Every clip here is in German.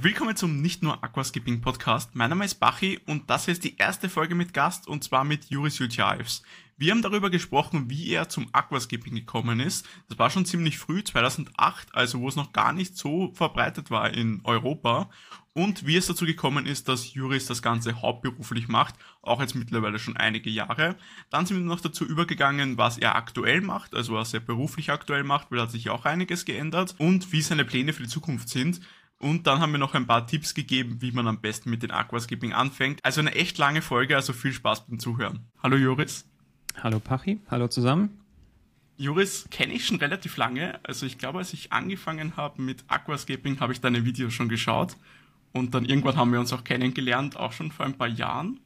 Willkommen zum Nicht nur Aquaskipping Podcast. Mein Name ist Bachi und das hier ist die erste Folge mit Gast und zwar mit Juris Jutjaevs. Wir haben darüber gesprochen, wie er zum Aquaskipping gekommen ist. Das war schon ziemlich früh, 2008, also wo es noch gar nicht so verbreitet war in Europa. Und wie es dazu gekommen ist, dass Juris das Ganze hauptberuflich macht, auch jetzt mittlerweile schon einige Jahre. Dann sind wir noch dazu übergegangen, was er aktuell macht, also was er beruflich aktuell macht, weil da hat sich auch einiges geändert und wie seine Pläne für die Zukunft sind. Und dann haben wir noch ein paar Tipps gegeben, wie man am besten mit den Aquaskipping anfängt. Also eine echt lange Folge, also viel Spaß beim Zuhören. Hallo Joris. Hallo Pachi, hallo zusammen. Joris kenne ich schon relativ lange. Also ich glaube, als ich angefangen habe mit Aquascaping, habe ich deine Videos schon geschaut. Und dann irgendwann haben wir uns auch kennengelernt, auch schon vor ein paar Jahren.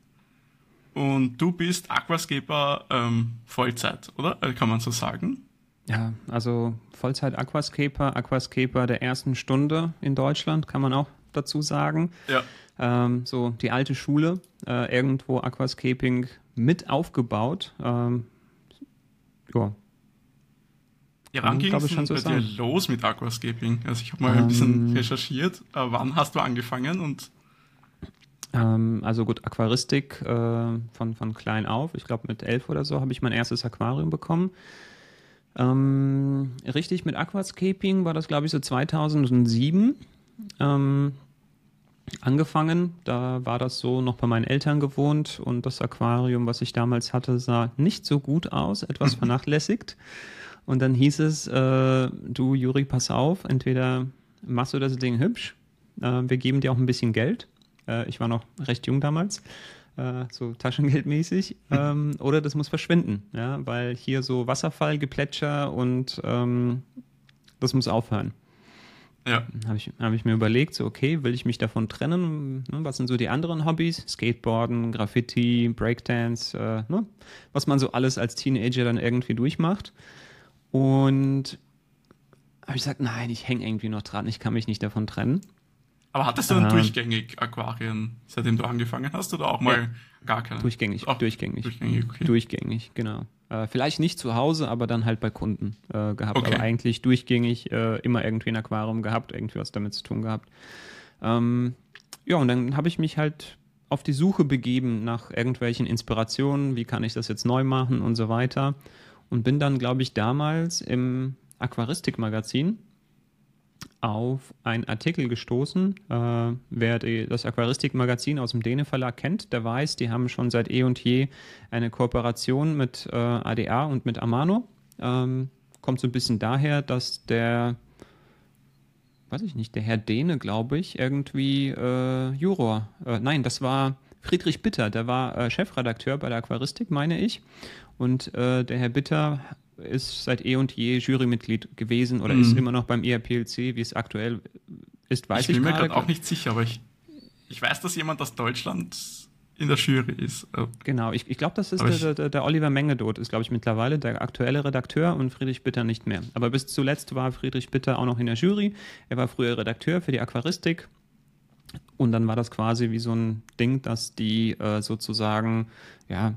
Und du bist Aquascaper ähm, Vollzeit, oder? Äh, kann man so sagen? Ja, also Vollzeit Aquascaper, Aquascaper der ersten Stunde in Deutschland, kann man auch dazu sagen. Ja. Ähm, so die alte Schule, äh, irgendwo Aquascaping mit aufgebaut. Ähm, ja. Ja, wann ging es so bei sagen. dir los mit Aquascaping? Also ich habe mal ähm, ein bisschen recherchiert. Äh, wann hast du angefangen und ähm, also gut, Aquaristik äh, von, von klein auf. Ich glaube mit elf oder so habe ich mein erstes Aquarium bekommen. Ähm, richtig mit Aquascaping war das, glaube ich, so 2007 ähm, angefangen. Da war das so noch bei meinen Eltern gewohnt und das Aquarium, was ich damals hatte, sah nicht so gut aus, etwas vernachlässigt. Und dann hieß es, äh, du Juri, pass auf, entweder machst du das Ding hübsch, äh, wir geben dir auch ein bisschen Geld. Äh, ich war noch recht jung damals äh, so taschengeldmäßig, ähm, oder das muss verschwinden, ja, weil hier so Wasserfallgeplätscher und ähm, das muss aufhören. Ja. Habe ich, hab ich mir überlegt, so, okay, will ich mich davon trennen? Ne, was sind so die anderen Hobbys? Skateboarden, Graffiti, Breakdance, äh, ne? was man so alles als Teenager dann irgendwie durchmacht. Und habe ich gesagt, nein, ich hänge irgendwie noch dran, ich kann mich nicht davon trennen. Aber hattest du dann ähm, durchgängig Aquarien, seitdem du angefangen hast, oder auch mal ja, gar keine? Durchgängig, Ach, durchgängig. Durchgängig, okay. durchgängig genau. Äh, vielleicht nicht zu Hause, aber dann halt bei Kunden äh, gehabt. Okay. Aber eigentlich durchgängig äh, immer irgendwie ein Aquarium gehabt, irgendwie was damit zu tun gehabt. Ähm, ja, und dann habe ich mich halt auf die Suche begeben nach irgendwelchen Inspirationen, wie kann ich das jetzt neu machen und so weiter. Und bin dann, glaube ich, damals im Aquaristik-Magazin auf einen Artikel gestoßen. Äh, wer die, das Aquaristik-Magazin aus dem Däne Verlag kennt, der weiß, die haben schon seit eh und je eine Kooperation mit äh, ADA und mit Amano. Ähm, kommt so ein bisschen daher, dass der, weiß ich nicht, der Herr Däne, glaube ich, irgendwie äh, Juror, äh, nein, das war Friedrich Bitter, der war äh, Chefredakteur bei der Aquaristik, meine ich. Und äh, der Herr Bitter ist seit eh und je Jurymitglied gewesen oder mhm. ist immer noch beim ERPLC, wie es aktuell ist, weiß ich, ich bin mir gerade auch nicht sicher, aber ich, ich weiß, dass jemand aus Deutschland in der Jury ist. Äh, genau, ich, ich glaube, das ist der, der, der, Oliver Mengedot, ist, glaube ich, mittlerweile der aktuelle Redakteur und Friedrich Bitter nicht mehr. Aber bis zuletzt war Friedrich Bitter auch noch in der Jury. Er war früher Redakteur für die Aquaristik. Und dann war das quasi wie so ein Ding, dass die äh, sozusagen, ja,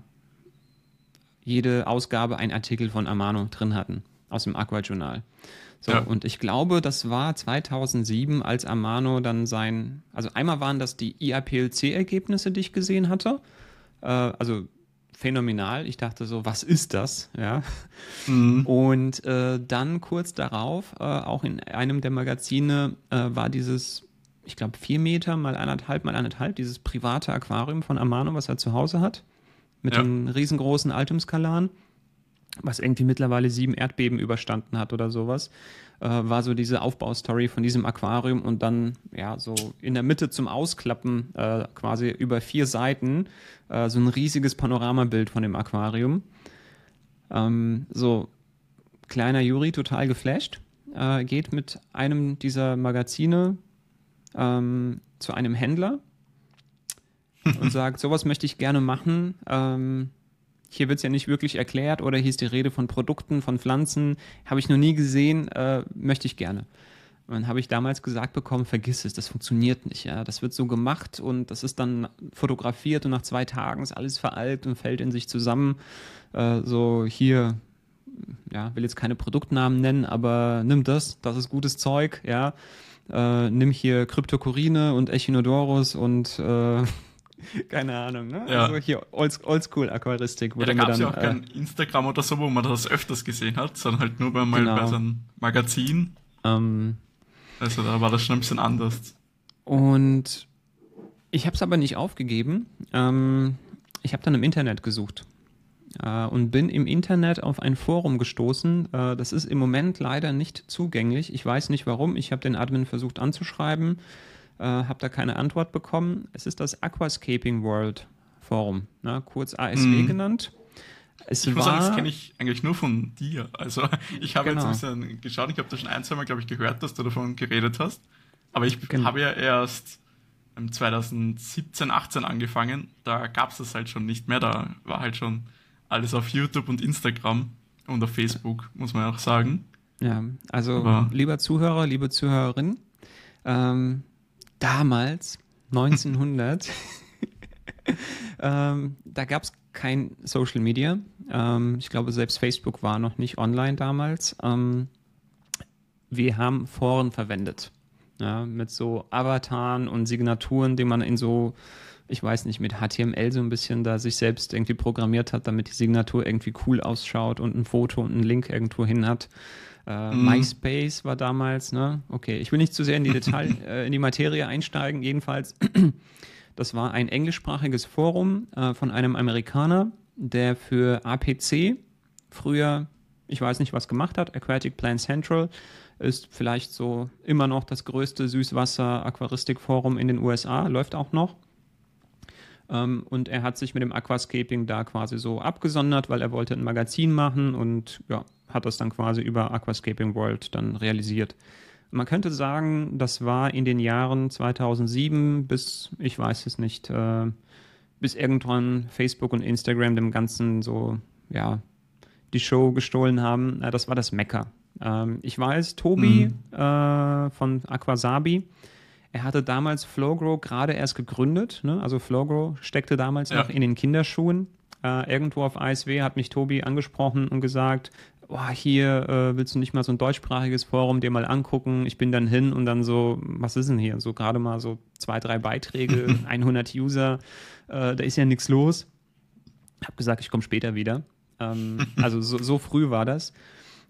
jede Ausgabe einen Artikel von Amano drin hatten, aus dem Aqua-Journal. So, ja. und ich glaube, das war 2007, als Amano dann sein, also einmal waren das die IAPLC-Ergebnisse, die ich gesehen hatte. Äh, also phänomenal. Ich dachte so, was ist das? Ja. Mhm. Und äh, dann kurz darauf, äh, auch in einem der Magazine, äh, war dieses, ich glaube, vier Meter mal anderthalb mal anderthalb, dieses private Aquarium von Amano, was er zu Hause hat mit ja. dem riesengroßen Altumskalan, was irgendwie mittlerweile sieben Erdbeben überstanden hat oder sowas, äh, war so diese Aufbaustory von diesem Aquarium und dann ja so in der Mitte zum Ausklappen äh, quasi über vier Seiten äh, so ein riesiges Panoramabild von dem Aquarium. Ähm, so kleiner Juri total geflasht, äh, geht mit einem dieser Magazine ähm, zu einem Händler und sagt, sowas möchte ich gerne machen. Ähm, hier wird es ja nicht wirklich erklärt oder hier ist die Rede von Produkten, von Pflanzen, habe ich noch nie gesehen, äh, möchte ich gerne. Und dann habe ich damals gesagt bekommen, vergiss es, das funktioniert nicht. Ja? Das wird so gemacht und das ist dann fotografiert und nach zwei Tagen ist alles veralkt und fällt in sich zusammen. Äh, so hier, ja, will jetzt keine Produktnamen nennen, aber nimm das, das ist gutes Zeug, ja. äh, nimm hier Kryptokurine und Echinodorus und äh, keine Ahnung, ne? Ja. Also hier Oldschool-Aquaristik. Ja, da gab es ja auch äh, kein Instagram oder so, wo man das öfters gesehen hat, sondern halt nur bei, mal genau. bei so einem Magazin. Ähm, also da war das schon ein bisschen anders. Und ich habe es aber nicht aufgegeben. Ähm, ich habe dann im Internet gesucht äh, und bin im Internet auf ein Forum gestoßen. Äh, das ist im Moment leider nicht zugänglich. Ich weiß nicht warum. Ich habe den Admin versucht anzuschreiben, äh, habe da keine Antwort bekommen. Es ist das Aquascaping World Forum, ne? kurz ASW mm. genannt. Es ich muss sagen, das kenne ich eigentlich nur von dir. Also ich habe genau. jetzt ein bisschen geschaut, ich habe da schon ein, zwei Mal, glaube ich, gehört, dass du davon geredet hast. Aber ich genau. habe ja erst 2017, 18 angefangen. Da gab es das halt schon nicht mehr. Da war halt schon alles auf YouTube und Instagram und auf Facebook, muss man auch sagen. Ja, also Aber lieber Zuhörer, liebe Zuhörerin, ähm, damals, 1900, ähm, da gab es kein Social Media. Ähm, ich glaube, selbst Facebook war noch nicht online damals. Ähm, wir haben Foren verwendet. Ja, mit so Avataren und Signaturen, die man in so ich weiß nicht, mit HTML so ein bisschen da sich selbst irgendwie programmiert hat, damit die Signatur irgendwie cool ausschaut und ein Foto und einen Link irgendwo hin hat. Äh, mm. MySpace war damals, ne? Okay, ich will nicht zu sehr in die Detail, äh, in die Materie einsteigen. Jedenfalls, das war ein englischsprachiges Forum äh, von einem Amerikaner, der für APC früher, ich weiß nicht, was gemacht hat, Aquatic Plant Central, ist vielleicht so immer noch das größte Süßwasser-Aquaristik-Forum in den USA, läuft auch noch. Ähm, und er hat sich mit dem Aquascaping da quasi so abgesondert, weil er wollte ein Magazin machen und ja, hat das dann quasi über Aquascaping World dann realisiert. Man könnte sagen, das war in den Jahren 2007 bis, ich weiß es nicht, äh, bis irgendwann Facebook und Instagram dem Ganzen so, ja, die Show gestohlen haben. Äh, das war das Mecker. Ähm, ich weiß, Tobi mhm. äh, von Aquasabi, er hatte damals Flowgrow gerade erst gegründet. Ne? Also Flowgrow steckte damals ja. noch in den Kinderschuhen. Äh, irgendwo auf ASW hat mich Tobi angesprochen und gesagt, oh, hier äh, willst du nicht mal so ein deutschsprachiges Forum dir mal angucken. Ich bin dann hin und dann so, was ist denn hier? So gerade mal so zwei, drei Beiträge, 100 User, äh, da ist ja nichts los. Hab gesagt, ich komme später wieder. Ähm, also so, so früh war das.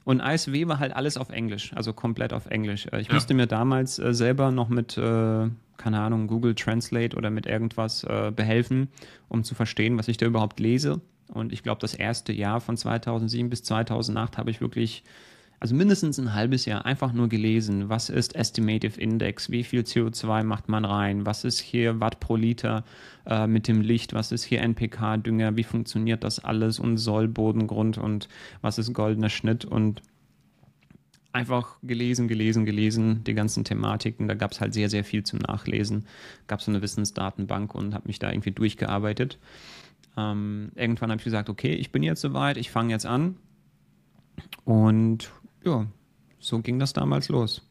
Und ISW war halt alles auf Englisch, also komplett auf Englisch. Äh, ich ja. musste mir damals äh, selber noch mit, äh, keine Ahnung, Google Translate oder mit irgendwas äh, behelfen, um zu verstehen, was ich da überhaupt lese. Und ich glaube, das erste Jahr von 2007 bis 2008 habe ich wirklich also mindestens ein halbes Jahr einfach nur gelesen, was ist Estimative Index, wie viel CO2 macht man rein, was ist hier Watt pro Liter äh, mit dem Licht, was ist hier NPK-Dünger, wie funktioniert das alles und Soll, Bodengrund und was ist goldener Schnitt und einfach gelesen, gelesen, gelesen, die ganzen Thematiken. Da gab es halt sehr, sehr viel zum Nachlesen. Gab so eine Wissensdatenbank und habe mich da irgendwie durchgearbeitet. Ähm, irgendwann habe ich gesagt, okay, ich bin jetzt soweit, ich fange jetzt an. Und ja, so ging das damals los.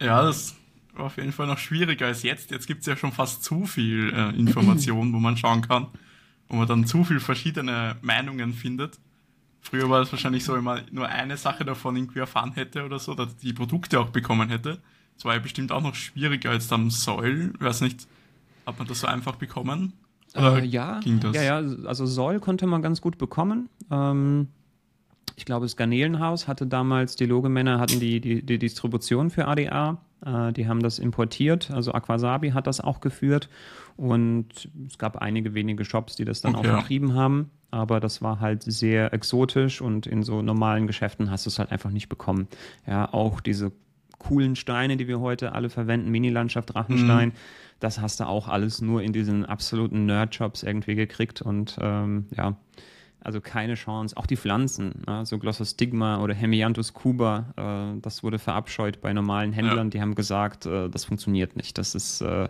Ja, das war auf jeden Fall noch schwieriger als jetzt. Jetzt gibt es ja schon fast zu viel äh, Informationen, wo man schauen kann, wo man dann zu viel verschiedene Meinungen findet. Früher war es wahrscheinlich so, wenn man nur eine Sache davon irgendwie erfahren hätte oder so, dass die Produkte auch bekommen hätte. Das war ja bestimmt auch noch schwieriger als dann Soil. Ich weiß nicht, hat man das so einfach bekommen? Äh, ja, ging das? ja, ja, also Soil konnte man ganz gut bekommen. Ähm, ich glaube, das Garnelenhaus hatte damals, die Logemänner hatten die, die, die Distribution für ADA. Äh, die haben das importiert. Also Aquasabi hat das auch geführt. Und es gab einige wenige Shops, die das dann okay. auch vertrieben haben. Aber das war halt sehr exotisch und in so normalen Geschäften hast du es halt einfach nicht bekommen. Ja, auch diese coolen Steine, die wir heute alle verwenden, Mini-Landschaft Drachenstein, mhm. das hast du auch alles nur in diesen absoluten Nerd-Shops irgendwie gekriegt. Und ähm, ja, also keine Chance. Auch die Pflanzen, ne? so Glossostigma oder Hemianthus cuba, äh, das wurde verabscheut bei normalen Händlern. Ja. Die haben gesagt, äh, das funktioniert nicht. Das ist äh,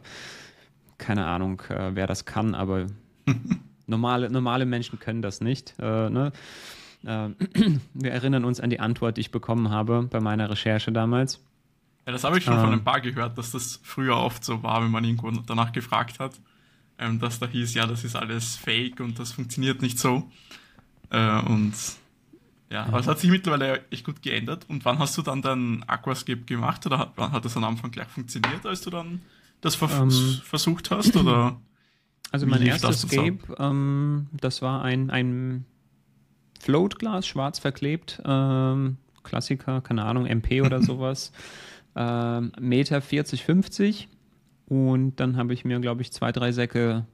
keine Ahnung, äh, wer das kann, aber normale, normale Menschen können das nicht. Äh, ne? Äh, wir erinnern uns an die Antwort, die ich bekommen habe bei meiner Recherche damals. Ja, das habe ich schon von ein paar gehört, dass das früher oft so war, wenn man irgendwo danach gefragt hat, ähm, dass da hieß, ja, das ist alles fake und das funktioniert nicht so. Äh, und Ja, aber es hat sich mittlerweile echt gut geändert. Und wann hast du dann dein Aquascape gemacht? Oder hat, hat das am Anfang gleich funktioniert, als du dann das ver ähm, versucht hast? Oder also mein erstes Scape, ähm, das war ein, ein Floatglas, schwarz verklebt. Ähm, Klassiker, keine Ahnung, MP oder sowas. ähm, Meter 40, 50. Und dann habe ich mir, glaube ich, zwei, drei Säcke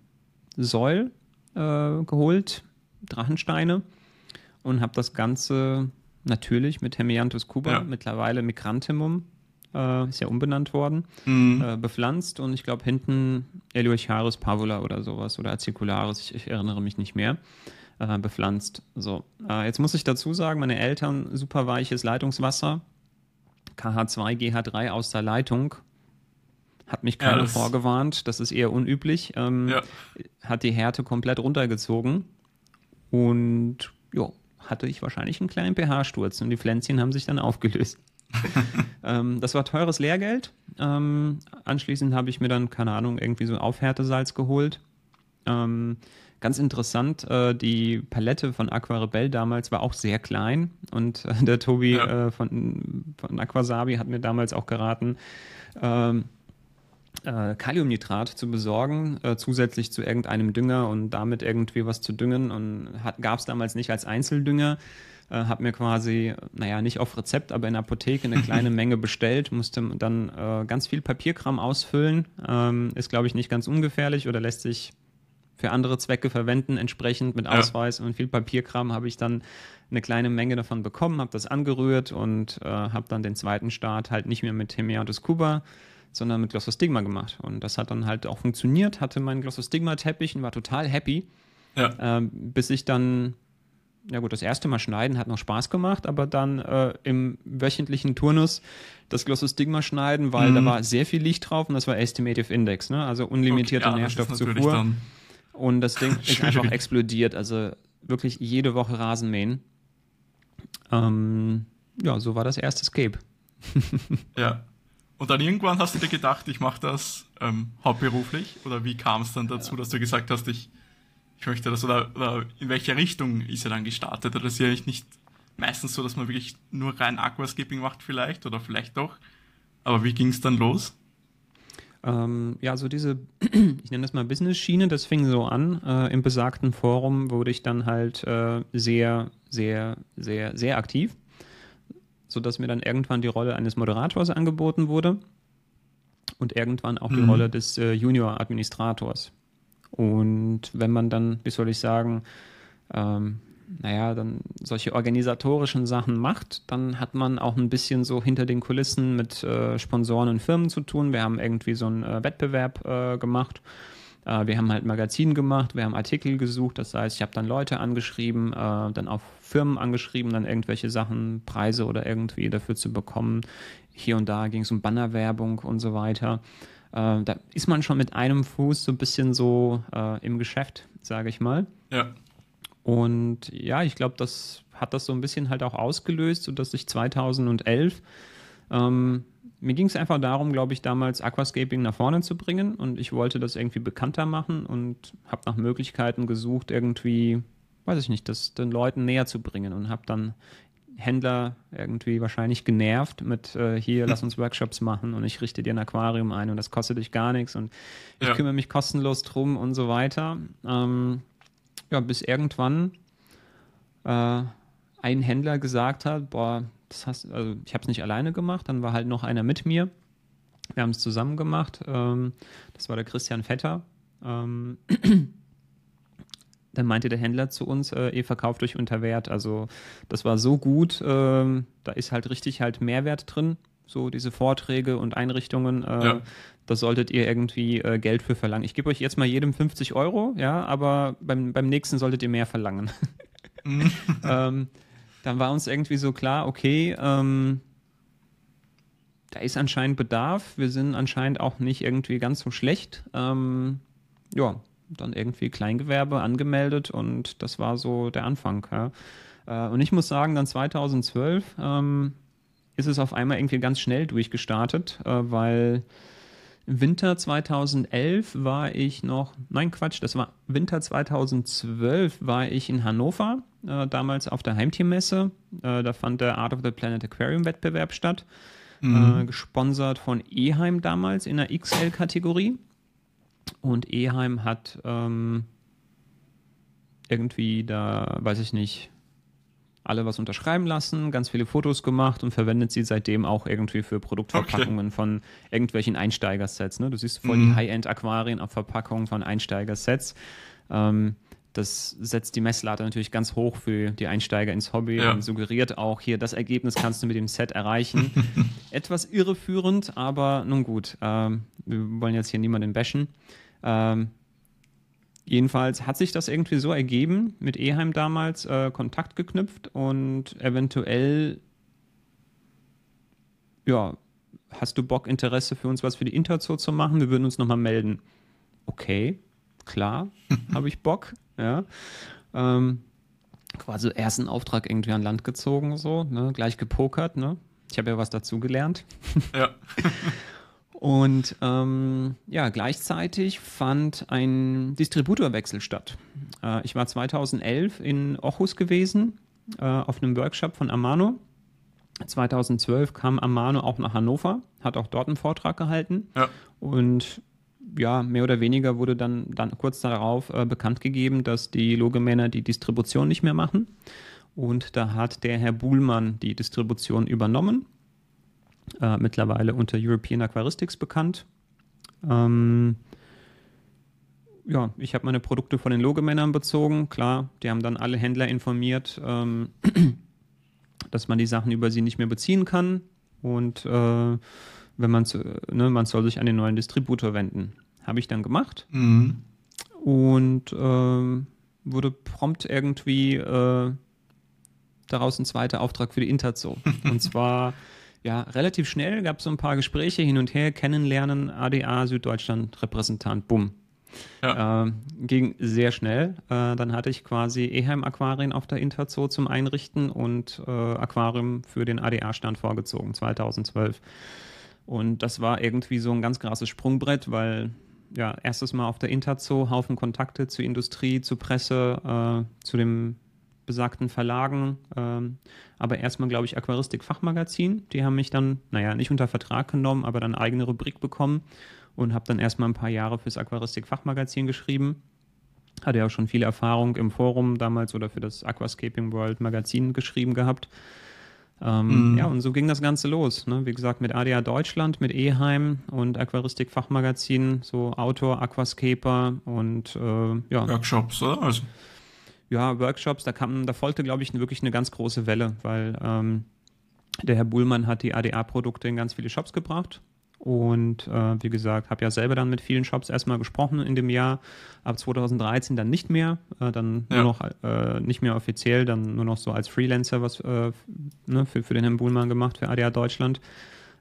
Säul äh, geholt, Drachensteine und habe das Ganze natürlich mit Hemianthus cuba, ja. mittlerweile Migrantimum, äh, ist ja umbenannt worden, mhm. äh, bepflanzt und ich glaube hinten Eliocharis pavula oder sowas oder Acicularis, ich, ich erinnere mich nicht mehr, äh, bepflanzt. So, äh, jetzt muss ich dazu sagen, meine Eltern super weiches Leitungswasser, KH2, GH3 aus der Leitung, hat mich keiner ja, vorgewarnt, das ist eher unüblich, ähm, ja. hat die Härte komplett runtergezogen und ja, hatte ich wahrscheinlich einen kleinen pH-Sturz und die Pflänzchen haben sich dann aufgelöst. ähm, das war teures Lehrgeld. Ähm, anschließend habe ich mir dann, keine Ahnung, irgendwie so Aufhärtesalz geholt. Ähm, ganz interessant, äh, die Palette von Aquarebell damals war auch sehr klein und äh, der Tobi ja. äh, von, von Aquasabi hat mir damals auch geraten, ähm, äh, Kaliumnitrat zu besorgen, äh, zusätzlich zu irgendeinem Dünger und damit irgendwie was zu düngen. Und gab es damals nicht als Einzeldünger. Äh, habe mir quasi, naja, nicht auf Rezept, aber in der Apotheke eine kleine Menge bestellt, musste dann äh, ganz viel Papierkram ausfüllen. Ähm, ist, glaube ich, nicht ganz ungefährlich oder lässt sich für andere Zwecke verwenden, entsprechend mit Ausweis ja. und viel Papierkram habe ich dann eine kleine Menge davon bekommen, habe das angerührt und äh, habe dann den zweiten Start halt nicht mehr mit Hemianthus cuba sondern mit Glossostigma gemacht. Und das hat dann halt auch funktioniert, hatte meinen Glossostigma-Teppich und war total happy. Ja. Ähm, bis ich dann, ja gut, das erste Mal schneiden hat noch Spaß gemacht, aber dann äh, im wöchentlichen Turnus das Glossostigma schneiden, weil mhm. da war sehr viel Licht drauf und das war Estimative Index, ne? also unlimitierte okay, ja, Nährstoffzufuhr. Und das Ding ist einfach explodiert, also wirklich jede Woche Rasenmähen. Ähm, ja, so war das erste Escape. ja. Und dann irgendwann hast du dir gedacht, ich mache das ähm, hauptberuflich? Oder wie kam es dann dazu, dass du gesagt hast, ich, ich möchte das? Oder, oder in welche Richtung ist er dann gestartet? Oder ist ja nicht meistens so, dass man wirklich nur rein Aquascaping macht vielleicht? Oder vielleicht doch? Aber wie ging es dann los? Ähm, ja, so diese, ich nenne das mal Business-Schiene, das fing so an. Äh, Im besagten Forum wurde ich dann halt äh, sehr, sehr, sehr, sehr aktiv sodass mir dann irgendwann die Rolle eines Moderators angeboten wurde und irgendwann auch mhm. die Rolle des äh, Junior-Administrators. Und wenn man dann, wie soll ich sagen, ähm, naja, dann solche organisatorischen Sachen macht, dann hat man auch ein bisschen so hinter den Kulissen mit äh, Sponsoren und Firmen zu tun. Wir haben irgendwie so einen äh, Wettbewerb äh, gemacht wir haben halt Magazin gemacht, wir haben Artikel gesucht, das heißt, ich habe dann Leute angeschrieben, äh, dann auch Firmen angeschrieben, dann irgendwelche Sachen, Preise oder irgendwie dafür zu bekommen. Hier und da ging es um Bannerwerbung und so weiter. Äh, da ist man schon mit einem Fuß so ein bisschen so äh, im Geschäft, sage ich mal. Ja. Und ja, ich glaube, das hat das so ein bisschen halt auch ausgelöst, sodass ich 2011 ähm, mir ging es einfach darum, glaube ich, damals Aquascaping nach vorne zu bringen und ich wollte das irgendwie bekannter machen und habe nach Möglichkeiten gesucht, irgendwie, weiß ich nicht, das den Leuten näher zu bringen und habe dann Händler irgendwie wahrscheinlich genervt mit äh, hier, lass uns Workshops machen und ich richte dir ein Aquarium ein und das kostet dich gar nichts und ich ja. kümmere mich kostenlos drum und so weiter. Ähm, ja, bis irgendwann äh, ein Händler gesagt hat, boah, das hast, also ich habe es nicht alleine gemacht, dann war halt noch einer mit mir. Wir haben es zusammen gemacht. Ähm, das war der Christian Vetter. Ähm, dann meinte der Händler zu uns, äh, ihr verkauft euch unter Wert. Also das war so gut, ähm, da ist halt richtig halt Mehrwert drin. So diese Vorträge und Einrichtungen, äh, ja. da solltet ihr irgendwie äh, Geld für verlangen. Ich gebe euch jetzt mal jedem 50 Euro, ja, aber beim, beim nächsten solltet ihr mehr verlangen. Mhm. ähm, dann war uns irgendwie so klar, okay, ähm, da ist anscheinend Bedarf. Wir sind anscheinend auch nicht irgendwie ganz so schlecht. Ähm, ja, dann irgendwie Kleingewerbe angemeldet und das war so der Anfang. Ja. Äh, und ich muss sagen, dann 2012 ähm, ist es auf einmal irgendwie ganz schnell durchgestartet, äh, weil Winter 2011 war ich noch, nein Quatsch, das war Winter 2012 war ich in Hannover, äh, damals auf der Heimtiermesse. Äh, da fand der Art of the Planet Aquarium Wettbewerb statt, mhm. äh, gesponsert von Eheim damals in der XL-Kategorie. Und Eheim hat ähm, irgendwie da, weiß ich nicht, alle was unterschreiben lassen, ganz viele Fotos gemacht und verwendet sie seitdem auch irgendwie für Produktverpackungen okay. von irgendwelchen Einsteigersets. Ne? Du siehst voll mhm. die High-End-Aquarien auf Verpackungen von Einsteigersets. Ähm, das setzt die Messlatte natürlich ganz hoch für die Einsteiger ins Hobby ja. und suggeriert auch hier, das Ergebnis kannst du mit dem Set erreichen. Etwas irreführend, aber nun gut. Ähm, wir wollen jetzt hier niemanden bashen. Ähm, Jedenfalls hat sich das irgendwie so ergeben, mit Eheim damals äh, Kontakt geknüpft und eventuell, ja, hast du Bock, Interesse für uns was für die Interzoo zu machen? Wir würden uns nochmal melden. Okay, klar, habe ich Bock, ja. Ähm, quasi ersten Auftrag irgendwie an Land gezogen, so, ne? gleich gepokert, ne? Ich habe ja was dazu gelernt. Ja. Und ähm, ja, gleichzeitig fand ein Distributorwechsel statt. Äh, ich war 2011 in Ochus gewesen, äh, auf einem Workshop von Amano. 2012 kam Amano auch nach Hannover, hat auch dort einen Vortrag gehalten. Ja. Und ja, mehr oder weniger wurde dann, dann kurz darauf äh, bekannt gegeben, dass die Logemänner die Distribution nicht mehr machen. Und da hat der Herr Buhlmann die Distribution übernommen äh, mittlerweile unter European Aquaristics bekannt. Ähm, ja, ich habe meine Produkte von den Logemännern bezogen. Klar, die haben dann alle Händler informiert, ähm, dass man die Sachen über sie nicht mehr beziehen kann. Und äh, wenn man, ne, man soll sich an den neuen Distributor wenden. Habe ich dann gemacht. Mhm. Und äh, wurde prompt irgendwie äh, daraus ein zweiter Auftrag für die Interzoo. Und zwar ja, relativ schnell gab es so ein paar Gespräche hin und her, kennenlernen, ADA, Süddeutschland, Repräsentant, bumm. Ja. Äh, ging sehr schnell. Äh, dann hatte ich quasi Eheim-Aquarien auf der Interzoo zum Einrichten und äh, Aquarium für den ADA-Stand vorgezogen, 2012. Und das war irgendwie so ein ganz krasses Sprungbrett, weil ja, erstes Mal auf der Interzoo, Haufen Kontakte zur Industrie, zur Presse, äh, zu dem besagten Verlagen, ähm, aber erstmal, glaube ich, Aquaristik-Fachmagazin. Die haben mich dann, naja, nicht unter Vertrag genommen, aber dann eigene Rubrik bekommen und habe dann erstmal ein paar Jahre fürs Aquaristik-Fachmagazin geschrieben. Hatte ja auch schon viel Erfahrung im Forum damals oder für das Aquascaping World Magazin geschrieben gehabt. Ähm, mhm. Ja, und so ging das Ganze los. Ne? Wie gesagt, mit ADA Deutschland, mit Eheim und Aquaristik Fachmagazin, so Autor, Aquascaper und äh, ja. Workshops, oder? Also ja, Workshops, da kam, da folgte, glaube ich, wirklich eine ganz große Welle, weil ähm, der Herr Buhlmann hat die ADA-Produkte in ganz viele Shops gebracht. Und äh, wie gesagt, habe ja selber dann mit vielen Shops erstmal gesprochen in dem Jahr. Ab 2013 dann nicht mehr, äh, dann ja. nur noch äh, nicht mehr offiziell, dann nur noch so als Freelancer was äh, ne, für, für den Herrn Buhlmann gemacht, für ADA Deutschland.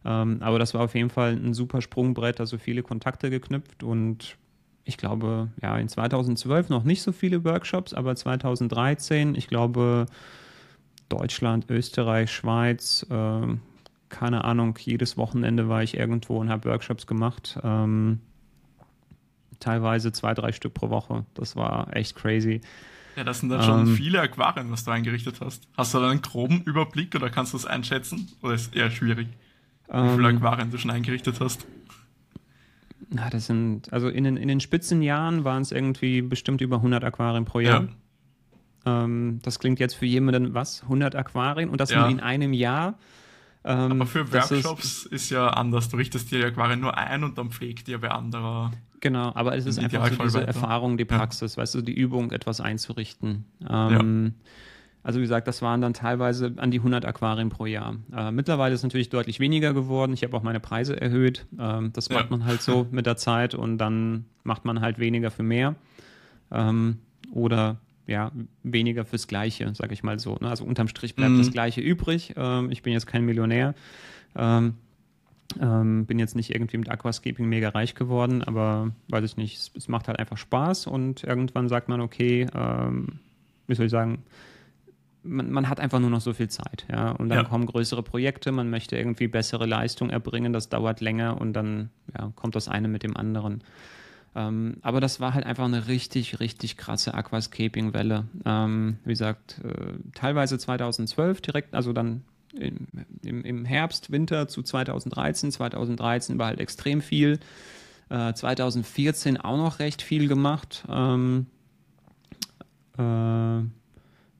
Ähm, aber das war auf jeden Fall ein super Sprungbrett, also viele Kontakte geknüpft und ich glaube, ja, in 2012 noch nicht so viele Workshops, aber 2013, ich glaube, Deutschland, Österreich, Schweiz, äh, keine Ahnung, jedes Wochenende war ich irgendwo und habe Workshops gemacht. Ähm, teilweise zwei, drei Stück pro Woche. Das war echt crazy. Ja, das sind dann schon ähm, viele Aquarien, was du eingerichtet hast. Hast du da einen groben Überblick oder kannst du das einschätzen? Oder ist es eher schwierig, wie viele ähm, Aquarien du schon eingerichtet hast? Na, das sind, also in den, in den Spitzenjahren waren es irgendwie bestimmt über 100 Aquarien pro Jahr. Ja. Ähm, das klingt jetzt für jemanden, was? 100 Aquarien und das ja. nur in einem Jahr. Ähm, Aber für Workshops ist, ist, ja anders. Du richtest dir die Aquarien nur ein und dann pflegt dir bei anderer. Genau, aber es ist einfach so diese weiter. Erfahrung, die Praxis, ja. weißt du, die Übung, etwas einzurichten. Ähm, ja. Also wie gesagt, das waren dann teilweise an die 100 Aquarien pro Jahr. Äh, mittlerweile ist es natürlich deutlich weniger geworden. Ich habe auch meine Preise erhöht. Ähm, das macht ja. man halt so mit der Zeit und dann macht man halt weniger für mehr. Ähm, oder ja, weniger fürs Gleiche, sage ich mal so. Ne? Also unterm Strich bleibt mhm. das Gleiche übrig. Ähm, ich bin jetzt kein Millionär. Ähm, ähm, bin jetzt nicht irgendwie mit Aquascaping mega reich geworden, aber weiß ich nicht, es, es macht halt einfach Spaß und irgendwann sagt man, okay, ähm, wie soll ich sagen, man, man, hat einfach nur noch so viel Zeit, ja. Und dann Ja. kommen größere Projekte, man möchte irgendwie bessere Leistung erbringen, das dauert länger und dann ja, kommt das eine mit dem anderen. Ähm, aber das war halt einfach eine richtig, richtig krasse Aquascaping-Welle. Ähm, wie gesagt, äh, teilweise 2012 direkt, also dann im, im, im Herbst, Winter zu 2013. 2013 war halt extrem viel. Äh, 2014 auch noch recht viel gemacht. Ähm, äh,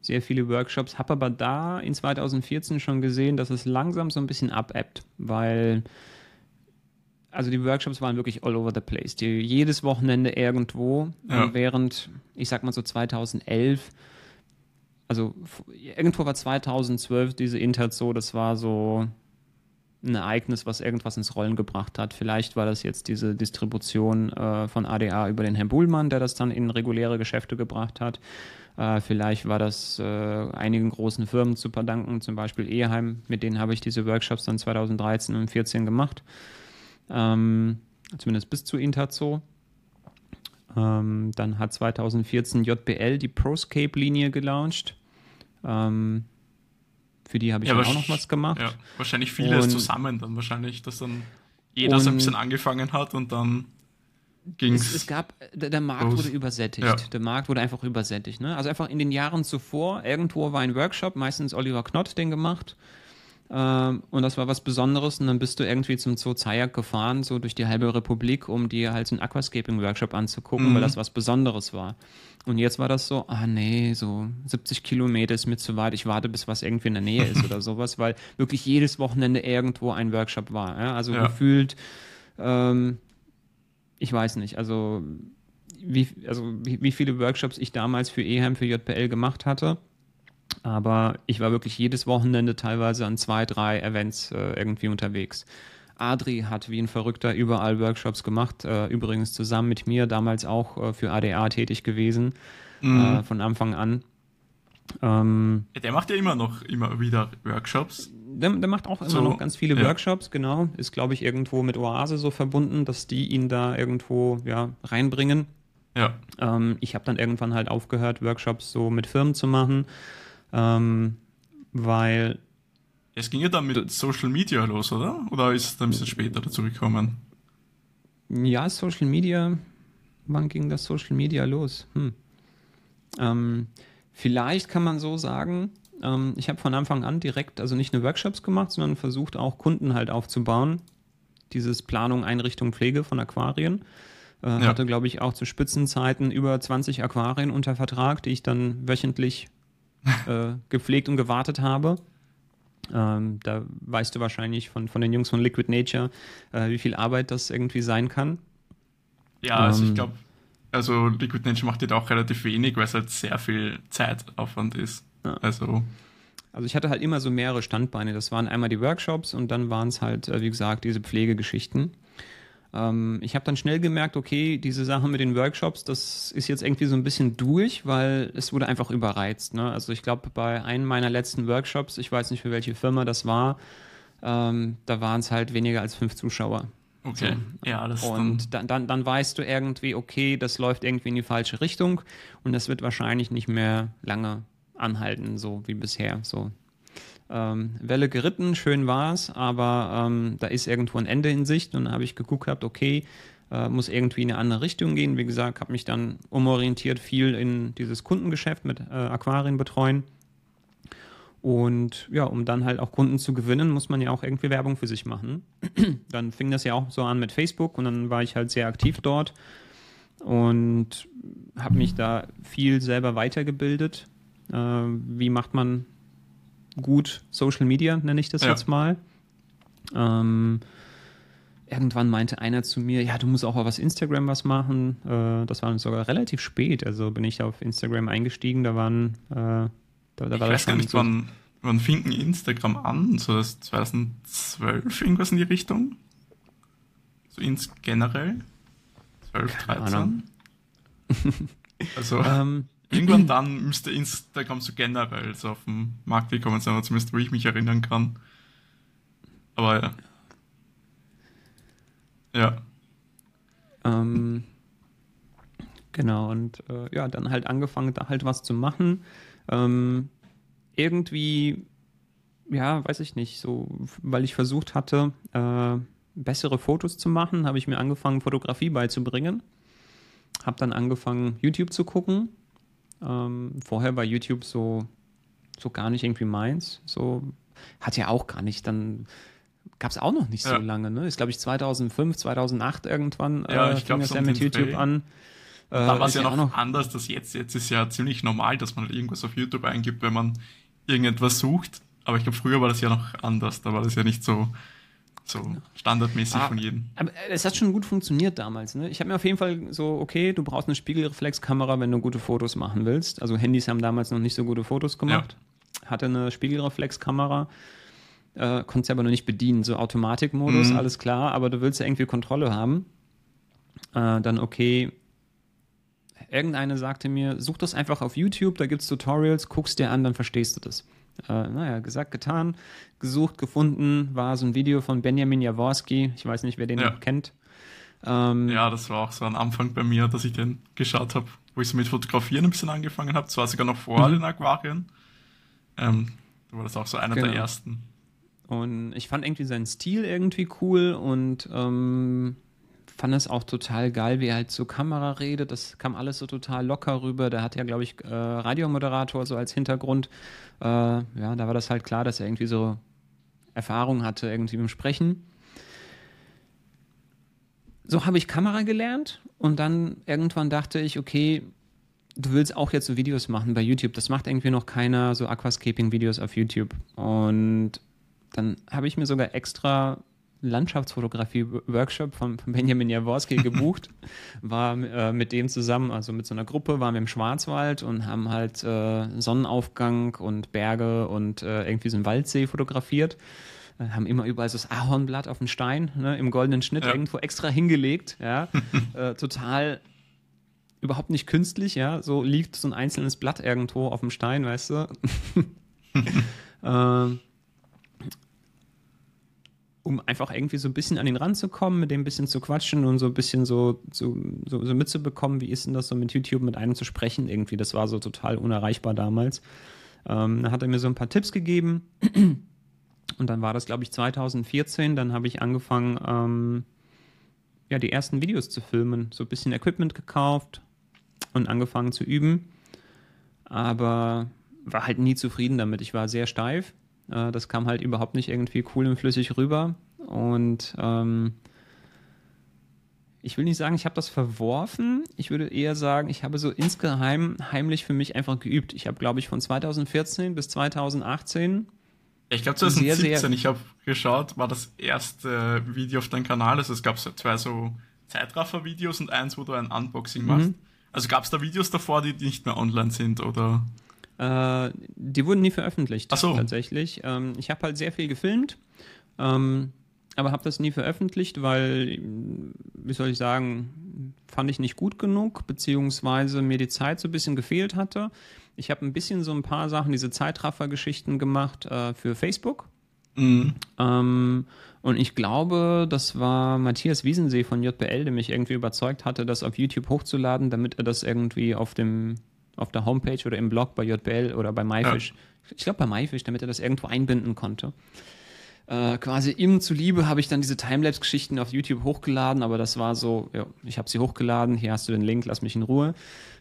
sehr viele Workshops, habe aber da in 2014 schon gesehen, dass es langsam so ein bisschen abebbt, weil also die Workshops waren wirklich all over the place. Die, jedes Wochenende irgendwo, Ja. Während, ich sag mal so 2011, also irgendwo war 2012 diese Intert so, das war so ein Ereignis, was irgendwas ins Rollen gebracht hat. Vielleicht war das jetzt diese Distribution äh, von ADA über den Herrn Buhlmann, der das dann in reguläre Geschäfte gebracht hat. Äh, vielleicht war das äh, einigen großen Firmen zu verdanken, zum Beispiel Eheim, mit denen habe ich diese Workshops dann 2013 und 2014 gemacht. Ähm, zumindest bis zu Interzo. Ähm, dann hat 2014 JBL die ProScape-Linie gelauncht. Ähm, für die habe ich Ja, auch noch was gemacht. Ja, wahrscheinlich vieles Und- zusammen dann wahrscheinlich, dass dann jeder so ein bisschen angefangen hat und dann ging Es, es gab, der, der Markt los. wurde übersättigt. Ja. Der Markt wurde einfach übersättigt. Ne? Also einfach in den Jahren zuvor, irgendwo war ein Workshop, meistens Oliver Knott den gemacht. Ähm, und das war was Besonderes. Und dann bist du irgendwie zum Zoo Zayak gefahren, so durch die halbe Republik, um dir halt so einen Aquascaping-Workshop anzugucken, Mhm. weil das was Besonderes war. Und jetzt war das so, ah nee, so 70 Kilometer ist mir zu weit, ich warte, bis was irgendwie in der Nähe ist oder sowas, weil wirklich jedes Wochenende irgendwo ein Workshop war. Ja? Also Ja. gefühlt, ähm, ich weiß nicht, also wie, also wie, wie viele Workshops ich damals für EHAM, für JPL gemacht hatte. Aber ich war wirklich jedes Wochenende teilweise an zwei, drei Events äh, irgendwie unterwegs. Adri hat wie ein Verrückter überall Workshops gemacht, äh, übrigens zusammen mit mir, damals auch äh, für ADA tätig gewesen, Mhm. äh, von Anfang an. Ähm, der macht ja immer noch immer wieder Workshops. der, der macht auch immer So, noch ganz viele ja. Workshops, genau. Ist, glaube ich, irgendwo mit Oase so verbunden, dass die ihn da irgendwo ja, reinbringen. Ja. Ähm, ich habe dann irgendwann halt aufgehört, Workshops so mit Firmen zu machen, ähm, weil Es ging ja dann mit Social Media los, oder? Oder ist es dann ein bisschen später dazu gekommen? ja, Social Media, wann ging das Social Media los? Hm. Ähm, vielleicht kann man so sagen, ähm, ich habe von Anfang an direkt, also nicht nur Workshops gemacht, sondern versucht auch Kunden halt aufzubauen. Dieses Planung, Einrichtung, Pflege von Aquarien. Äh, Ja. Hatte, glaube ich, auch zu Spitzenzeiten über 20 Aquarien unter Vertrag, die ich dann wöchentlich äh, gepflegt und gewartet habe. Ähm, da weißt du wahrscheinlich von, von den Jungs von Liquid Nature, äh, wie viel Arbeit das irgendwie sein kann. Ja, also ich Ähm. glaube, also Liquid Nature macht jetzt auch relativ wenig, weil es halt sehr viel Zeitaufwand ist. Ja. Also, Also ich hatte halt immer so mehrere Standbeine. Das waren einmal die Workshops und dann waren es halt, äh, wie gesagt, diese Pflegegeschichten. Ähm, ich habe dann schnell gemerkt, okay, diese Sache mit den Workshops, das ist jetzt irgendwie so ein bisschen durch, weil es wurde einfach überreizt. Ne? Also ich glaube, bei einem meiner letzten Workshops, ich weiß nicht für welche Firma das war, ähm, da waren es halt weniger als fünf Zuschauer. okay. Ja, das ist dann, Und dann, dann, dann weißt du irgendwie, okay, das läuft irgendwie in die falsche Richtung und das wird wahrscheinlich nicht mehr lange anhalten, so wie bisher. So. Ähm, Welle geritten, schön war's, aber ähm, da ist irgendwo ein Ende in Sicht und dann habe ich geguckt gehabt, okay, äh, muss irgendwie in eine andere Richtung gehen. Wie gesagt, habe mich dann umorientiert viel in dieses Kundengeschäft mit äh, Aquarien betreuen. Und ja, um dann halt auch Kunden zu gewinnen, muss man ja auch irgendwie Werbung für sich machen. dann fing das ja auch so an mit Facebook und dann war ich halt sehr aktiv dort und habe mich da viel selber weitergebildet. Äh, wie macht man gut Social Media, nenne ich das Ja. jetzt mal. Ähm, irgendwann meinte einer zu mir, ja, du musst auch auf was Instagram was machen. Äh, das war sogar relativ spät, also bin ich auf Instagram eingestiegen, da waren äh, da, da ich war das weiß gar nicht, so- wann, wann fing Instagram an? So das 2012, irgendwas in die Richtung? So ins generell? 12, Keine 13? Ahnung. Also, Ähm, irgendwann dann müsste Instagram so generell so auf den Markt gekommen sein, zumindest wo ich mich erinnern kann. Aber ja. Ja. Ähm, genau, und äh, ja, dann halt angefangen, da halt was zu machen. Ähm, irgendwie, ja, weiß ich nicht, so, weil ich versucht hatte, äh, bessere Fotos zu machen, habe ich mir angefangen, Fotografie beizubringen. Habe dann angefangen, YouTube zu gucken. Ähm, vorher war YouTube so, so gar nicht irgendwie meins. So hat ja auch gar nicht dann gab es auch noch nicht ja. so lange, ne? Ist, glaube ich, 2005, 2008 irgendwann ja, äh, ich fing das ja mit YouTube Dreh. an. Äh, da war es ja noch, noch anders, dass jetzt, jetzt ist ja ziemlich normal, dass man irgendwas auf YouTube eingibt, wenn man irgendetwas sucht. Aber ich glaube, früher war das ja noch anders. Da war das ja nicht so, so standardmäßig ah, von jedem. Aber es hat schon gut funktioniert damals. Ne? Ich habe mir auf jeden Fall so, okay, du brauchst eine Spiegelreflexkamera, wenn du gute Fotos machen willst. Also Handys haben damals noch nicht so gute Fotos gemacht. Ja. Hatte eine Spiegelreflexkamera äh, konntest aber noch nicht bedienen. So Automatikmodus, mhm. alles klar, aber du willst ja irgendwie Kontrolle haben. Äh, dann okay. Irgendeine sagte mir, such das einfach auf YouTube, da gibt es Tutorials, guckst dir an, dann verstehst du das. Äh, naja, gesagt, getan, gesucht, gefunden, war so ein Video von Benjamin Jaworski, ich weiß nicht, wer den ja. kennt. Ähm, ja, das war auch so ein Anfang bei mir, dass ich den geschaut habe, wo ich so mit Fotografieren ein bisschen angefangen habe. Das war sogar noch vor mhm. den Aquarien. Ähm, da war das auch so einer genau. der ersten. Und ich fand irgendwie seinen Stil irgendwie cool und ähm, fand es auch total geil, wie er halt zur Kamera redet. Das kam alles so total locker rüber. Der hat ja, glaube ich, äh, Radiomoderator so als Hintergrund. Äh, ja, da war das halt klar, dass er irgendwie so Erfahrung hatte irgendwie im Sprechen. So habe ich Kamera gelernt und dann irgendwann dachte ich, okay, du willst auch jetzt so Videos machen bei YouTube. Das macht irgendwie noch keiner, so Aquascaping-Videos auf YouTube. Und dann habe ich mir sogar extra Landschaftsfotografie-Workshop von, von, Benjamin Jaworski gebucht, war äh, mit dem zusammen, also mit so einer Gruppe, waren wir im Schwarzwald und haben halt äh, Sonnenaufgang und Berge und äh, irgendwie so einen Waldsee fotografiert. Äh, haben immer überall so das Ahornblatt auf dem Stein, ne, im goldenen Schnitt ja. irgendwo extra hingelegt, ja, äh, total überhaupt nicht künstlich, ja, so liegt so ein einzelnes Blatt irgendwo auf dem Stein, weißt du. ähm, um einfach irgendwie so ein bisschen an ihn ranzukommen, mit dem ein bisschen zu quatschen und so ein bisschen so, so, so, so mitzubekommen, wie ist denn das so mit YouTube mit einem zu sprechen irgendwie. Das war so total unerreichbar damals. Ähm, dann hat er mir so ein paar Tipps gegeben und dann war das, glaube ich, 2014. Dann habe ich angefangen, ähm, ja, die ersten Videos zu filmen, so ein bisschen Equipment gekauft und angefangen zu üben. Aber war halt nie zufrieden damit. Ich war sehr steif äh, das kam halt überhaupt nicht irgendwie cool und flüssig rüber. Und ähm, ich will nicht sagen, ich habe das verworfen. Ich würde eher sagen, ich habe so insgeheim heimlich für mich einfach geübt. Ich habe, glaube ich, von 2014 bis 2018. Ich glaube 2017, sehr, sehr ich habe geschaut, war das erste Video auf deinem Kanal. Also es gab zwei so Zeitraffer-Videos und eins, wo du ein Unboxing machst. Mhm. Also gab es da Videos davor, die nicht mehr online sind, oder? Äh, die wurden nie veröffentlicht, Ach so. tatsächlich. Ähm, ich habe halt sehr viel gefilmt, ähm, aber habe das nie veröffentlicht, weil, wie soll ich sagen, fand ich nicht gut genug, beziehungsweise mir die Zeit so ein bisschen gefehlt hatte. Ich habe ein bisschen so ein paar Sachen, diese Zeitraffer-Geschichten gemacht äh, für Facebook. Mhm. Ähm, und ich glaube, das war Matthias Wiesensee von JBL, der mich irgendwie überzeugt hatte, das auf YouTube hochzuladen, damit er das irgendwie auf dem auf der Homepage oder im Blog bei JBL oder bei MyFish. Ja. Ich glaube bei MyFish, damit er das irgendwo einbinden konnte. Äh, quasi ihm zuliebe habe ich dann diese Timelapse-Geschichten auf YouTube hochgeladen, aber das war so, ja, ich habe sie hochgeladen, hier hast du den Link, lass mich in Ruhe.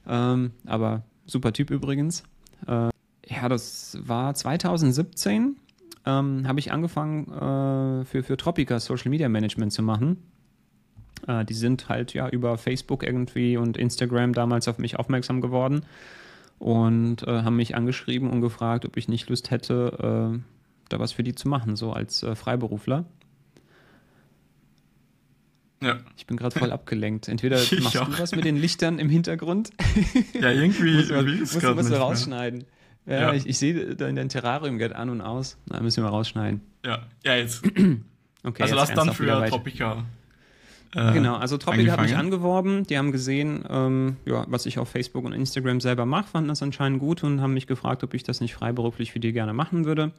Ähm, aber super Typ übrigens. Äh, ja, das war 2017, ähm, habe ich angefangen äh, für, für Tropica Social Media Management zu machen. Äh, die sind halt ja über Facebook irgendwie und Instagram damals auf mich aufmerksam geworden und äh, haben mich angeschrieben und gefragt, ob ich nicht Lust hätte, äh, da was für die zu machen, so als äh, Freiberufler. Ja. Ich bin gerade voll abgelenkt. Entweder machst du was mit den Lichtern im Hintergrund. Ja, irgendwie muss man, musst, musst du rausschneiden. Ja, ja. ich, ich sehe dein Terrarium geht an und aus. Da müssen wir rausschneiden. Ja, ja jetzt. okay, also jetzt lass dann für Tropica äh, genau, also Tropic hat mich angeworben, die haben gesehen, ähm, ja, was ich auf Facebook und Instagram selber mache, fanden das anscheinend gut und haben mich gefragt, ob ich das nicht freiberuflich für die gerne machen würde.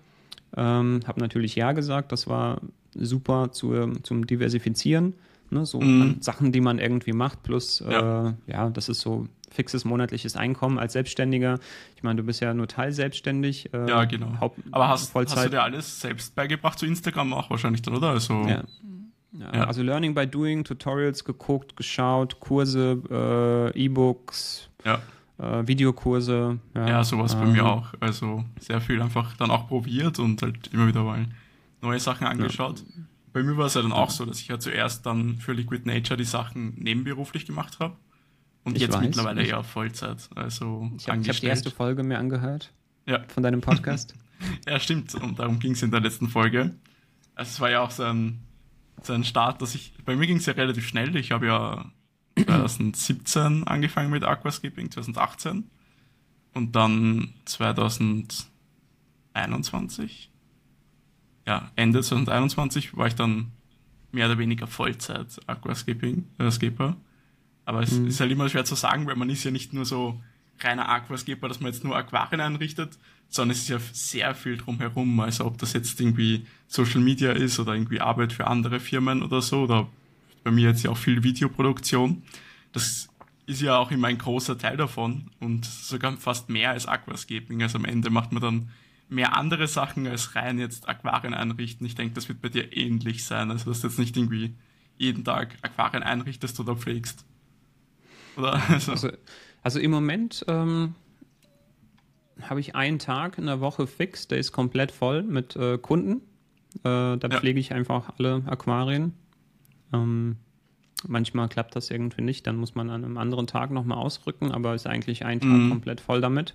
Ähm, habe natürlich ja gesagt, das war super zu, zum Diversifizieren, ne, so mhm. Sachen, die man irgendwie macht, plus ja. Äh, ja, das ist so fixes monatliches Einkommen als Selbstständiger. Ich meine, du bist ja nur teilselbstständig. Äh, ja, genau. Haupt Aber hast, Vollzeit. hast du dir alles selbst beigebracht zu Instagram auch wahrscheinlich dann, oder? Also, ja. Ja, ja. Also Learning by Doing, Tutorials geguckt, geschaut, Kurse, äh, E-Books, ja. äh, Videokurse. Ja, sowas ähm, bei mir auch. Also sehr viel einfach dann auch probiert und halt immer wieder mal neue Sachen angeschaut. Bei mir war es ja dann auch so, dass ich ja zuerst dann für Liquid Nature die Sachen nebenberuflich gemacht habe. Und ich jetzt weiß, mittlerweile ich, eher Vollzeit. Also ich habe hab die erste Folge mir angehört. Ja. Von deinem Podcast. ja, stimmt. Und darum ging es in der letzten Folge. Also es war ja auch so ein so ein Start, dass ich, bei mir ging es ja relativ schnell. Ich habe ja 2017 angefangen mit Aquascaping, 2018 und dann 2021, ja, Ende 2021 war ich dann mehr oder weniger Vollzeit Aquascaping, äh, Skipper. Aber es mhm. ist halt immer schwer zu sagen, weil man ist ja nicht nur so reiner Aquascaper, dass man jetzt nur Aquarien einrichtet, sondern es ist ja sehr viel drumherum. Also ob das jetzt irgendwie Social Media ist oder irgendwie Arbeit für andere Firmen oder so, oder bei mir jetzt ja auch viel Videoproduktion. Das ist ja auch immer ein großer Teil davon und sogar fast mehr als Aquascaping. Also am Ende macht man dann mehr andere Sachen als rein jetzt Aquarien einrichten. Ich denke, das wird bei dir ähnlich sein. Also dass du jetzt nicht irgendwie jeden Tag Aquarien einrichtest oder pflegst. Oder? Also, also, also im Moment ähm, habe ich einen Tag in der Woche fix, der ist komplett voll mit äh, Kunden. Äh, da ja. pflege ich einfach alle Aquarien. Ähm, manchmal klappt das irgendwie nicht, dann muss man an einem anderen Tag nochmal ausrücken, aber ist eigentlich ein Tag mhm. komplett voll damit.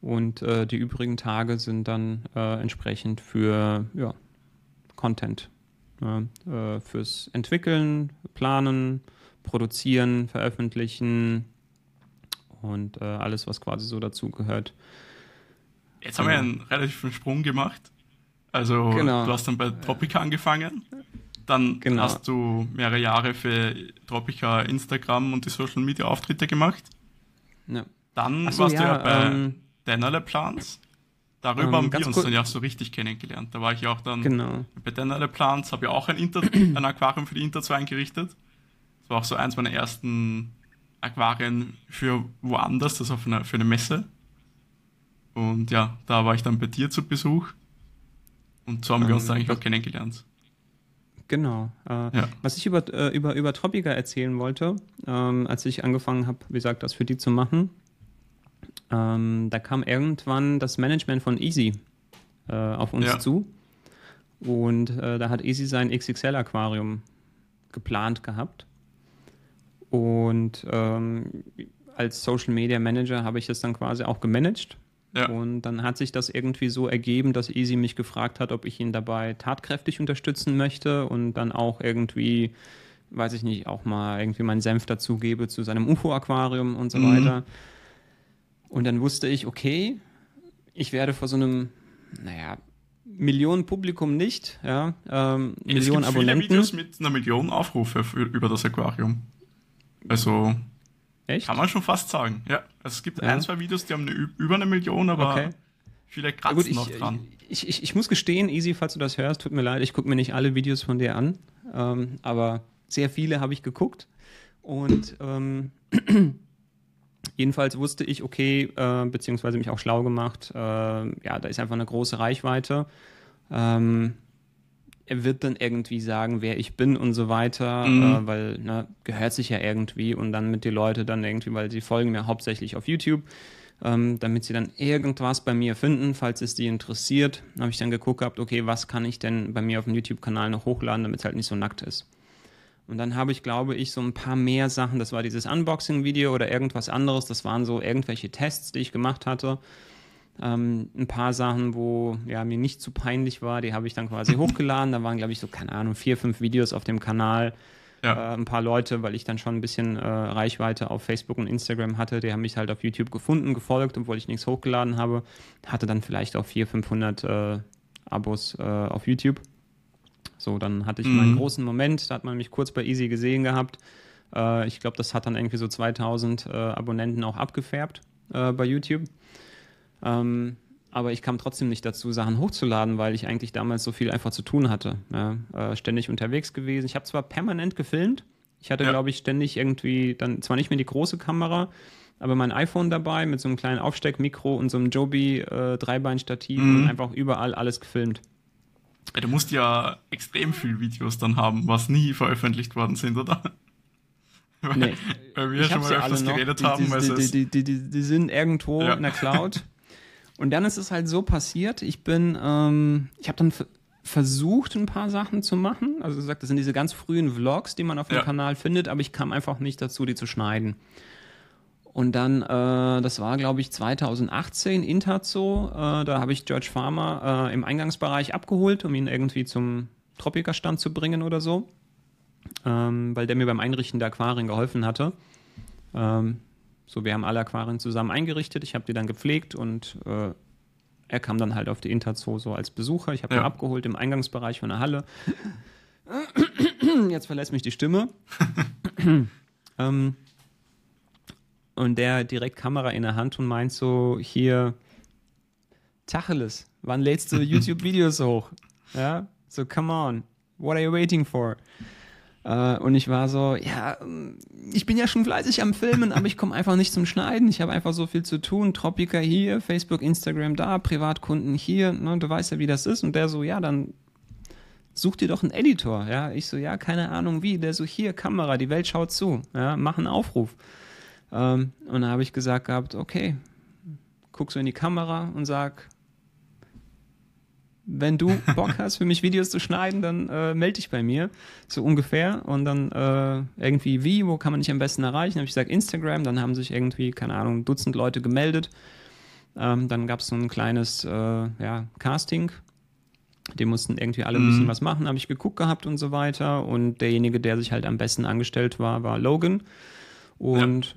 Und äh, die übrigen Tage sind dann äh, entsprechend für ja, Content. Äh, fürs Entwickeln, Planen, Produzieren, Veröffentlichen, und äh, alles, was quasi so dazugehört. Jetzt haben wir einen relativen Sprung gemacht. Also genau. du hast dann bei Tropica angefangen, dann genau. hast du mehrere Jahre für Tropica Instagram und die Social Media Auftritte gemacht. Ja. Dann so, warst ja, du ja bei ähm, Dennerle Plans. Darüber ähm, haben wir uns dann ja auch so richtig kennengelernt. Da war ich ja auch dann genau. bei Dennerle Plans, habe ja auch ein, Inter ein Aquarium für die Inter 2 eingerichtet. Das war auch so eins meiner ersten Aquarien für woanders, das auf einer, für eine Messe. Und ja, da war ich dann bei dir zu Besuch. Und so haben ähm, wir uns ähm, eigentlich auch kennengelernt. Genau. Äh, ja. Was ich über, äh, über, über Tropica erzählen wollte, ähm, als ich angefangen habe, wie gesagt, das für die zu machen, ähm, da kam irgendwann das Management von Easy äh, auf uns ja. zu. Und äh, da hat Easy sein XXL-Aquarium geplant gehabt. Und ähm, als Social Media Manager habe ich das dann quasi auch gemanagt. Ja. Und dann hat sich das irgendwie so ergeben, dass Easy mich gefragt hat, ob ich ihn dabei tatkräftig unterstützen möchte und dann auch irgendwie, weiß ich nicht, auch mal irgendwie meinen Senf dazugebe zu seinem UFO-Aquarium und so mhm. weiter. Und dann wusste ich, okay, ich werde vor so einem, naja, Millionen Publikum nicht, ja, ähm, Millionen es gibt Abonnenten. Viele Videos mit einer Million Aufrufe für, über das Aquarium. Also Echt? kann man schon fast sagen. Ja, also es gibt ja. ein, zwei Videos, die haben eine, über eine Million, aber okay. viele kratzen gut, ich, noch dran. Ich, ich, ich, muss gestehen, Easy, falls du das hörst, tut mir leid, ich gucke mir nicht alle Videos von dir an, ähm, aber sehr viele habe ich geguckt und ähm, jedenfalls wusste ich, okay, äh, beziehungsweise mich auch schlau gemacht, äh, ja, da ist einfach eine große Reichweite. Ähm, er wird dann irgendwie sagen, wer ich bin und so weiter, mhm. äh, weil ne, gehört sich ja irgendwie und dann mit die Leute dann irgendwie, weil sie folgen mir hauptsächlich auf YouTube, ähm, damit sie dann irgendwas bei mir finden, falls es die interessiert, habe ich dann geguckt gehabt, okay, was kann ich denn bei mir auf dem YouTube-Kanal noch hochladen, damit es halt nicht so nackt ist. Und dann habe ich, glaube ich, so ein paar mehr Sachen, das war dieses Unboxing-Video oder irgendwas anderes, das waren so irgendwelche Tests, die ich gemacht hatte. Ähm, ein paar Sachen, wo ja, mir nicht zu peinlich war, die habe ich dann quasi hochgeladen. Da waren, glaube ich, so, keine Ahnung, vier, fünf Videos auf dem Kanal. Ja. Äh, ein paar Leute, weil ich dann schon ein bisschen äh, Reichweite auf Facebook und Instagram hatte, die haben mich halt auf YouTube gefunden, gefolgt, obwohl ich nichts hochgeladen habe. Hatte dann vielleicht auch 400, 500 äh, Abos äh, auf YouTube. So, dann hatte ich mhm. meinen großen Moment, da hat man mich kurz bei Easy gesehen gehabt. Äh, ich glaube, das hat dann irgendwie so 2000 äh, Abonnenten auch abgefärbt bei YouTube. Ähm, aber ich kam trotzdem nicht dazu, Sachen hochzuladen, weil ich eigentlich damals so viel einfach zu tun hatte. Ja, äh, ständig unterwegs gewesen. Ich habe zwar permanent gefilmt, ich hatte, ja. glaube ich, ständig irgendwie dann zwar nicht mehr die große Kamera, aber mein iPhone dabei mit so einem kleinen Aufsteckmikro und so einem Joby äh, Dreibeinstativ mhm. und einfach überall alles gefilmt. Ja, du musst ja extrem viel Videos dann haben, was nie veröffentlicht worden sind, oder? Nee. Weil wir ich schon mal öfters geredet die, haben. Die, die, sind irgendwo ja. in der Cloud. Und dann ist es halt so passiert, ich bin, ähm, ich habe dann versucht, ein paar Sachen zu machen. Also gesagt, das sind diese ganz frühen Vlogs, die man auf dem ja. Kanal findet, aber ich kam einfach nicht dazu, die zu schneiden. Und dann, äh, das war glaube ich 2018, Interzo, äh, da habe ich George Farmer äh, im Eingangsbereich abgeholt, um ihn irgendwie zum Tropikerstand zu bringen oder so, ähm, weil der mir beim Einrichten der Aquarien geholfen hatte. Ähm, so, wir haben alle Aquarien zusammen eingerichtet, ich habe die dann gepflegt und äh, er kam dann halt auf die Interzoo so als Besucher. Ich habe ja. ihn abgeholt im Eingangsbereich von der Halle. Jetzt verlässt mich die Stimme. ähm, und der direkt Kamera in der Hand und meint so, hier, Tacheles, wann lädst du YouTube-Videos hoch? Ja, so come on, what are you waiting for? Uh, und ich war so, ja, ich bin ja schon fleißig am Filmen, aber ich komme einfach nicht zum Schneiden. Ich habe einfach so viel zu tun. Tropica hier, Facebook, Instagram da, Privatkunden hier. Ne, du weißt ja, wie das ist. Und der so, ja, dann such dir doch einen Editor. Ja, ich so, ja, keine Ahnung wie. Der so, hier, Kamera, die Welt schaut zu. Ja, mach einen Aufruf. Ähm, und da habe ich gesagt gehabt, okay, guck so in die Kamera und sag, wenn du Bock hast, für mich Videos zu schneiden, dann äh, melde dich bei mir, so ungefähr. Und dann äh, irgendwie, wie, wo kann man dich am besten erreichen? Dann habe ich gesagt, Instagram, dann haben sich irgendwie, keine Ahnung, Dutzend Leute gemeldet. Ähm, dann gab es so ein kleines äh, ja, Casting. Die mussten irgendwie alle ein bisschen mhm. was machen, habe ich geguckt gehabt und so weiter. Und derjenige, der sich halt am besten angestellt war, war Logan. Und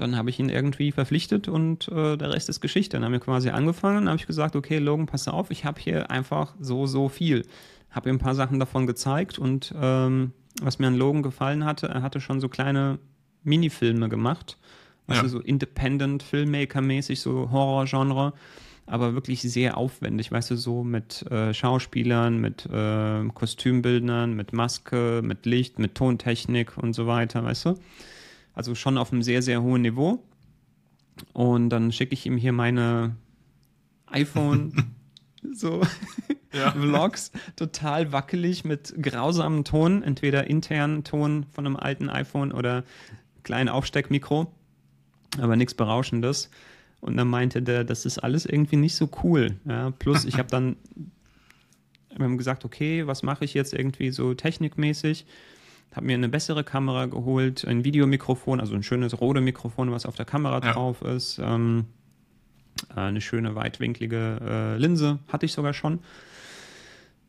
dann habe ich ihn irgendwie verpflichtet und äh, der Rest ist Geschichte. Dann haben wir quasi angefangen, habe ich gesagt, okay, Logan, pass auf, ich habe hier einfach so, so viel. Habe ihm ein paar Sachen davon gezeigt und ähm, was mir an Logan gefallen hatte, er hatte schon so kleine Minifilme gemacht, also ja. so Independent Filmmaker-mäßig, so Horror-Genre, aber wirklich sehr aufwendig, weißt du, so mit äh, Schauspielern, mit äh, Kostümbildnern, mit Maske, mit Licht, mit Tontechnik und so weiter, weißt du. Also schon auf einem sehr, sehr hohen Niveau. Und dann schicke ich ihm hier meine iPhone so ja. Vlogs, total wackelig mit grausamem Ton, entweder internen Ton von einem alten iPhone oder kleinen Aufsteckmikro, aber nichts Berauschendes. Und dann meinte der, das ist alles irgendwie nicht so cool. Ja, plus ich habe dann wir haben gesagt, okay, was mache ich jetzt irgendwie so technikmäßig? Habe mir eine bessere Kamera geholt, ein Videomikrofon, also ein schönes Rode Mikrofon, was auf der Kamera ja. drauf ist. Ähm, eine schöne weitwinklige äh, Linse hatte ich sogar schon.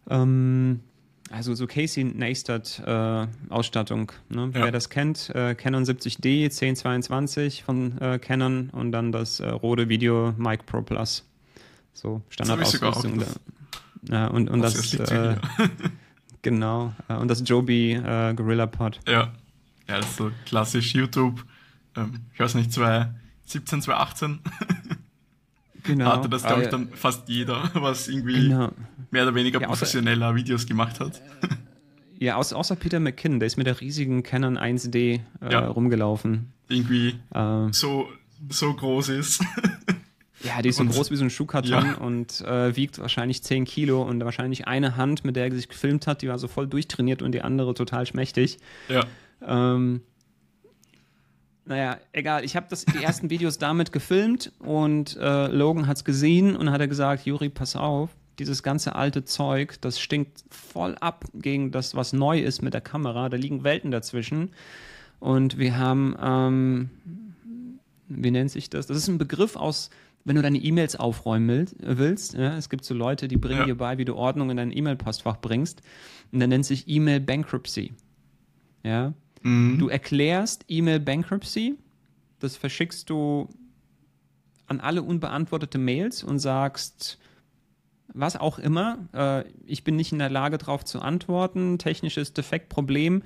Ähm, also so Casey Neistat äh, Ausstattung. Ne? Ja. Wer das kennt, äh, Canon 70D 1022 von äh, Canon und dann das äh, Rode Video Mic Pro Plus. So Standardausrüstung. Ja, und und das, das äh, Genau. Äh, und das Joby äh, Gorilla Pod. Ja. Ja, das ist so klassisch YouTube. Ähm, ich weiß nicht, 2017, 2018. genau. Hatte das, glaube ich, dann fast jeder, was irgendwie genau. mehr oder weniger ja, professioneller außer, Videos gemacht hat. ja, außer, außer Peter McKinnon, der ist mit der riesigen Canon 1D äh, ja. rumgelaufen. Irgendwie äh, so, so groß ist. Ja, die ist so und, groß wie so ein Schuhkarton ja. und äh, wiegt wahrscheinlich 10 Kilo und wahrscheinlich eine Hand, mit der er sich gefilmt hat, die war so voll durchtrainiert und die andere total schmächtig. Ja. Ähm, naja, egal. Ich habe die ersten Videos damit gefilmt und äh, Logan hat es gesehen und hat er gesagt, Juri, pass auf, dieses ganze alte Zeug, das stinkt voll ab gegen das, was neu ist mit der Kamera. Da liegen Welten dazwischen. Und wir haben, ähm, wie nennt sich das? Das ist ein Begriff aus wenn du deine E-Mails aufräumen willst, ja, es gibt so Leute, die bringen ja. dir bei, wie du Ordnung in dein E-Mail-Postfach bringst. Und dann nennt sich E-Mail Bankruptcy. Ja. Mhm. Du erklärst E-Mail Bankruptcy, das verschickst du an alle unbeantwortete Mails und sagst, was auch immer, äh, ich bin nicht in der Lage, darauf zu antworten, technisches Defekt, Problem,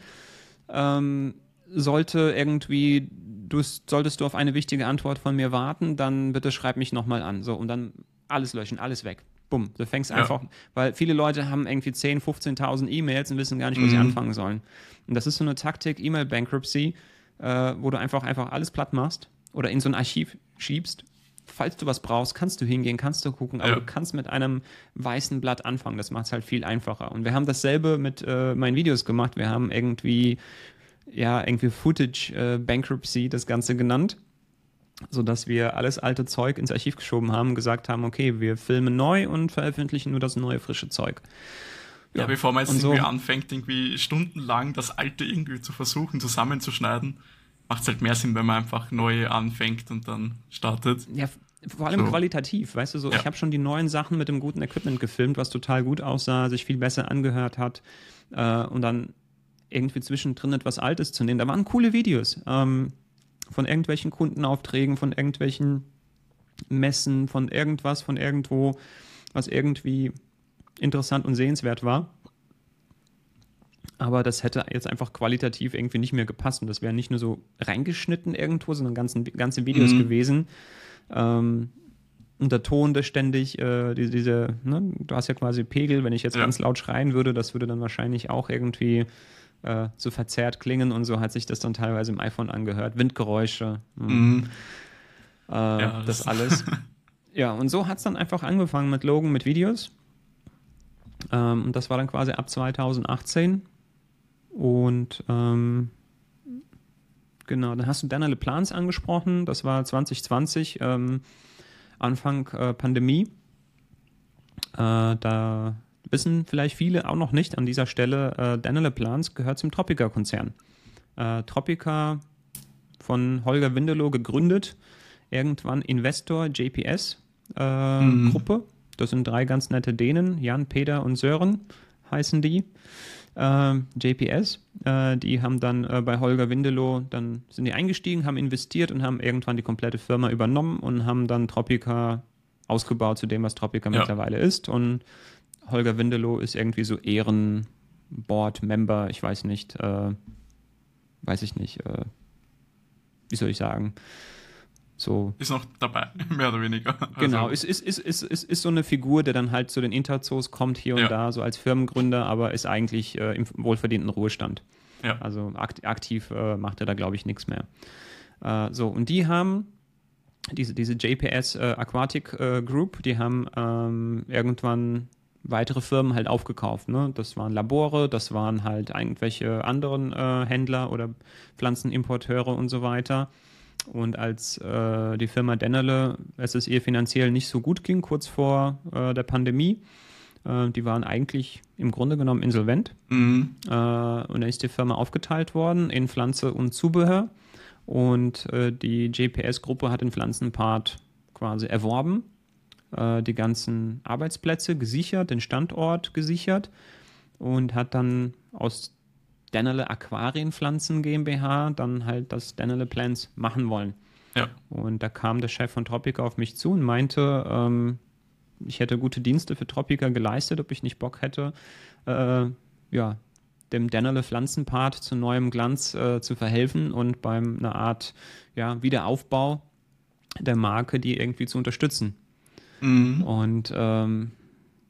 ähm, sollte irgendwie du solltest du auf eine wichtige Antwort von mir warten, dann bitte schreib mich nochmal an. So, und dann alles löschen, alles weg. Bumm. Du fängst ja. einfach, weil viele Leute haben irgendwie 10, 15.000 E-Mails und wissen gar nicht, wo mhm. sie anfangen sollen. Und das ist so eine Taktik, E-Mail-Bankruptcy, äh, wo du einfach, einfach alles platt machst oder in so ein Archiv schiebst, falls du was brauchst, kannst du hingehen, kannst du gucken, aber ja. du kannst mit einem weißen Blatt anfangen. Das macht es halt viel einfacher. Und wir haben dasselbe mit äh, meinen Videos gemacht. Wir haben irgendwie, ja, irgendwie Footage äh, Bankruptcy das Ganze genannt sodass wir alles alte Zeug ins Archiv geschoben haben, gesagt haben, okay, wir filmen neu und veröffentlichen nur das neue, frische Zeug. Ja, ja bevor man jetzt so, irgendwie anfängt, irgendwie stundenlang das alte irgendwie zu versuchen zusammenzuschneiden, macht es halt mehr Sinn, wenn man einfach neu anfängt und dann startet. Ja, vor allem so. qualitativ, weißt du, so, ja. ich habe schon die neuen Sachen mit dem guten Equipment gefilmt, was total gut aussah, sich viel besser angehört hat äh, und dann irgendwie zwischendrin etwas Altes zu nehmen. Da waren coole Videos ähm, von irgendwelchen Kundenaufträgen, von irgendwelchen Messen, von irgendwas, von irgendwo, was irgendwie interessant und sehenswert war. Aber das hätte jetzt einfach qualitativ irgendwie nicht mehr gepasst. Und das wäre nicht nur so reingeschnitten irgendwo, sondern ganzen, ganze Videos mhm. gewesen. Ähm, und der Ton, der ständig, äh, diese, diese ne, du hast ja quasi Pegel, wenn ich jetzt ja. ganz laut schreien würde, das würde dann wahrscheinlich auch irgendwie äh, so verzerrt klingen und so hat sich das dann teilweise im iPhone angehört. Windgeräusche, hm. mhm. äh, ja, das, das alles. ja, und so hat es dann einfach angefangen mit Logan, mit Videos. Ähm, und das war dann quasi ab 2018. Und ähm, genau, dann hast du Dana Plans angesprochen. Das war 2020, ähm, Anfang äh, Pandemie. Äh, da wissen vielleicht viele auch noch nicht an dieser Stelle, äh, Daniel Plans gehört zum Tropica-Konzern. Äh, Tropica von Holger Windelow gegründet, irgendwann Investor JPS äh, mhm. Gruppe. Das sind drei ganz nette Dänen, Jan, Peter und Sören heißen die äh, JPS. Äh, die haben dann äh, bei Holger Windelow, dann sind die eingestiegen, haben investiert und haben irgendwann die komplette Firma übernommen und haben dann Tropica ausgebaut zu dem, was Tropica ja. mittlerweile ist. Und Holger Windelow ist irgendwie so Ehrenboard-Member, ich weiß nicht, äh, weiß ich nicht, äh, wie soll ich sagen, so. Ist noch dabei, mehr oder weniger. Also genau, ist, ist, ist, ist, ist, ist so eine Figur, der dann halt zu den Interzoos kommt hier und ja. da, so als Firmengründer, aber ist eigentlich äh, im wohlverdienten Ruhestand. Ja. Also akt, aktiv äh, macht er da, glaube ich, nichts mehr. Äh, so, und die haben diese, diese JPS äh, Aquatic äh, Group, die haben ähm, irgendwann weitere Firmen halt aufgekauft. Ne? Das waren Labore, das waren halt irgendwelche anderen äh, Händler oder Pflanzenimporteure und so weiter. Und als äh, die Firma Dennerle, es ist ihr finanziell nicht so gut ging, kurz vor äh, der Pandemie, äh, die waren eigentlich im Grunde genommen insolvent. Mhm. Äh, und dann ist die Firma aufgeteilt worden in Pflanze und Zubehör. Und äh, die JPS-Gruppe hat den Pflanzenpart quasi erworben, äh, die ganzen Arbeitsplätze gesichert, den Standort gesichert und hat dann aus Dennerle Aquarienpflanzen GmbH dann halt das Dennerle Plants machen wollen. Ja. Und da kam der Chef von Tropica auf mich zu und meinte, ähm, ich hätte gute Dienste für Tropica geleistet, ob ich nicht Bock hätte, äh, ja, dem Dennerle Pflanzenpart zu neuem Glanz äh, zu verhelfen und beim einer Art ja, Wiederaufbau der Marke die irgendwie zu unterstützen. Mhm. Und ähm,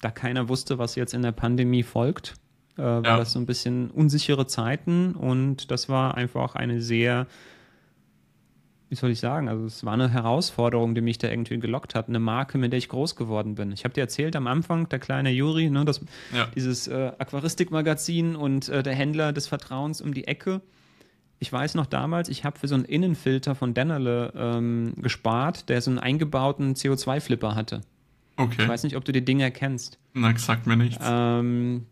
da keiner wusste, was jetzt in der Pandemie folgt, äh, war ja. das so ein bisschen unsichere Zeiten und das war einfach eine sehr, wie soll ich sagen, also es war eine Herausforderung, die mich da irgendwie gelockt hat, eine Marke, mit der ich groß geworden bin. Ich habe dir erzählt am Anfang, der kleine Juri, ne, das, ja. dieses äh, Aquaristikmagazin und äh, der Händler des Vertrauens um die Ecke. Ich weiß noch damals, ich habe für so einen Innenfilter von Dennerle ähm, gespart, der so einen eingebauten CO2-Flipper hatte. Okay. Ich weiß nicht, ob du die Dinge kennst. Na, sagt mir nichts. Ähm,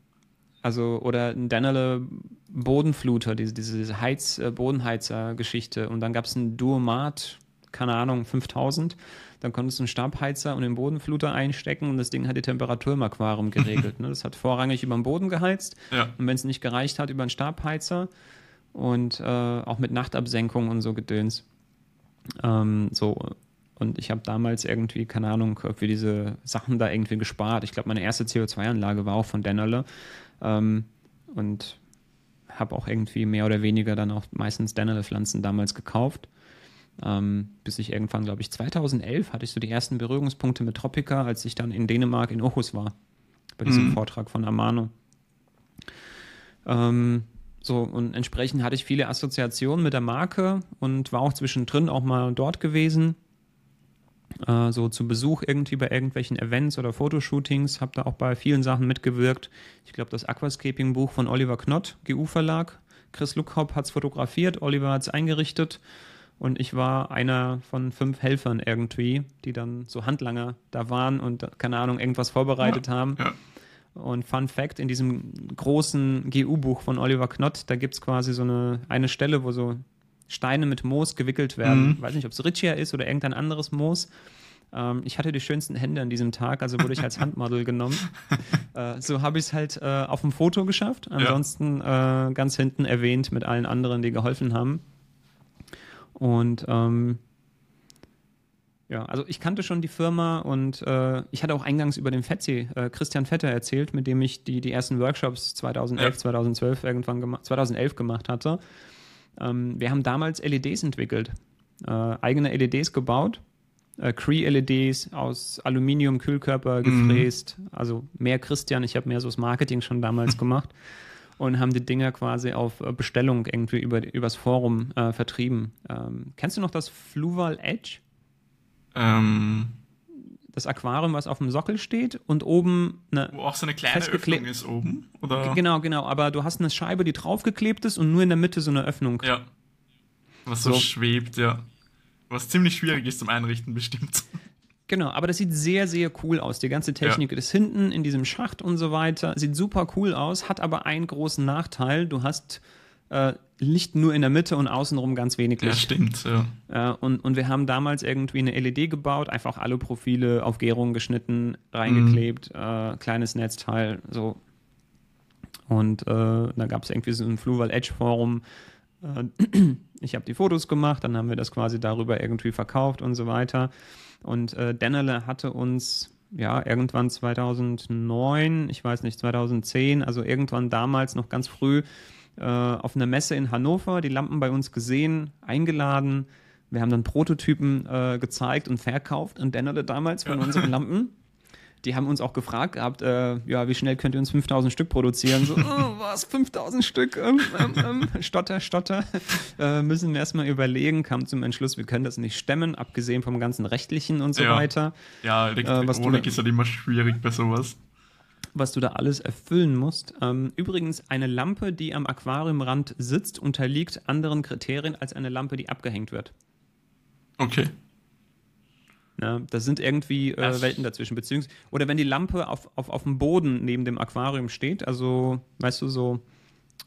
also, oder ein Dennerle Bodenfluter, diese, diese Heiz, äh, Bodenheizer-Geschichte. Und dann gab es ein Duomat, keine Ahnung, 5000. Dann konntest du einen Stabheizer und den Bodenfluter einstecken und das Ding hat die Temperatur im Aquarium geregelt. ne? Das hat vorrangig über den Boden geheizt. Ja. Und wenn es nicht gereicht hat, über einen Stabheizer und äh, auch mit Nachtabsenkung und so Gedöns. Ähm, so. Und ich habe damals irgendwie, keine Ahnung, für diese Sachen da irgendwie gespart. Ich glaube, meine erste CO2-Anlage war auch von Dennerle. Ähm, und habe auch irgendwie mehr oder weniger dann auch meistens Dennerle-Pflanzen damals gekauft. Ähm, bis ich irgendwann, glaube ich, 2011 hatte ich so die ersten Berührungspunkte mit Tropica, als ich dann in Dänemark in Aarhus war. Bei diesem mhm. Vortrag von Amano. Ähm, so, und entsprechend hatte ich viele Assoziationen mit der Marke und war auch zwischendrin auch mal dort gewesen. Äh, so zu Besuch irgendwie bei irgendwelchen Events oder Fotoshootings, habe da auch bei vielen Sachen mitgewirkt. Ich glaube, das Aquascaping-Buch von Oliver Knott, GU Verlag. Chris Luckhop hat es fotografiert, Oliver hat es eingerichtet und ich war einer von fünf Helfern irgendwie, die dann so Handlanger da waren und, keine Ahnung, irgendwas vorbereitet ja, haben. Ja. Und Fun Fact: In diesem großen GU-Buch von Oliver Knott, da gibt es quasi so eine, eine Stelle, wo so Steine mit Moos gewickelt werden. Mhm. Ich weiß nicht, ob es Ritchia ist oder irgendein anderes Moos. Ähm, ich hatte die schönsten Hände an diesem Tag, also wurde ich als Handmodel genommen. Äh, so habe ich es halt äh, auf dem Foto geschafft. Ansonsten ja. äh, ganz hinten erwähnt mit allen anderen, die geholfen haben. Und ähm, ja, also ich kannte schon die Firma und äh, ich hatte auch eingangs über den Fetzi, äh, Christian Vetter erzählt, mit dem ich die, die ersten Workshops 2011, ja. 2012 irgendwann gemacht, 2011 gemacht hatte. Ähm, wir haben damals LEDs entwickelt, äh, eigene LEDs gebaut, äh, Cree-LEDs aus Aluminium-Kühlkörper mhm. gefräst, mhm. also mehr Christian, ich habe mehr so das Marketing schon damals gemacht und haben die Dinger quasi auf äh, Bestellung irgendwie über, übers Forum äh, vertrieben. Ähm, kennst du noch das Fluval Edge? Ähm, das Aquarium, was auf dem Sockel steht und oben eine. Wo auch so eine kleine Öffnung ist oben, oder? Genau, genau, aber du hast eine Scheibe, die draufgeklebt ist und nur in der Mitte so eine Öffnung. Ja. Was so, so schwebt, ja. Was ziemlich schwierig ist zum Einrichten, bestimmt. Genau, aber das sieht sehr, sehr cool aus. Die ganze Technik ja. ist hinten in diesem Schacht und so weiter. Sieht super cool aus, hat aber einen großen Nachteil. Du hast äh, Licht nur in der Mitte und außenrum ganz wenig Licht. Ja, stimmt, ja. Äh, und, und wir haben damals irgendwie eine LED gebaut, einfach alle Profile auf Gärung geschnitten, reingeklebt, mhm. äh, kleines Netzteil, so. Und äh, da gab es irgendwie so ein Fluval Edge Forum. Äh, ich habe die Fotos gemacht, dann haben wir das quasi darüber irgendwie verkauft und so weiter. Und äh, Dennerle hatte uns ja, irgendwann 2009, ich weiß nicht, 2010, also irgendwann damals noch ganz früh äh, auf einer Messe in Hannover, die Lampen bei uns gesehen, eingeladen. Wir haben dann Prototypen äh, gezeigt und verkauft und Dennerte damals von ja. unseren Lampen. Die haben uns auch gefragt gehabt, äh, ja, wie schnell könnt ihr uns 5000 Stück produzieren? So, oh, was, 5000 Stück? Ähm, ähm, ähm, stotter, stotter. Äh, müssen wir erstmal überlegen, kam zum Entschluss, wir können das nicht stemmen, abgesehen vom ganzen Rechtlichen und so ja. weiter. Ja, Elektronik äh, ist halt immer schwierig bei sowas was du da alles erfüllen musst. Ähm, übrigens, eine Lampe, die am Aquariumrand sitzt, unterliegt anderen Kriterien als eine Lampe, die abgehängt wird. Okay. Ja, da sind irgendwie äh, Welten dazwischen. Beziehungs oder wenn die Lampe auf, auf, auf dem Boden neben dem Aquarium steht, also, weißt du, so,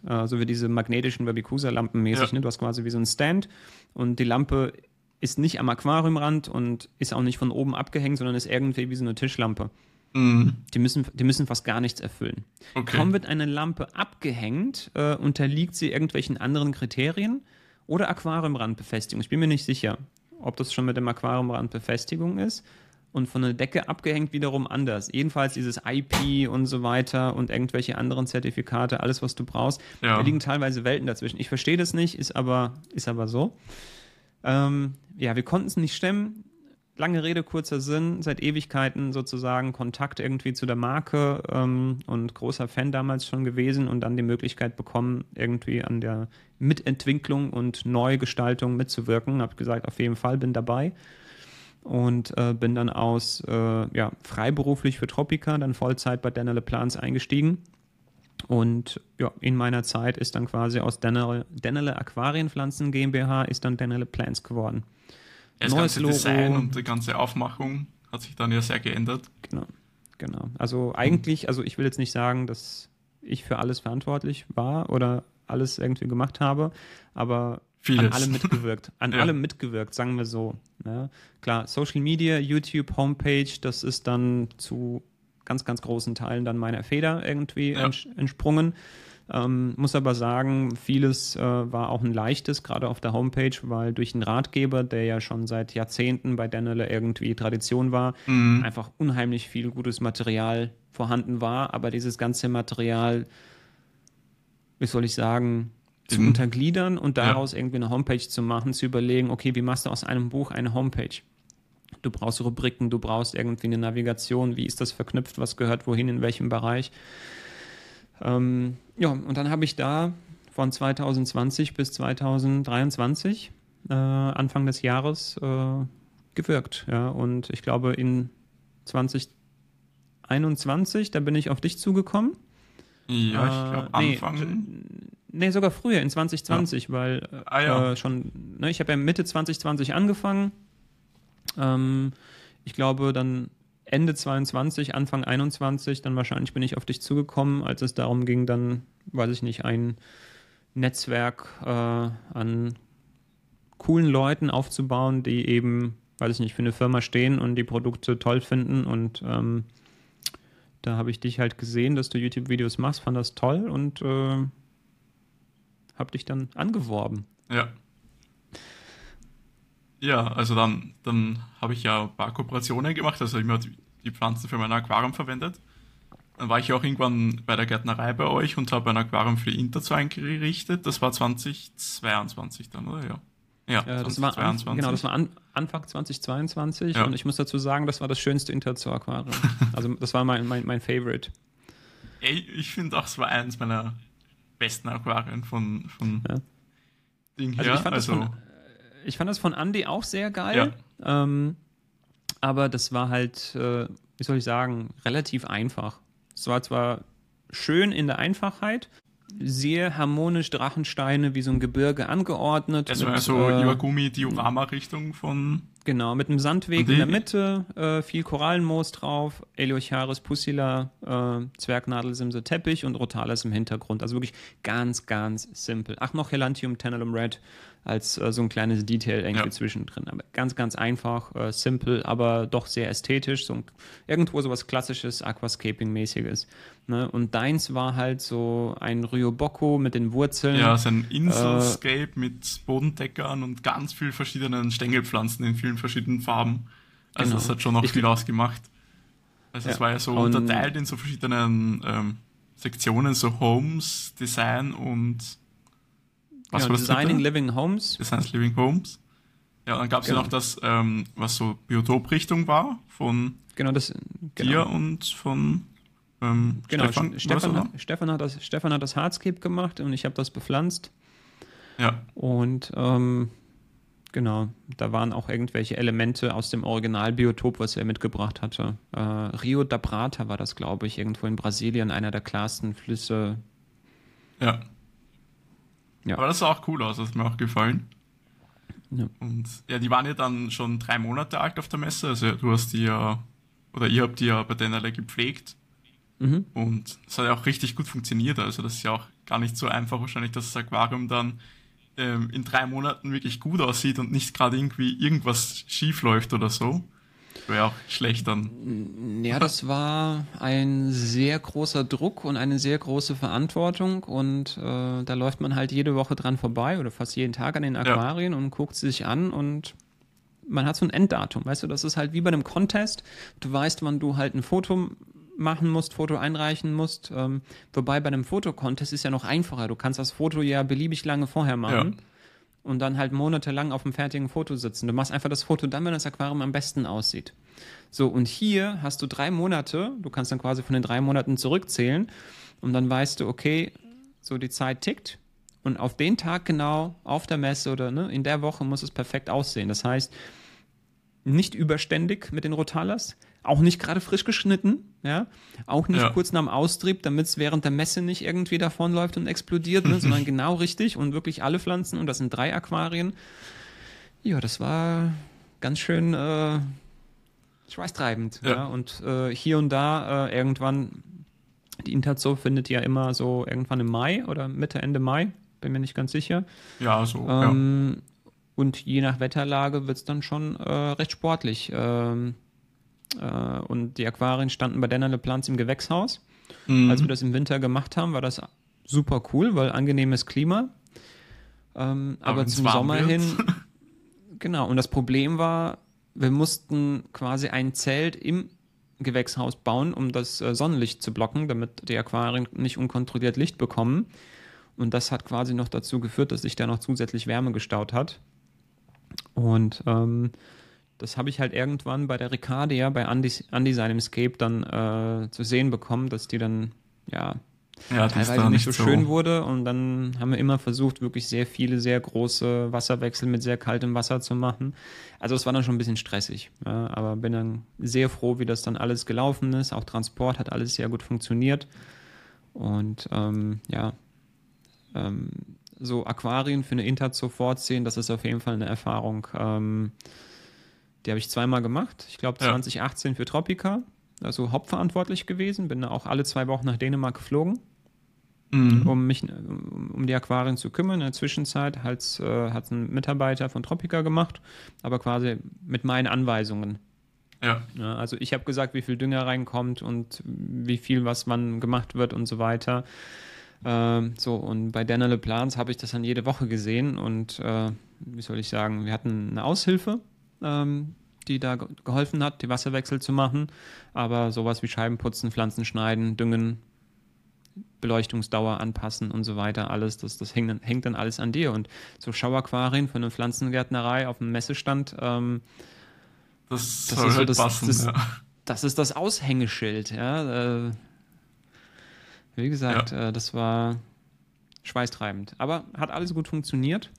äh, so wie diese magnetischen Webikusa-Lampen mäßig, ja. ne? du hast quasi wie so ein Stand und die Lampe ist nicht am Aquariumrand und ist auch nicht von oben abgehängt, sondern ist irgendwie wie so eine Tischlampe. Mhm. Die, müssen, die müssen fast gar nichts erfüllen. Okay. Kaum wird eine Lampe abgehängt, äh, unterliegt sie irgendwelchen anderen Kriterien oder Aquariumrandbefestigung. Ich bin mir nicht sicher, ob das schon mit dem Aquariumrandbefestigung ist. Und von der Decke abgehängt wiederum anders. Jedenfalls dieses IP und so weiter und irgendwelche anderen Zertifikate, alles, was du brauchst. Ja. Da liegen teilweise Welten dazwischen. Ich verstehe das nicht, ist aber, ist aber so. Ähm, ja, wir konnten es nicht stemmen lange Rede, kurzer Sinn, seit Ewigkeiten sozusagen Kontakt irgendwie zu der Marke ähm, und großer Fan damals schon gewesen und dann die Möglichkeit bekommen, irgendwie an der Mitentwicklung und Neugestaltung mitzuwirken. Habe gesagt, auf jeden Fall bin dabei und äh, bin dann aus äh, ja, freiberuflich für Tropica, dann Vollzeit bei Dennerle Plants eingestiegen. Und ja, in meiner Zeit ist dann quasi aus Dennerle Aquarienpflanzen GmbH ist dann Dennerle Plants geworden. Das Neues ganze Logo. Design und die ganze Aufmachung hat sich dann ja sehr geändert. Genau, genau. Also eigentlich, also ich will jetzt nicht sagen, dass ich für alles verantwortlich war oder alles irgendwie gemacht habe, aber Vieles. an allem mitgewirkt. An ja. allem mitgewirkt, sagen wir so. Ja, ne? klar, Social Media, YouTube, Homepage, das ist dann zu ganz, ganz großen Teilen dann meiner Feder irgendwie ja. entsprungen. Ähm, muss aber sagen, vieles äh, war auch ein leichtes, gerade auf der Homepage, weil durch einen Ratgeber, der ja schon seit Jahrzehnten bei Dennele irgendwie Tradition war, mhm. einfach unheimlich viel gutes Material vorhanden war. Aber dieses ganze Material, wie soll ich sagen, zu mhm. untergliedern und daraus ja. irgendwie eine Homepage zu machen, zu überlegen, okay, wie machst du aus einem Buch eine Homepage? Du brauchst Rubriken, du brauchst irgendwie eine Navigation, wie ist das verknüpft, was gehört wohin, in welchem Bereich. Ähm, ja, und dann habe ich da von 2020 bis 2023, äh, Anfang des Jahres, äh, gewirkt. Ja? Und ich glaube, in 2021, da bin ich auf dich zugekommen. Ja, ich glaube äh, nee, Anfang. Nee, sogar früher, in 2020, ja. weil äh, ah, ja. äh, schon, ne, ich habe ja Mitte 2020 angefangen. Ähm, ich glaube, dann Ende 22, Anfang 21, dann wahrscheinlich bin ich auf dich zugekommen, als es darum ging, dann, weiß ich nicht, ein Netzwerk äh, an coolen Leuten aufzubauen, die eben, weiß ich nicht, für eine Firma stehen und die Produkte toll finden. Und ähm, da habe ich dich halt gesehen, dass du YouTube-Videos machst, fand das toll und äh, habe dich dann angeworben. Ja. Ja, also dann, dann habe ich ja ein paar Kooperationen gemacht, also immer die, die Pflanzen für mein Aquarium verwendet. Dann war ich auch irgendwann bei der Gärtnerei bei euch und habe ein Aquarium für Interzo eingerichtet. Das war 2022 dann, oder? Ja. Ja, ja das war an, genau, das war an, Anfang 2022 ja. und ich muss dazu sagen, das war das schönste Interzo-Aquarium. also das war mein, mein, mein Favorite. Ey, ich finde auch, es war eines meiner besten Aquarien von, von ja. Ding also her. Ich fand, also, von, ich fand, das von Andy auch sehr geil. Ja. Ähm, aber das war halt, äh, wie soll ich sagen, relativ einfach. Es war zwar schön in der Einfachheit, sehr harmonisch Drachensteine wie so ein Gebirge angeordnet. Also mit, so äh, Iwagumi-Diorama-Richtung von. Genau, mit einem Sandweg in der Mitte, äh, viel Korallenmoos drauf, Eliocharis pusilla, äh, Zwergnadelsimse Teppich und Rotalis im Hintergrund. Also wirklich ganz, ganz simpel. Ach, noch Helantium Tenellum Red als äh, so ein kleines Detail irgendwie ja. zwischendrin. Aber ganz, ganz einfach, äh, simpel, aber doch sehr ästhetisch. So ein, irgendwo so was klassisches, Aquascaping-mäßiges. Ne? Und deins war halt so ein Ryoboko mit den Wurzeln. Ja, so ein Inselscape äh, mit Bodendeckern und ganz vielen verschiedenen Stängelpflanzen in vielen verschiedenen Farben. Also genau. das hat schon noch ich, viel ausgemacht. Also es war ja so unterteilt in so verschiedenen ähm, Sektionen, so Homes, Design und was ja, war das Designing dritte? Living Homes. Designs Living Homes. Ja, dann gab es genau. ja noch das, ähm, was so Biotoprichtung war von genau, das, genau. dir und von ähm, genau, Stefan. Stefan, hat, Stefan, hat das, Stefan hat das Hardscape gemacht und ich habe das bepflanzt. Ja. Und ähm, genau, da waren auch irgendwelche Elemente aus dem Originalbiotop, was er mitgebracht hatte. Äh, Rio da Prata war das, glaube ich, irgendwo in Brasilien, einer der klarsten Flüsse. Ja. Ja. Aber das sah auch cool aus, das hat mir auch gefallen. Ja. Und ja, die waren ja dann schon drei Monate alt auf der Messe. Also du hast die ja, oder ihr habt die ja bei Dennerle gepflegt. Mhm. Und es hat ja auch richtig gut funktioniert. Also das ist ja auch gar nicht so einfach wahrscheinlich, dass das Aquarium dann ähm, in drei Monaten wirklich gut aussieht und nicht gerade irgendwie irgendwas schief läuft oder so. Wäre auch schlecht dann. Ja, das war ein sehr großer Druck und eine sehr große Verantwortung und äh, da läuft man halt jede Woche dran vorbei oder fast jeden Tag an den Aquarien ja. und guckt sich an und man hat so ein Enddatum, weißt du, das ist halt wie bei einem Contest. Du weißt, wann du halt ein Foto machen musst, Foto einreichen musst. Ähm, wobei bei einem Fotocontest ist ja noch einfacher. Du kannst das Foto ja beliebig lange vorher machen. Ja und dann halt monatelang auf dem fertigen Foto sitzen. Du machst einfach das Foto dann, wenn das Aquarium am besten aussieht. So, und hier hast du drei Monate, du kannst dann quasi von den drei Monaten zurückzählen und dann weißt du, okay, so die Zeit tickt und auf den Tag genau, auf der Messe oder ne, in der Woche muss es perfekt aussehen. Das heißt, nicht überständig mit den Rotalas, auch nicht gerade frisch geschnitten, ja, auch nicht ja. kurz nach dem Austrieb, damit es während der Messe nicht irgendwie davonläuft und explodiert, ne, sondern genau richtig und wirklich alle Pflanzen und das sind drei Aquarien. Ja, das war ganz schön äh, schweißtreibend. Ja. ja. Und äh, hier und da äh, irgendwann, die Interzoo findet ja immer so irgendwann im Mai oder Mitte, Ende Mai, bin mir nicht ganz sicher. Ja, so. Ähm, ja. Und je nach Wetterlage wird es dann schon äh, recht sportlich. Ähm, äh, und die Aquarien standen bei Dennerle Plants im Gewächshaus. Mhm. Als wir das im Winter gemacht haben, war das super cool, weil angenehmes Klima. Ähm, aber, aber zum Sommer hin. Genau. Und das Problem war, wir mussten quasi ein Zelt im Gewächshaus bauen, um das äh, Sonnenlicht zu blocken, damit die Aquarien nicht unkontrolliert Licht bekommen. Und das hat quasi noch dazu geführt, dass sich da noch zusätzlich Wärme gestaut hat. Und ähm, das habe ich halt irgendwann bei der Ricardia, bei Andy, Andy seinem Escape dann äh, zu sehen bekommen, dass die dann ja ja, teilweise nicht so, so schön wurde. Und dann haben wir immer versucht, wirklich sehr viele, sehr große Wasserwechsel mit sehr kaltem Wasser zu machen. Also es war dann schon ein bisschen stressig. Ja, aber bin dann sehr froh, wie das dann alles gelaufen ist. Auch Transport hat alles sehr gut funktioniert. Und ähm, ja, ähm, so Aquarien für eine Inter zu vorziehen, das ist auf jeden Fall eine Erfahrung. Ähm, die habe ich zweimal gemacht. Ich glaube 2018 ja. für Tropica also hauptverantwortlich gewesen, bin da auch alle zwei Wochen nach Dänemark geflogen, mhm. um mich um die Aquarien zu kümmern. In der Zwischenzeit hat äh, hat ein Mitarbeiter von Tropica gemacht, aber quasi mit meinen Anweisungen. Ja. ja also ich habe gesagt, wie viel Dünger reinkommt und wie viel was wann gemacht wird und so weiter. Ähm, so, und bei Daniel Plans habe ich das dann jede Woche gesehen und äh, wie soll ich sagen, wir hatten eine Aushilfe, ähm, die da geholfen hat, die Wasserwechsel zu machen. Aber sowas wie Scheiben putzen, Pflanzen schneiden, düngen, Beleuchtungsdauer anpassen und so weiter, alles, das, das hängt, hängt dann alles an dir. Und so Schauaquarien für eine Pflanzengärtnerei auf einem Messestand, ähm, das, das, ist halt das, passen, das, ja. das, ist das Aushängeschild, ja. Äh, wie gesagt, ja. äh, das war schweißtreibend. Aber hat alles gut funktioniert.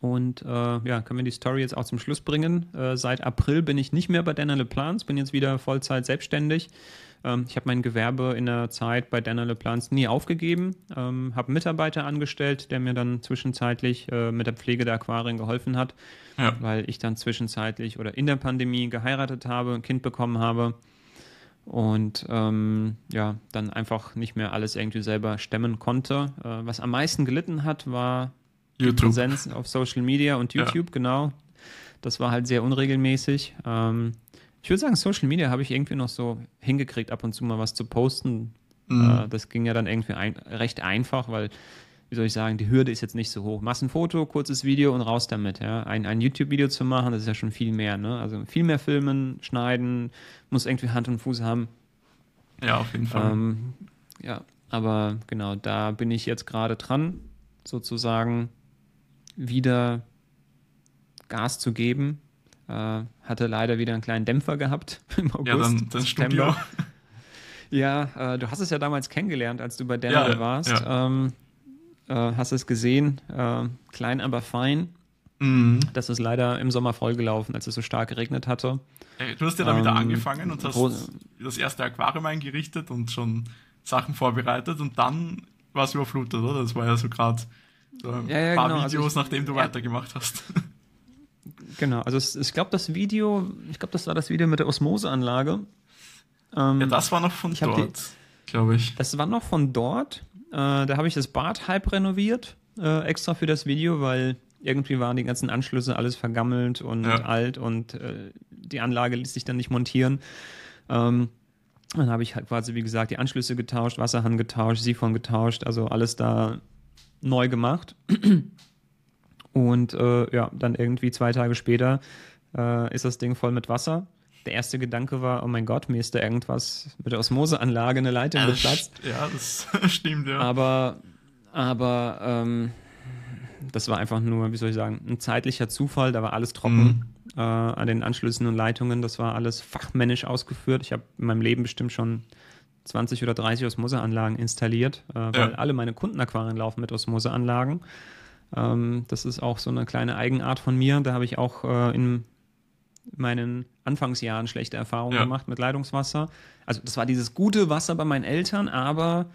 Und äh, ja, können wir die Story jetzt auch zum Schluss bringen. Äh, seit April bin ich nicht mehr bei Dana Le Plans, bin jetzt wieder Vollzeit selbstständig. Ähm, ich habe mein Gewerbe in der Zeit bei Dana Le Plans nie aufgegeben, ähm, habe einen Mitarbeiter angestellt, der mir dann zwischenzeitlich äh, mit der Pflege der Aquarien geholfen hat, ja. weil ich dann zwischenzeitlich oder in der Pandemie geheiratet habe, ein Kind bekommen habe und ähm, ja, dann einfach nicht mehr alles irgendwie selber stemmen konnte. Äh, was am meisten gelitten hat, war YouTube. Präsenz auf Social Media und YouTube, ja. genau. Das war halt sehr unregelmäßig. Ähm, ich würde sagen, Social Media habe ich irgendwie noch so hingekriegt, ab und zu mal was zu posten. Mhm. Äh, das ging ja dann irgendwie ein, recht einfach, weil, wie soll ich sagen, die Hürde ist jetzt nicht so hoch. Machst ein Foto, kurzes Video und raus damit. Ja? Ein, ein YouTube-Video zu machen, das ist ja schon viel mehr. Ne? Also viel mehr filmen, schneiden, muss irgendwie Hand und Fuß haben. Ja, auf jeden Fall. Ähm, ja, aber genau, da bin ich jetzt gerade dran, sozusagen wieder Gas zu geben. Äh, hatte leider wieder einen kleinen Dämpfer gehabt im August. Ja, dann das Studio. Ja, äh, du hast es ja damals kennengelernt, als du bei Daniel ja, warst. Ja. Ähm, äh, hast es gesehen, äh, klein aber fein. Mhm. Das ist leider im Sommer vollgelaufen, als es so stark geregnet hatte. Hey, du hast ja damit ähm, angefangen und hast das erste Aquarium eingerichtet und schon Sachen vorbereitet und dann war es überflutet, oder? Das war ja so gerade so ein ja, ja, paar genau. Also Videos, also ich, nachdem du ja. weitergemacht hast. Genau, also es, ich glaube, das Video, ich glaube, das war das Video mit der Osmoseanlage. Ähm, ja, das war noch von dort, glaube ich. Das war noch von dort. Äh, da habe ich das Bad halb renoviert, äh, extra für das Video, weil irgendwie waren die ganzen Anschlüsse alles vergammelt und ja. alt und äh, die Anlage ließ sich dann nicht montieren. Ähm, dann habe ich halt quasi, wie gesagt, die Anschlüsse getauscht, Wasserhahn getauscht, Siphon getauscht, also alles da neu gemacht. Und äh, ja, dann irgendwie zwei Tage später äh, ist das Ding voll mit Wasser. Der erste Gedanke war, oh mein Gott, mir ist da irgendwas mit der Osmoseanlage eine Leitung geplatzt. Ja, das stimmt, ja. Aber, aber ähm, das war einfach nur, wie soll ich sagen, ein zeitlicher Zufall. Da war alles trocken mhm. äh, an den Anschlüssen und Leitungen. Das war alles fachmännisch ausgeführt. Ich habe in meinem Leben bestimmt schon 20 oder 30 Osmoseanlagen installiert, äh, weil ja. alle meine Kundenaquarien laufen mit Osmoseanlagen. Ähm, das ist auch so eine kleine Eigenart von mir. Da habe ich auch äh, in meinen Anfangsjahren schlechte Erfahrungen ja. gemacht mit Leitungswasser. Also das war dieses gute Wasser bei meinen Eltern, aber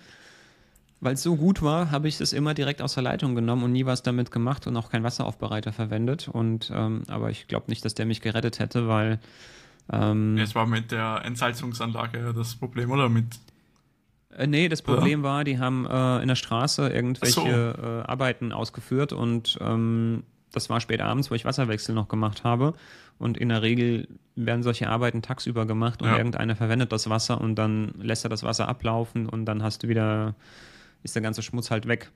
weil es so gut war, habe ich es immer direkt aus der Leitung genommen und nie was damit gemacht und auch keinen Wasseraufbereiter verwendet. Und ähm, aber ich glaube nicht, dass der mich gerettet hätte, weil ähm, es war mit der Entsalzungsanlage das Problem, oder mit äh, nee, das Problem war, die haben äh, in der Straße irgendwelche so. äh, Arbeiten ausgeführt und ähm, das war spät abends, wo ich Wasserwechsel noch gemacht habe. Und in der Regel werden solche Arbeiten tagsüber gemacht und ja. irgendeiner verwendet das Wasser und dann lässt er das Wasser ablaufen und dann hast du wieder, ist der ganze Schmutz halt weg.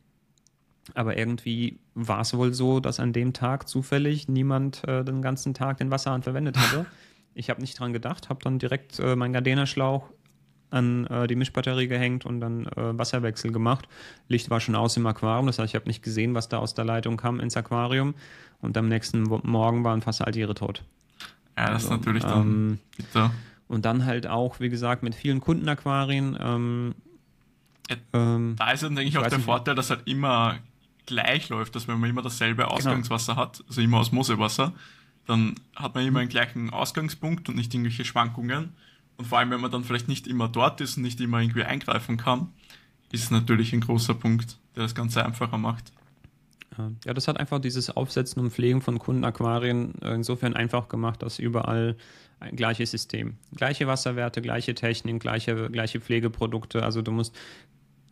Aber irgendwie war es wohl so, dass an dem Tag zufällig niemand äh, den ganzen Tag den Wasserhahn verwendet hatte. Ich habe nicht dran gedacht, habe dann direkt äh, meinen Gardena-Schlauch an äh, die Mischbatterie gehängt und dann äh, Wasserwechsel gemacht. Licht war schon aus im Aquarium, das heißt, ich habe nicht gesehen, was da aus der Leitung kam ins Aquarium. Und am nächsten Morgen waren fast all Tiere tot. Ja, das also, ist natürlich dann ähm, bitter. Und dann halt auch, wie gesagt, mit vielen Kundenaquarien. Ähm, ähm, da ist dann eigentlich auch der nicht. Vorteil, dass halt immer gleich läuft, dass wenn man immer dasselbe genau. Ausgangswasser genau. hat, also immer Osmosewasser, dann hat man immer einen gleichen Ausgangspunkt und nicht irgendwelche Schwankungen. Und vor allem, wenn man dann vielleicht nicht immer dort ist und nicht immer irgendwie eingreifen kann, ist es natürlich ein großer Punkt, der das Ganze einfacher macht. Ja, das hat einfach dieses Aufsetzen und Pflegen von Kundenaquarien insofern einfach gemacht, dass überall ein gleiches System. Gleiche Wasserwerte, gleiche Technik, gleiche, gleiche Pflegeprodukte. Also du musst,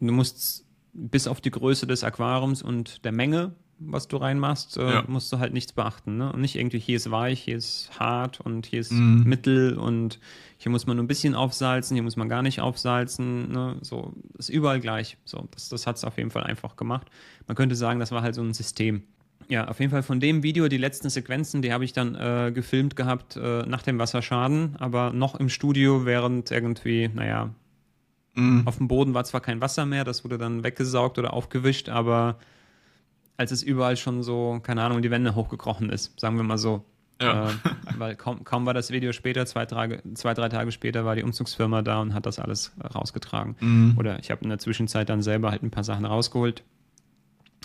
du musst bis auf die Größe des Aquariums und der Menge, was du reinmachst, äh, ja. musst du halt nichts beachten. Ne? Und nicht irgendwie, hier ist weich, hier ist hart und hier ist mhm. mittel und hier muss man nur ein bisschen aufsalzen, hier muss man gar nicht aufsalzen. Ne? So, ist überall gleich. So, das, das hat es auf jeden Fall einfach gemacht. Man könnte sagen, das war halt so ein System. Ja, auf jeden Fall von dem Video, die letzten Sequenzen, die habe ich dann äh, gefilmt gehabt äh, nach dem Wasserschaden, aber noch im Studio, während irgendwie, naja, mhm. auf dem Boden war zwar kein Wasser mehr, das wurde dann weggesaugt oder aufgewischt, aber als es überall schon so, keine Ahnung, die Wände hochgekrochen ist, sagen wir mal so. Ja. Äh, weil kaum, kaum war das Video später, zwei, Tage, zwei, drei Tage später war die Umzugsfirma da und hat das alles rausgetragen. Mhm. Oder ich habe in der Zwischenzeit dann selber halt ein paar Sachen rausgeholt,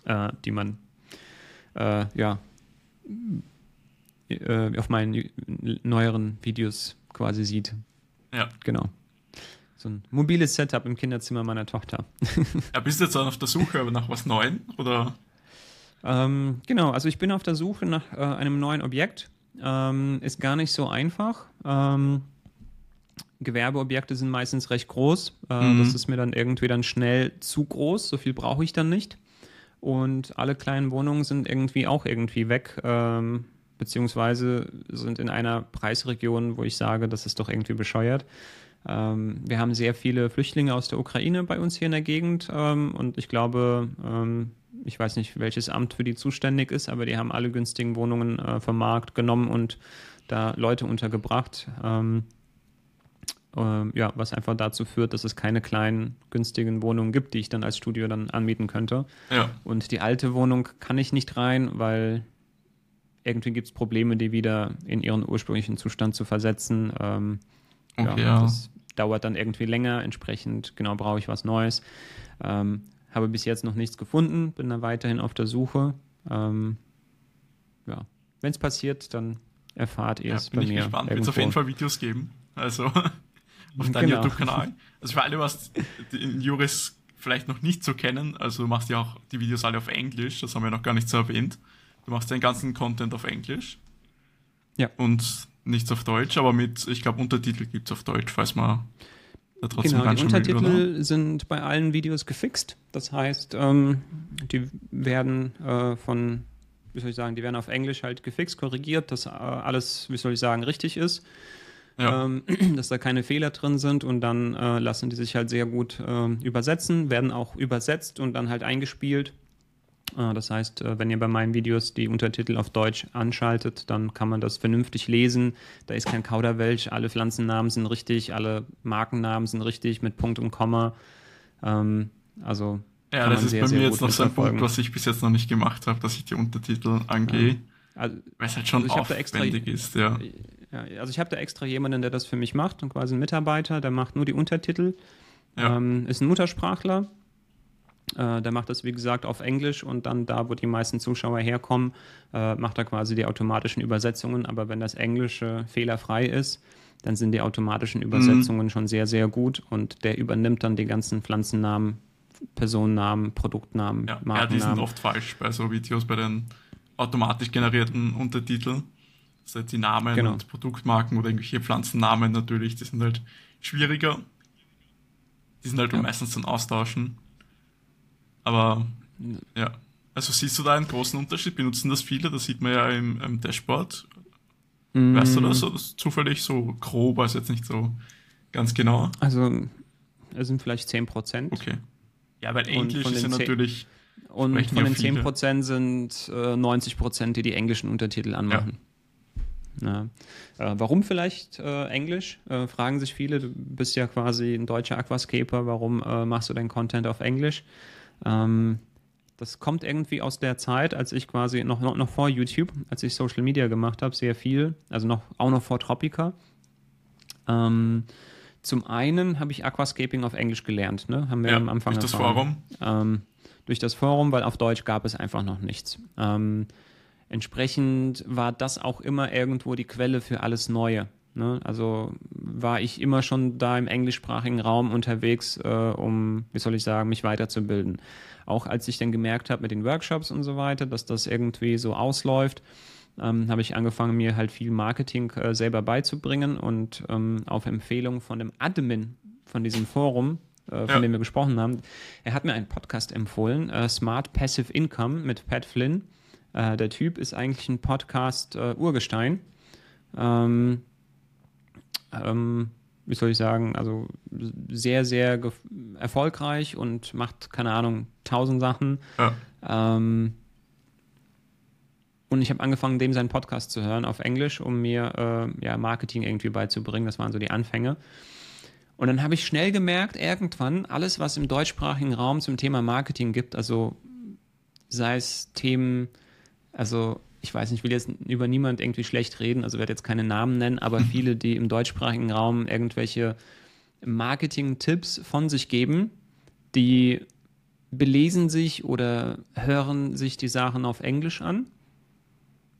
äh, die man äh, ja, äh, auf meinen neueren Videos quasi sieht. Ja. Genau. So ein mobiles Setup im Kinderzimmer meiner Tochter. ja, bist du jetzt dann auf der Suche nach was Neuem oder? Ähm, genau, also ich bin auf der Suche nach äh, einem neuen Objekt. Ähm, ist gar nicht so einfach. Ähm, Gewerbeobjekte sind meistens recht groß. Äh, mhm. Das ist mir dann irgendwie dann schnell zu groß. So viel brauche ich dann nicht. Und alle kleinen Wohnungen sind irgendwie auch irgendwie weg, ähm, beziehungsweise sind in einer Preisregion, wo ich sage, das ist doch irgendwie bescheuert. Ähm, wir haben sehr viele Flüchtlinge aus der Ukraine bei uns hier in der Gegend ähm, und ich glaube, ich weiß nicht, welches Amt für die zuständig ist, aber die haben alle günstigen Wohnungen äh, vom Markt genommen und da Leute untergebracht. Ähm, äh, ja, was einfach dazu führt, dass es keine kleinen, günstigen Wohnungen gibt, die ich dann als Studio dann anmieten könnte. Ja. Und die alte Wohnung kann ich nicht rein, weil irgendwie gibt es Probleme, die wieder in ihren ursprünglichen Zustand zu versetzen. Ähm, okay, ja, ja. Das dauert dann irgendwie länger, entsprechend genau brauche ich was Neues. Ähm, habe bis jetzt noch nichts gefunden, bin da weiterhin auf der Suche. Ähm, ja, wenn es passiert, dann erfahrt ihr es ja, bei mir. Ich gespannt. Wird es auf jeden Fall Videos geben. Also auf deinem genau. YouTube-Kanal. Also für alle, was den Juris vielleicht noch nicht so kennen, also du machst ja auch die Videos alle auf Englisch, das haben wir noch gar nicht so erwähnt. Du machst den ganzen Content auf Englisch. Ja. Und nichts auf Deutsch, aber mit, ich glaube, Untertitel gibt es auf Deutsch, falls man Genau, die Untertitel sind bei allen Videos gefixt. Das heißt, ähm, die werden äh, von, wie soll ich sagen, die werden auf Englisch halt gefixt, korrigiert, dass äh, alles, wie soll ich sagen, richtig ist ja. ähm, dass da keine Fehler drin sind und dann äh, lassen die sich halt sehr gut äh, übersetzen, werden auch übersetzt und dann halt eingespielt. Äh, das heißt, äh, wenn ihr bei meinen Videos die Untertitel auf Deutsch anschaltet, dann kann man das vernünftig lesen. Da ist kein Kauderwelsch, alle Pflanzennamen sind richtig, alle Markennamen sind richtig mit Punkt und Komma. Ähm, also ja, das ist sehr, bei mir jetzt noch so ein Punkt, was ich bis jetzt noch nicht gemacht habe, dass ich die Untertitel angehe. Ja. Also, weil es halt schon also aufwendig ist, ja. Ja, also ich habe da extra jemanden, der das für mich macht und quasi einen Mitarbeiter, der macht nur die Untertitel. Ja. Ähm, ist ein Muttersprachler. Äh, der macht das, wie gesagt, auf Englisch und dann da, wo die meisten Zuschauer herkommen, äh, macht er quasi die automatischen Übersetzungen. Aber wenn das Englische fehlerfrei ist, dann sind die automatischen mhm. Übersetzungen mhm. schon sehr, sehr gut und der übernimmt dann die ganzen Pflanzennamen, Personennamen, Produktnamen, ja, Markennamen. Ja, die sind oft falsch bei so Videos, bei den automatisch generierten Untertiteln. Das heißt, die Namen genau. und Produktmarken oder irgendwelche Pflanzennamen natürlich, die sind halt schwieriger. Die sind halt ja. meistens zum Austauschen. Aber ja. Also siehst du da einen großen Unterschied? Benutzen das viele? Das sieht man ja im, im Dashboard. Mm. Weißt du das? das zufällig so grob, also jetzt nicht so ganz genau. Also es sind vielleicht 10%. Okay. Ja, weil Englisch ist ja natürlich. Und von den 10% sind äh, 90%, die die englischen Untertitel anmachen. Ja. Ja. Äh, warum vielleicht äh, Englisch? Äh, fragen sich viele. Du bist ja quasi ein deutscher Aquascaper. Warum äh, machst du deinen Content auf Englisch? Ähm, das kommt irgendwie aus der Zeit, als ich quasi noch, noch, noch vor YouTube, als ich Social Media gemacht habe, sehr viel, also noch, auch noch vor Tropica. Ähm, zum einen habe ich Aquascaping auf Englisch gelernt, ne? haben wir ja, am Anfang durch erfahren. das Forum. Ähm, durch das Forum, weil auf Deutsch gab es einfach noch nichts. Ähm, entsprechend war das auch immer irgendwo die Quelle für alles Neue. Ne? Also war ich immer schon da im englischsprachigen Raum unterwegs, äh, um, wie soll ich sagen, mich weiterzubilden. Auch als ich dann gemerkt habe mit den Workshops und so weiter, dass das irgendwie so ausläuft, ähm, habe ich angefangen, mir halt viel Marketing äh, selber beizubringen und ähm, auf Empfehlung von dem Admin von diesem Forum, äh, von ja. dem wir gesprochen haben, er hat mir einen Podcast empfohlen, äh, Smart Passive Income mit Pat Flynn. Äh, der Typ ist eigentlich ein Podcast-Urgestein. Äh, ähm, ähm, wie soll ich sagen, also sehr, sehr erfolgreich und macht, keine Ahnung, tausend Sachen. Ja. Ähm, und ich habe angefangen, dem seinen Podcast zu hören auf Englisch, um mir äh, ja, Marketing irgendwie beizubringen. Das waren so die Anfänge. Und dann habe ich schnell gemerkt, irgendwann, alles, was im deutschsprachigen Raum zum Thema Marketing gibt, also sei es Themen, also ich weiß nicht, ich will jetzt über niemand irgendwie schlecht reden, also werde jetzt keine Namen nennen, aber viele, die im deutschsprachigen Raum irgendwelche Marketing-Tipps von sich geben, die belesen sich oder hören sich die Sachen auf Englisch an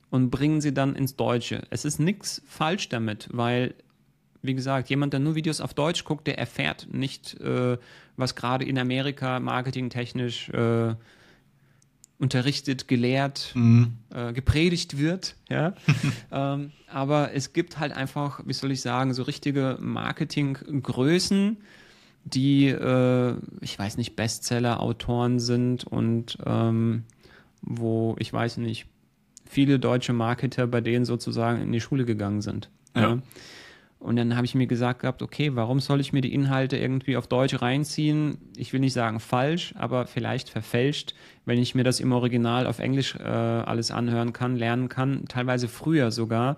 und bringen sie dann ins Deutsche. Es ist nichts falsch damit, weil, wie gesagt, jemand, der nur Videos auf Deutsch guckt, der erfährt nicht, äh, was gerade in Amerika marketingtechnisch äh, unterrichtet, gelehrt, mhm. äh, gepredigt wird. Ja? ähm, aber es gibt halt einfach, wie soll ich sagen, so richtige Marketinggrößen, die, äh, ich weiß nicht, Bestseller-Autoren sind und ähm, wo, ich weiß nicht, viele deutsche Marketer bei denen sozusagen in die Schule gegangen sind. Ja. ja. Und dann habe ich mir gesagt gehabt, okay, warum soll ich mir die Inhalte irgendwie auf Deutsch reinziehen? Ich will nicht sagen falsch, aber vielleicht verfälscht, wenn ich mir das im Original auf Englisch äh, alles anhören kann, lernen kann, teilweise früher sogar.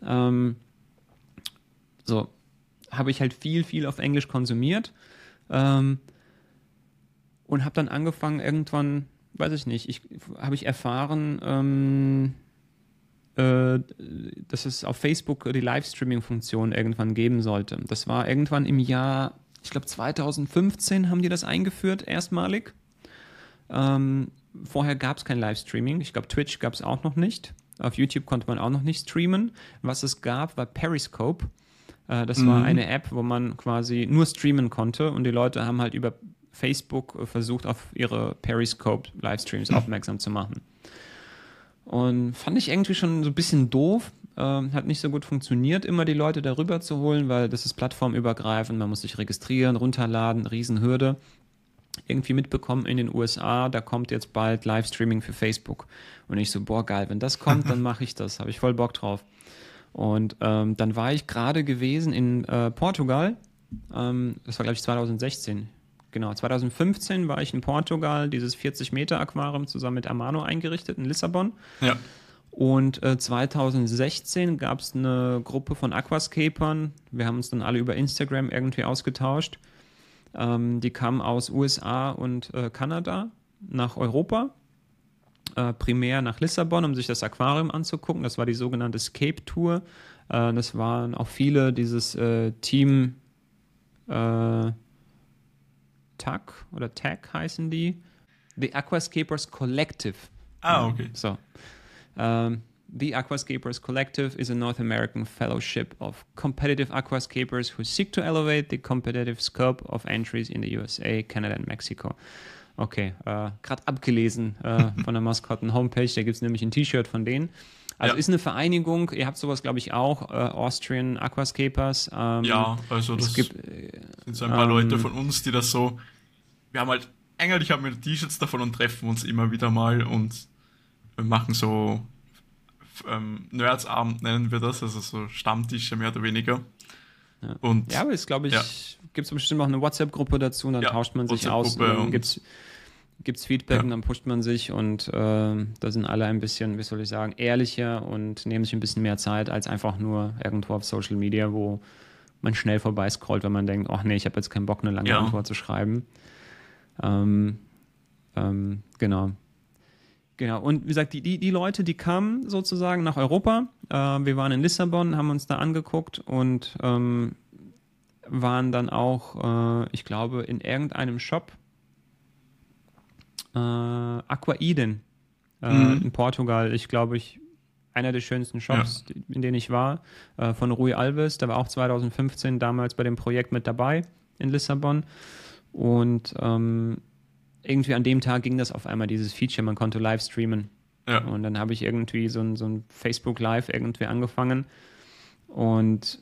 Ähm, so, habe ich halt viel, viel auf Englisch konsumiert ähm, und habe dann angefangen, irgendwann weiß ich nicht, ich habe ich erfahren, ähm, äh, dass es auf Facebook die Livestreaming-Funktion irgendwann geben sollte. Das war irgendwann im Jahr, ich glaube 2015 haben die das eingeführt, erstmalig. Ähm, vorher gab es kein Livestreaming. Ich glaube, Twitch gab es auch noch nicht. Auf YouTube konnte man auch noch nicht streamen. Was es gab, war Periscope. Äh, das mhm. war eine App, wo man quasi nur streamen konnte und die Leute haben halt über Facebook versucht, auf ihre Periscope-Livestreams aufmerksam zu machen. Und fand ich irgendwie schon so ein bisschen doof. Ähm, hat nicht so gut funktioniert, immer die Leute darüber zu holen, weil das ist plattformübergreifend. Man muss sich registrieren, runterladen, Riesenhürde. Irgendwie mitbekommen in den USA, da kommt jetzt bald Livestreaming für Facebook. Und ich so, boah, geil, wenn das kommt, dann mache ich das. Habe ich voll Bock drauf. Und ähm, dann war ich gerade gewesen in äh, Portugal. Ähm, das war, glaube ich, 2016 genau, 2015 war ich in Portugal, dieses 40-Meter-Aquarium zusammen mit Amano eingerichtet in Lissabon. Ja. Und äh, 2016 gab es eine Gruppe von Aquascapern. Wir haben uns dann alle über Instagram irgendwie ausgetauscht. Ähm, die kamen aus USA und äh, Kanada nach Europa. Äh, primär nach Lissabon, um sich das Aquarium anzugucken. Das war die sogenannte Scape Tour. Äh, das waren auch viele dieses äh, Team äh, TAC oder TAC heißen die. The Aquascapers Collective. Ah, okay. So. Um, the Aquascapers Collective is a North American fellowship of competitive aquascapers who seek to elevate the competitive scope of entries in the USA, Canada and Mexico. Okay, äh, gerade abgelesen äh, von der Maskotten-Homepage, da gibt es nämlich ein T-Shirt von denen. Also ja. ist eine Vereinigung, ihr habt sowas, glaube ich, auch, äh, Austrian Aquascapers. Ähm, ja, also das gibt, äh, sind so ein paar ähm, Leute von uns, die das so, wir haben halt, eigentlich haben wir T-Shirts davon und treffen uns immer wieder mal und machen so ähm, Nerdsabend nennen wir das, also so Stammtische mehr oder weniger. Ja, und, ja aber es glaube ich, ja. gibt es bestimmt auch eine WhatsApp-Gruppe dazu und dann ja, tauscht man sich aus. Und dann gibt es gibt es Feedback ja. und dann pusht man sich und äh, da sind alle ein bisschen, wie soll ich sagen, ehrlicher und nehmen sich ein bisschen mehr Zeit als einfach nur irgendwo auf Social Media, wo man schnell vorbei scrollt, wenn man denkt, ach nee, ich habe jetzt keinen Bock, eine lange ja. Antwort zu schreiben. Ähm, ähm, genau. Genau, und wie gesagt, die, die, die Leute, die kamen sozusagen nach Europa. Äh, wir waren in Lissabon, haben uns da angeguckt und ähm, waren dann auch, äh, ich glaube, in irgendeinem Shop äh, Aqua Eden äh, mhm. in Portugal. Ich glaube, ich einer der schönsten Shops, ja. in denen ich war, äh, von Rui Alves. Der war auch 2015 damals bei dem Projekt mit dabei in Lissabon. Und ähm, irgendwie an dem Tag ging das auf einmal, dieses Feature, man konnte live streamen. Ja. Und dann habe ich irgendwie so ein, so ein Facebook Live irgendwie angefangen und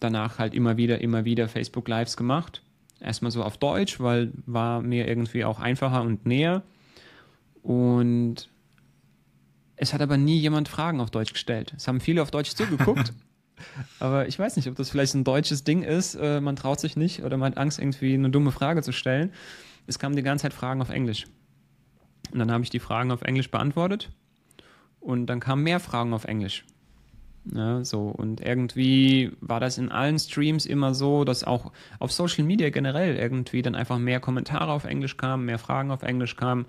danach halt immer wieder, immer wieder Facebook Lives gemacht. Erstmal so auf Deutsch, weil war mir irgendwie auch einfacher und näher. Und es hat aber nie jemand Fragen auf Deutsch gestellt. Es haben viele auf Deutsch zugeguckt. aber ich weiß nicht, ob das vielleicht ein deutsches Ding ist. Äh, man traut sich nicht oder man hat Angst, irgendwie eine dumme Frage zu stellen. Es kamen die ganze Zeit Fragen auf Englisch. Und dann habe ich die Fragen auf Englisch beantwortet. Und dann kamen mehr Fragen auf Englisch. Ja, so, und irgendwie war das in allen Streams immer so, dass auch auf Social Media generell irgendwie dann einfach mehr Kommentare auf Englisch kamen, mehr Fragen auf Englisch kamen.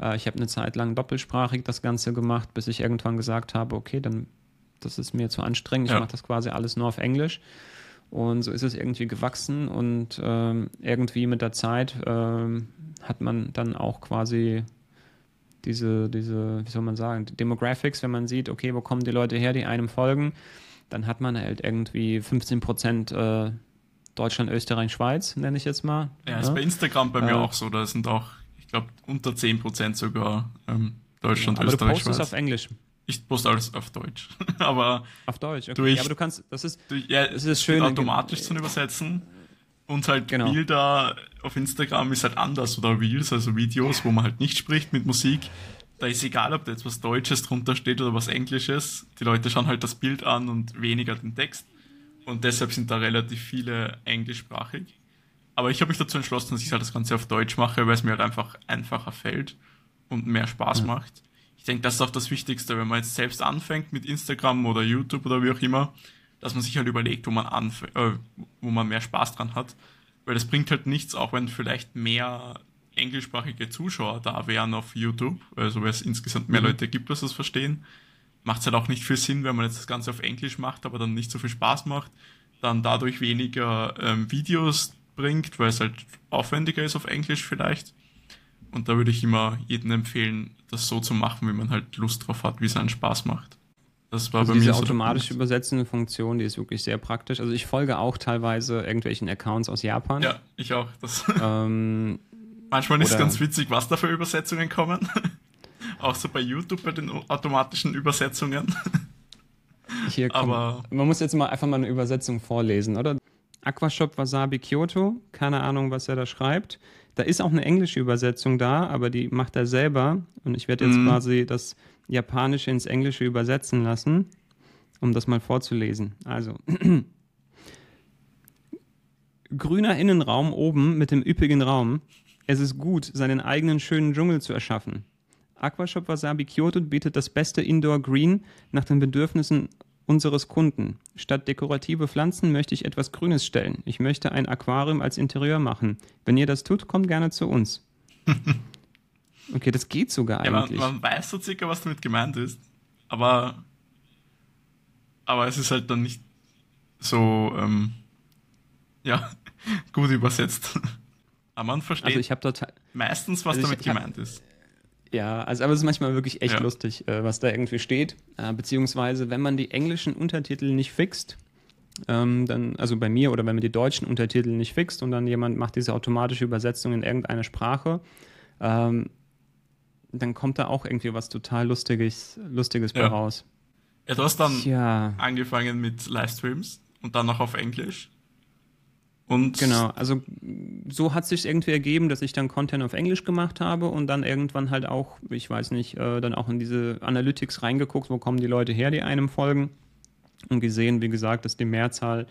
Äh, ich habe eine Zeit lang doppelsprachig das Ganze gemacht, bis ich irgendwann gesagt habe, okay, dann das ist mir zu anstrengend, ich ja. mache das quasi alles nur auf Englisch. Und so ist es irgendwie gewachsen und ähm, irgendwie mit der Zeit ähm, hat man dann auch quasi diese, diese, wie soll man sagen, Demographics, wenn man sieht, okay, wo kommen die Leute her, die einem folgen, dann hat man halt irgendwie 15 Prozent äh, Deutschland, Österreich, Schweiz, nenne ich jetzt mal. Ja, ja. ist bei Instagram bei mir äh, auch so, da sind auch, ich glaube, unter 10 Prozent sogar ähm, Deutschland, ja, aber Österreich, du postest Schweiz. auf Englisch. Ich poste alles auf Deutsch. aber auf Deutsch, okay. Durch, ja, aber du kannst, das ist, durch, ja, das ist schön. Automatisch zu übersetzen. Und halt genau. Bilder auf Instagram ist halt anders oder Reels, also Videos, wo man halt nicht spricht mit Musik. Da ist egal, ob da jetzt was Deutsches drunter steht oder was Englisches. Die Leute schauen halt das Bild an und weniger den Text. Und deshalb sind da relativ viele englischsprachig. Aber ich habe mich dazu entschlossen, dass ich halt das Ganze auf Deutsch mache, weil es mir halt einfach einfacher fällt und mehr Spaß ja. macht. Ich denke, das ist auch das Wichtigste, wenn man jetzt selbst anfängt mit Instagram oder YouTube oder wie auch immer, dass man sich halt überlegt, wo man anf äh, wo man mehr Spaß dran hat. Weil das bringt halt nichts, auch wenn vielleicht mehr englischsprachige Zuschauer da wären auf YouTube, also weil es insgesamt mehr mhm. Leute gibt, was das verstehen, macht es halt auch nicht viel Sinn, wenn man jetzt das Ganze auf Englisch macht, aber dann nicht so viel Spaß macht, dann dadurch weniger ähm, Videos bringt, weil es halt aufwendiger ist auf Englisch vielleicht. Und da würde ich immer jedem empfehlen, das so zu machen, wie man halt Lust drauf hat, wie es einen Spaß macht. Das war also bei diese mir so automatische übersetzende Funktion, die ist wirklich sehr praktisch. Also ich folge auch teilweise irgendwelchen Accounts aus Japan. Ja, ich auch. Ähm, Manchmal ist es ganz witzig, was da für Übersetzungen kommen. auch so bei YouTube bei den automatischen Übersetzungen. Hier kommt, Aber man muss jetzt mal einfach mal eine Übersetzung vorlesen, oder? Aquashop Wasabi Kyoto, keine Ahnung, was er da schreibt. Da ist auch eine englische Übersetzung da, aber die macht er selber. Und ich werde jetzt mm. quasi das Japanische ins Englische übersetzen lassen, um das mal vorzulesen. Also, grüner Innenraum oben mit dem üppigen Raum. Es ist gut, seinen eigenen schönen Dschungel zu erschaffen. Aquashop Wasabi Kyoto bietet das beste Indoor Green nach den Bedürfnissen unseres Kunden. Statt dekorative Pflanzen möchte ich etwas Grünes stellen. Ich möchte ein Aquarium als Interieur machen. Wenn ihr das tut, kommt gerne zu uns. Okay, das geht sogar ja, eigentlich. Man, man weiß so circa, was damit gemeint ist, aber, aber es ist halt dann nicht so, ähm, ja, gut übersetzt. Aber man versteht also ich total, meistens, was also damit gemeint ist. Ja, also aber es ist manchmal wirklich echt ja. lustig, äh, was da irgendwie steht. Äh, beziehungsweise, wenn man die englischen Untertitel nicht fixt, ähm, dann, also bei mir oder wenn man die deutschen Untertitel nicht fixt und dann jemand macht diese automatische Übersetzung in irgendeine Sprache, ähm, dann kommt da auch irgendwie was total Lustiges, Lustiges ja. bei raus. Ja, du hast dann ja. angefangen mit Livestreams und dann noch auf Englisch. Und genau, also so hat sich irgendwie ergeben, dass ich dann Content auf Englisch gemacht habe und dann irgendwann halt auch, ich weiß nicht, äh, dann auch in diese Analytics reingeguckt, wo kommen die Leute her, die einem folgen und gesehen, wie gesagt, dass die Mehrzahl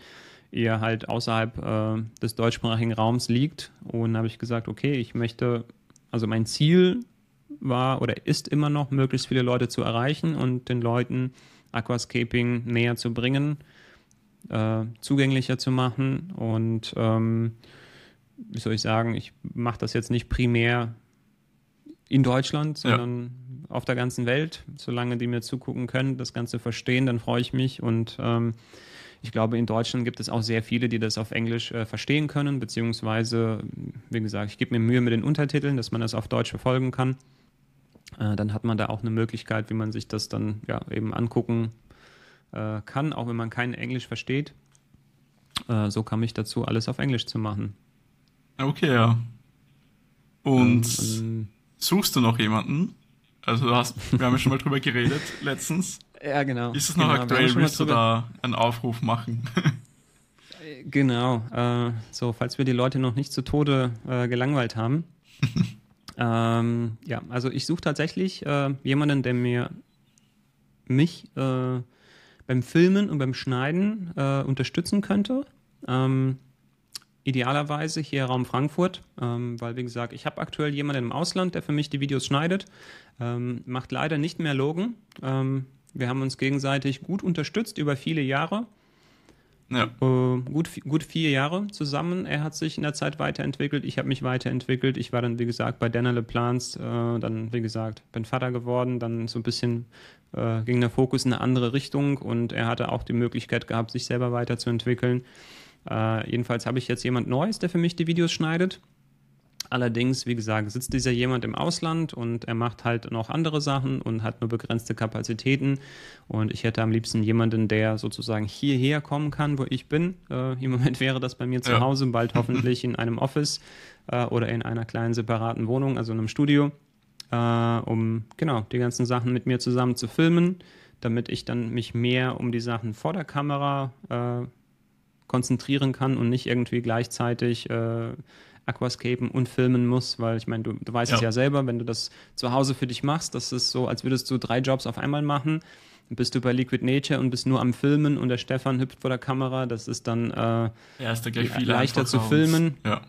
eher halt außerhalb äh, des deutschsprachigen Raums liegt und habe ich gesagt, okay, ich möchte, also mein Ziel war oder ist immer noch, möglichst viele Leute zu erreichen und den Leuten Aquascaping näher zu bringen, äh, zugänglicher zu machen. Und ähm, wie soll ich sagen, ich mache das jetzt nicht primär in Deutschland, sondern ja. auf der ganzen Welt. Solange die mir zugucken können, das Ganze verstehen, dann freue ich mich und ähm, ich glaube, in Deutschland gibt es auch sehr viele, die das auf Englisch äh, verstehen können, beziehungsweise, wie gesagt, ich gebe mir Mühe mit den Untertiteln, dass man das auf Deutsch verfolgen kann. Äh, dann hat man da auch eine Möglichkeit, wie man sich das dann ja, eben angucken äh, kann, auch wenn man kein Englisch versteht. Äh, so kam ich dazu, alles auf Englisch zu machen. Okay, ja. Und ähm, suchst du noch jemanden? Also du hast, wir haben ja schon mal drüber geredet letztens. Ja, genau. Ist es noch genau, aktuell? Willst du da einen Aufruf machen? genau. Äh, so, falls wir die Leute noch nicht zu Tode äh, gelangweilt haben. ähm, ja, also ich suche tatsächlich äh, jemanden, der mir mich äh, beim Filmen und beim Schneiden äh, unterstützen könnte. Ähm, idealerweise hier Raum Frankfurt, ähm, weil wie gesagt, ich habe aktuell jemanden im Ausland, der für mich die Videos schneidet, ähm, macht leider nicht mehr Logen. Ähm, wir haben uns gegenseitig gut unterstützt über viele Jahre. Ja. Äh, gut, gut vier Jahre zusammen. Er hat sich in der Zeit weiterentwickelt, ich habe mich weiterentwickelt. Ich war dann, wie gesagt, bei Dana LePlans, äh, dann, wie gesagt, bin Vater geworden, dann so ein bisschen äh, ging der Fokus in eine andere Richtung und er hatte auch die Möglichkeit gehabt, sich selber weiterzuentwickeln. Äh, jedenfalls habe ich jetzt jemand Neues, der für mich die Videos schneidet. Allerdings, wie gesagt, sitzt dieser jemand im Ausland und er macht halt noch andere Sachen und hat nur begrenzte Kapazitäten. Und ich hätte am liebsten jemanden, der sozusagen hierher kommen kann, wo ich bin. Äh, Im Moment wäre das bei mir zu ja. Hause, bald hoffentlich in einem Office äh, oder in einer kleinen separaten Wohnung, also in einem Studio, äh, um genau die ganzen Sachen mit mir zusammen zu filmen, damit ich dann mich mehr um die Sachen vor der Kamera äh, konzentrieren kann und nicht irgendwie gleichzeitig äh, Aquascapen und filmen muss, weil ich meine, du, du weißt ja. es ja selber, wenn du das zu Hause für dich machst, das ist so, als würdest du drei Jobs auf einmal machen. Dann bist du bei Liquid Nature und bist nur am Filmen und der Stefan hüpft vor der Kamera. Das ist dann äh, ja, ist da gleich viel leichter zu filmen. Ja.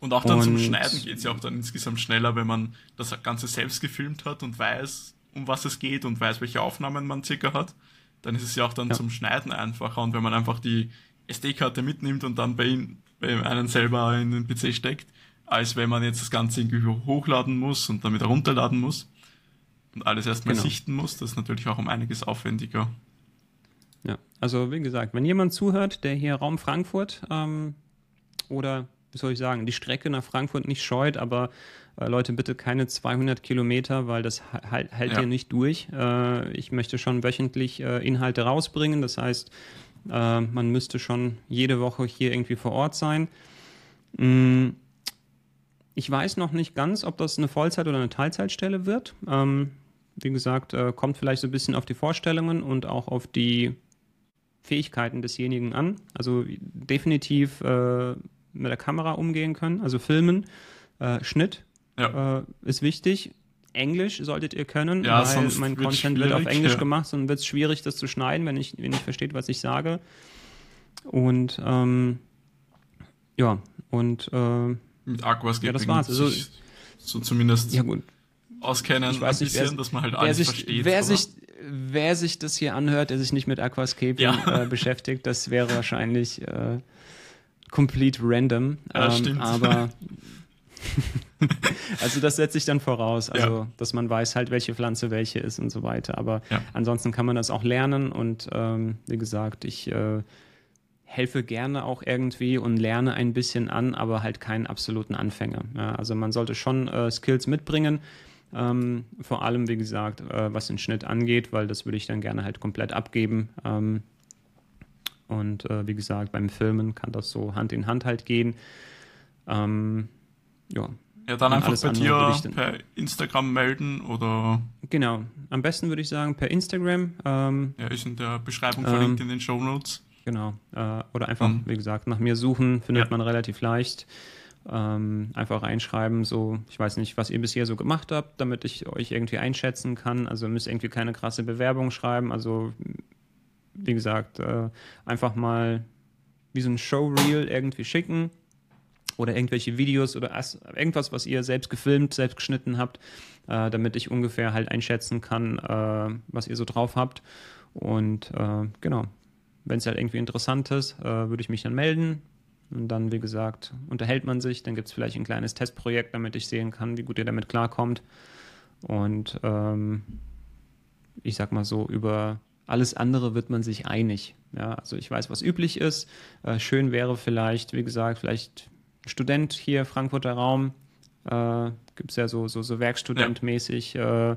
Und auch dann und zum Schneiden geht es ja auch dann insgesamt schneller, wenn man das Ganze selbst gefilmt hat und weiß, um was es geht und weiß, welche Aufnahmen man circa hat. Dann ist es ja auch dann ja. zum Schneiden einfacher. Und wenn man einfach die SD-Karte mitnimmt und dann bei, einem selber in den PC steckt, als wenn man jetzt das Ganze irgendwie hochladen muss und dann wieder runterladen muss und alles erstmal genau. sichten muss. Das ist natürlich auch um einiges aufwendiger. Ja, also wie gesagt, wenn jemand zuhört, der hier Raum Frankfurt ähm, oder wie soll ich sagen, die Strecke nach Frankfurt nicht scheut, aber äh, Leute, bitte keine 200 Kilometer, weil das halt, hält ja. hier nicht durch. Äh, ich möchte schon wöchentlich äh, Inhalte rausbringen, das heißt, äh, man müsste schon jede Woche hier irgendwie vor Ort sein. Mm, ich weiß noch nicht ganz, ob das eine Vollzeit- oder eine Teilzeitstelle wird. Ähm, wie gesagt, äh, kommt vielleicht so ein bisschen auf die Vorstellungen und auch auf die Fähigkeiten desjenigen an. Also definitiv äh, mit der Kamera umgehen können, also filmen. Äh, Schnitt ja. äh, ist wichtig. Englisch solltet ihr können, ja, weil mein Content wird auf Englisch ja. gemacht, sonst wird es schwierig, das zu schneiden, wenn ich, wenn ich versteht, was ich sage. Und ähm, ja, und äh, mit Aquascaping. Ja, das war's. Also, so zumindest ja, gut. auskennen, ich weiß nicht, bisschen, wer, dass man halt alles sich, versteht. Wer sich, wer sich das hier anhört, der sich nicht mit Aquascaping ja. äh, beschäftigt, das wäre wahrscheinlich äh, complete random. Ja, ähm, stimmt. Aber also das setze ich dann voraus, also ja. dass man weiß halt, welche Pflanze welche ist und so weiter. Aber ja. ansonsten kann man das auch lernen und ähm, wie gesagt, ich äh, helfe gerne auch irgendwie und lerne ein bisschen an, aber halt keinen absoluten Anfänger. Ja, also man sollte schon äh, Skills mitbringen. Ähm, vor allem, wie gesagt, äh, was den Schnitt angeht, weil das würde ich dann gerne halt komplett abgeben. Ähm, und äh, wie gesagt, beim Filmen kann das so Hand in Hand halt gehen. Ähm, ja. Ja, dann einfach bei dir per Instagram melden oder. Genau, am besten würde ich sagen per Instagram. Ähm, ja, ist in der Beschreibung verlinkt ähm, in den Show Notes. Genau, äh, oder einfach, um, wie gesagt, nach mir suchen, findet ja. man relativ leicht. Ähm, einfach reinschreiben, so, ich weiß nicht, was ihr bisher so gemacht habt, damit ich euch irgendwie einschätzen kann. Also ihr müsst irgendwie keine krasse Bewerbung schreiben. Also, wie gesagt, äh, einfach mal wie so ein Showreel irgendwie schicken oder irgendwelche Videos oder irgendwas, was ihr selbst gefilmt, selbst geschnitten habt, äh, damit ich ungefähr halt einschätzen kann, äh, was ihr so drauf habt. Und äh, genau, wenn es halt irgendwie interessant ist, äh, würde ich mich dann melden. Und dann, wie gesagt, unterhält man sich. Dann gibt es vielleicht ein kleines Testprojekt, damit ich sehen kann, wie gut ihr damit klarkommt. Und ähm, ich sag mal so, über alles andere wird man sich einig. Ja, also ich weiß, was üblich ist. Äh, schön wäre vielleicht, wie gesagt, vielleicht Student hier, Frankfurter Raum. Äh, Gibt es ja so, so, so Werkstudentmäßig. Ja. Äh,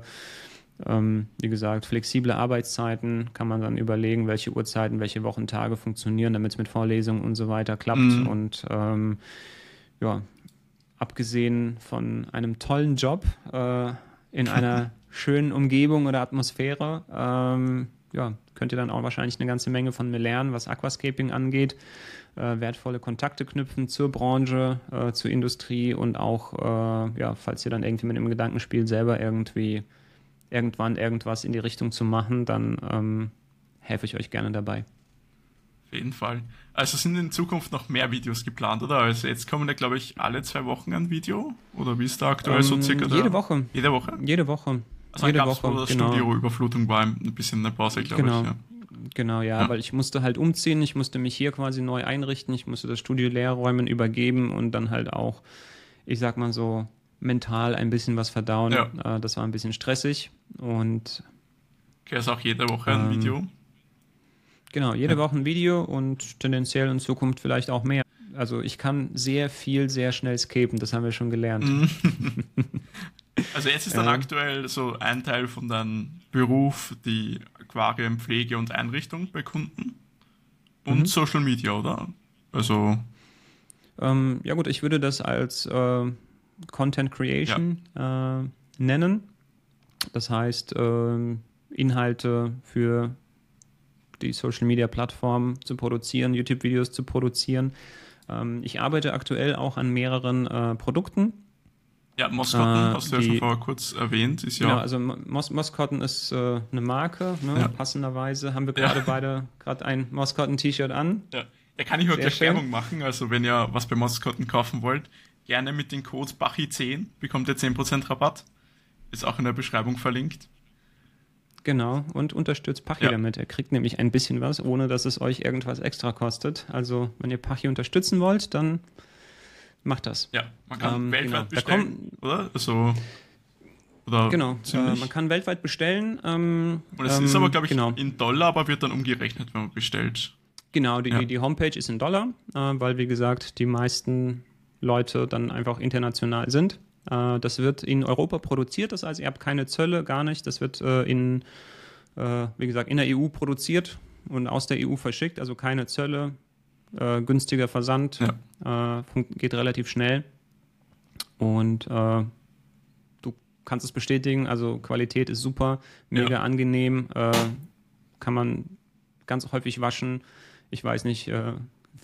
ähm, wie gesagt, flexible Arbeitszeiten kann man dann überlegen, welche Uhrzeiten, welche Wochentage funktionieren, damit es mit Vorlesungen und so weiter klappt. Mhm. Und ähm, ja, abgesehen von einem tollen Job äh, in einer schönen Umgebung oder Atmosphäre, ähm, ja, könnt ihr dann auch wahrscheinlich eine ganze Menge von mir lernen, was Aquascaping angeht. Äh, wertvolle Kontakte knüpfen zur Branche, äh, zur Industrie und auch, äh, ja, falls ihr dann irgendwie mit dem Gedankenspiel selber irgendwie irgendwann irgendwas in die Richtung zu machen, dann ähm, helfe ich euch gerne dabei. Auf jeden Fall. Also sind in Zukunft noch mehr Videos geplant, oder? Also jetzt kommen ja, glaube ich, alle zwei Wochen ein Video. Oder wie ist da aktuell ähm, so circa? Jede Woche. Jede Woche? Jede Woche. Also jede Woche. Wo das genau. Studioüberflutung war, ein bisschen eine Pause, glaube genau. ich. Ja. Genau, ja, ja, weil ich musste halt umziehen, ich musste mich hier quasi neu einrichten, ich musste das Studio leer räumen, übergeben und dann halt auch, ich sag mal so, mental ein bisschen was verdauen. Ja. Äh, das war ein bisschen stressig und. Okay, ist auch jede Woche ein ähm, Video. Genau, jede ja. Woche ein Video und tendenziell in Zukunft vielleicht auch mehr. Also ich kann sehr viel, sehr schnell scapen, das haben wir schon gelernt. Also jetzt ist dann ähm, aktuell so ein Teil von deinem Beruf die Aquariumpflege und Einrichtung bei Kunden und mhm. Social Media, oder? Also ähm, ja gut, ich würde das als äh, Content Creation ja. äh, nennen. Das heißt, äh, Inhalte für die Social Media Plattform zu produzieren, YouTube-Videos zu produzieren. Ähm, ich arbeite aktuell auch an mehreren äh, Produkten. Ja, Moskotten, äh, hast du ja schon vorher kurz erwähnt. Ist ja genau, also Mos Moskotten ist äh, eine Marke, ne? ja. passenderweise haben wir gerade ja. beide gerade ein Moskotten-T-Shirt an. Ja. ja, kann ich auch gleich Werbung machen. Also wenn ihr was bei Moskotten kaufen wollt, gerne mit den Codes Bachi10 bekommt ihr 10% Rabatt. Ist auch in der Beschreibung verlinkt. Genau, und unterstützt Pachi ja. damit. Er kriegt nämlich ein bisschen was, ohne dass es euch irgendwas extra kostet. Also, wenn ihr Pachi unterstützen wollt, dann macht das. Ja, man kann ähm, weltweit genau. bestellen, oder? Also, oder genau, äh, man kann weltweit bestellen. Ähm, und es ähm, ist aber, glaube ich, genau. in Dollar, aber wird dann umgerechnet, wenn man bestellt. Genau, die, ja. die, die Homepage ist in Dollar, äh, weil, wie gesagt, die meisten Leute dann einfach international sind. Äh, das wird in Europa produziert, das heißt, ihr habt keine Zölle, gar nicht. Das wird äh, in, äh, wie gesagt, in der EU produziert und aus der EU verschickt, also keine Zölle, äh, günstiger Versand, ja. Äh, geht relativ schnell. Und äh, du kannst es bestätigen, also Qualität ist super, mega ja. angenehm, kann man ganz häufig waschen. Ich weiß nicht,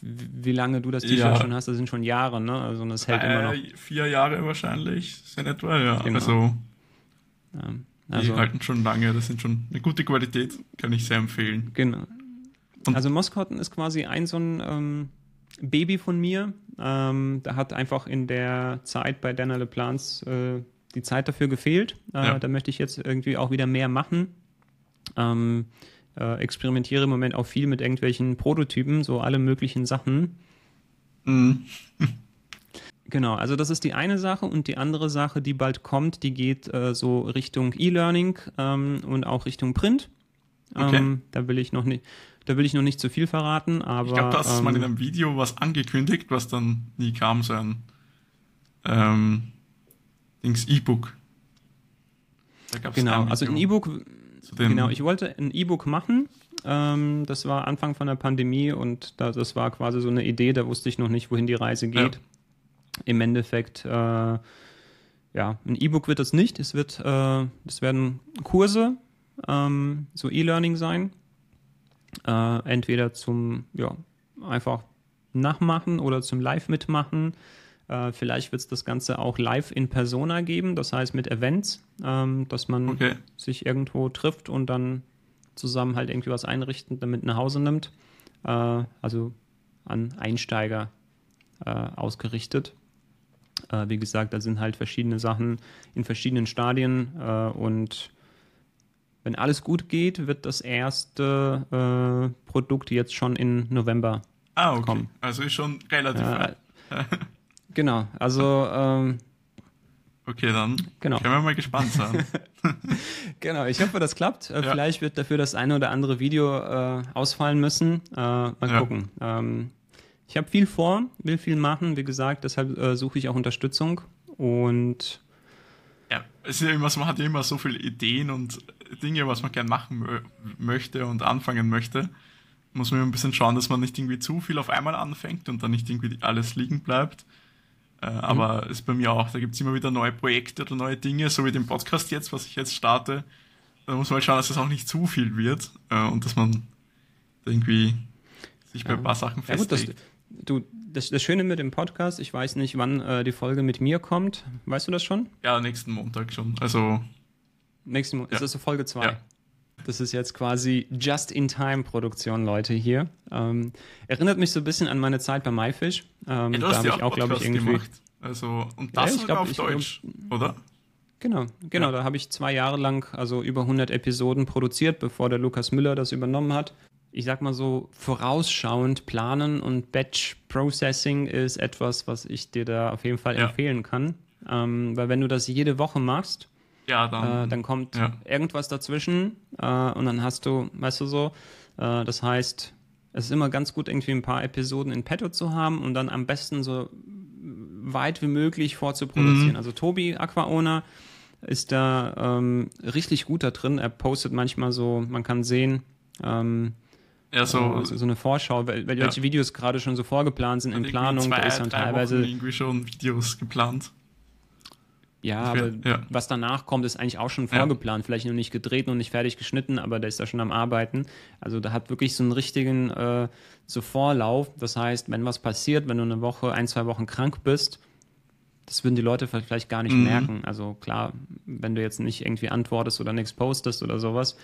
wie lange du das T-Shirt ja. schon hast, das sind schon Jahre, ne? Also das hält äh, immer noch. Vier Jahre wahrscheinlich, sind etwa, ja. Genau. Also, ja. also, die halten schon lange, das sind schon eine gute Qualität, kann ich sehr empfehlen. Genau. Und also Moskotten ist quasi ein so ein ähm, Baby von mir. Ähm, da hat einfach in der Zeit bei Dana LePlans äh, die Zeit dafür gefehlt. Äh, ja. Da möchte ich jetzt irgendwie auch wieder mehr machen. Ähm, äh, experimentiere im Moment auch viel mit irgendwelchen Prototypen, so alle möglichen Sachen. Mhm. Genau, also das ist die eine Sache und die andere Sache, die bald kommt, die geht äh, so Richtung E-Learning ähm, und auch Richtung Print. Okay. Ähm, da will ich noch nicht, da will ich noch nicht zu viel verraten, aber. Ich glaube, da hast ähm, mal in einem Video was angekündigt, was dann nie kam, so ein ähm, Dings E-Book. Genau, also ein E-Book Genau, ich wollte ein E-Book machen. Ähm, das war Anfang von der Pandemie und da, das war quasi so eine Idee, da wusste ich noch nicht, wohin die Reise geht. Ja. Im Endeffekt, äh, ja, ein E-Book wird es nicht. Es wird, äh, es werden Kurse, ähm, so E-Learning sein. Äh, entweder zum, ja, einfach nachmachen oder zum Live mitmachen. Äh, vielleicht wird es das Ganze auch live in Persona geben, das heißt mit Events, ähm, dass man okay. sich irgendwo trifft und dann zusammen halt irgendwie was einrichten, damit nach Hause nimmt. Äh, also an Einsteiger äh, ausgerichtet. Äh, wie gesagt, da sind halt verschiedene Sachen in verschiedenen Stadien äh, und wenn alles gut geht, wird das erste äh, Produkt jetzt schon in November ah, okay. kommen. Also ist schon relativ. Genau, also ähm, Okay, dann genau. können wir mal gespannt sein. genau, ich hoffe, das klappt. Äh, ja. Vielleicht wird dafür das eine oder andere Video äh, ausfallen müssen. Äh, mal ja. gucken. Ähm, ich habe viel vor, will viel machen. Wie gesagt, deshalb äh, suche ich auch Unterstützung. Und ja, es ist ja immer, man hat ja immer so viele Ideen und Dinge, was man gerne machen möchte und anfangen möchte. Muss man ein bisschen schauen, dass man nicht irgendwie zu viel auf einmal anfängt und dann nicht irgendwie alles liegen bleibt. Äh, mhm. Aber ist bei mir auch, da gibt es immer wieder neue Projekte oder neue Dinge, so wie den Podcast jetzt, was ich jetzt starte. Da muss man halt schauen, dass es das auch nicht zu viel wird äh, und dass man irgendwie sich bei ja. ein paar Sachen festlegt. Ja, gut, du, das, das Schöne mit dem Podcast, ich weiß nicht, wann äh, die Folge mit mir kommt. Weißt du das schon? Ja, nächsten Montag schon. Also. Nächsten Montag. Ja. Ist das so Folge 2? Ja. Das ist jetzt quasi Just-in-Time-Produktion, Leute, hier. Ähm, erinnert mich so ein bisschen an meine Zeit bei MyFish. Ähm, ja, da ich auch, glaube ich, irgendwie. Gemacht. Also, und das ja, ich glaub, auf Deutsch, glaub, oder? Genau, genau. Ja. Da habe ich zwei Jahre lang, also über 100 Episoden produziert, bevor der Lukas Müller das übernommen hat ich sag mal so, vorausschauend planen und Batch Processing ist etwas, was ich dir da auf jeden Fall ja. empfehlen kann. Ähm, weil wenn du das jede Woche machst, ja, dann, äh, dann kommt ja. irgendwas dazwischen äh, und dann hast du, weißt du so, äh, das heißt, es ist immer ganz gut, irgendwie ein paar Episoden in petto zu haben und dann am besten so weit wie möglich vorzuproduzieren. Mhm. Also Tobi Aquaona ist da ähm, richtig gut da drin. Er postet manchmal so, man kann sehen, ähm, ja, so, also so eine Vorschau, welche ja. Videos gerade schon so vorgeplant sind in Planung. Zwei, da ist dann teilweise Wochen irgendwie schon Videos geplant. Ja, aber ja. was danach kommt, ist eigentlich auch schon vorgeplant. Ja. Vielleicht noch nicht gedreht und nicht fertig geschnitten, aber der ist da schon am Arbeiten. Also da hat wirklich so einen richtigen äh, so Vorlauf. Das heißt, wenn was passiert, wenn du eine Woche, ein, zwei Wochen krank bist, das würden die Leute vielleicht gar nicht mhm. merken. Also klar, wenn du jetzt nicht irgendwie antwortest oder nichts postest oder sowas,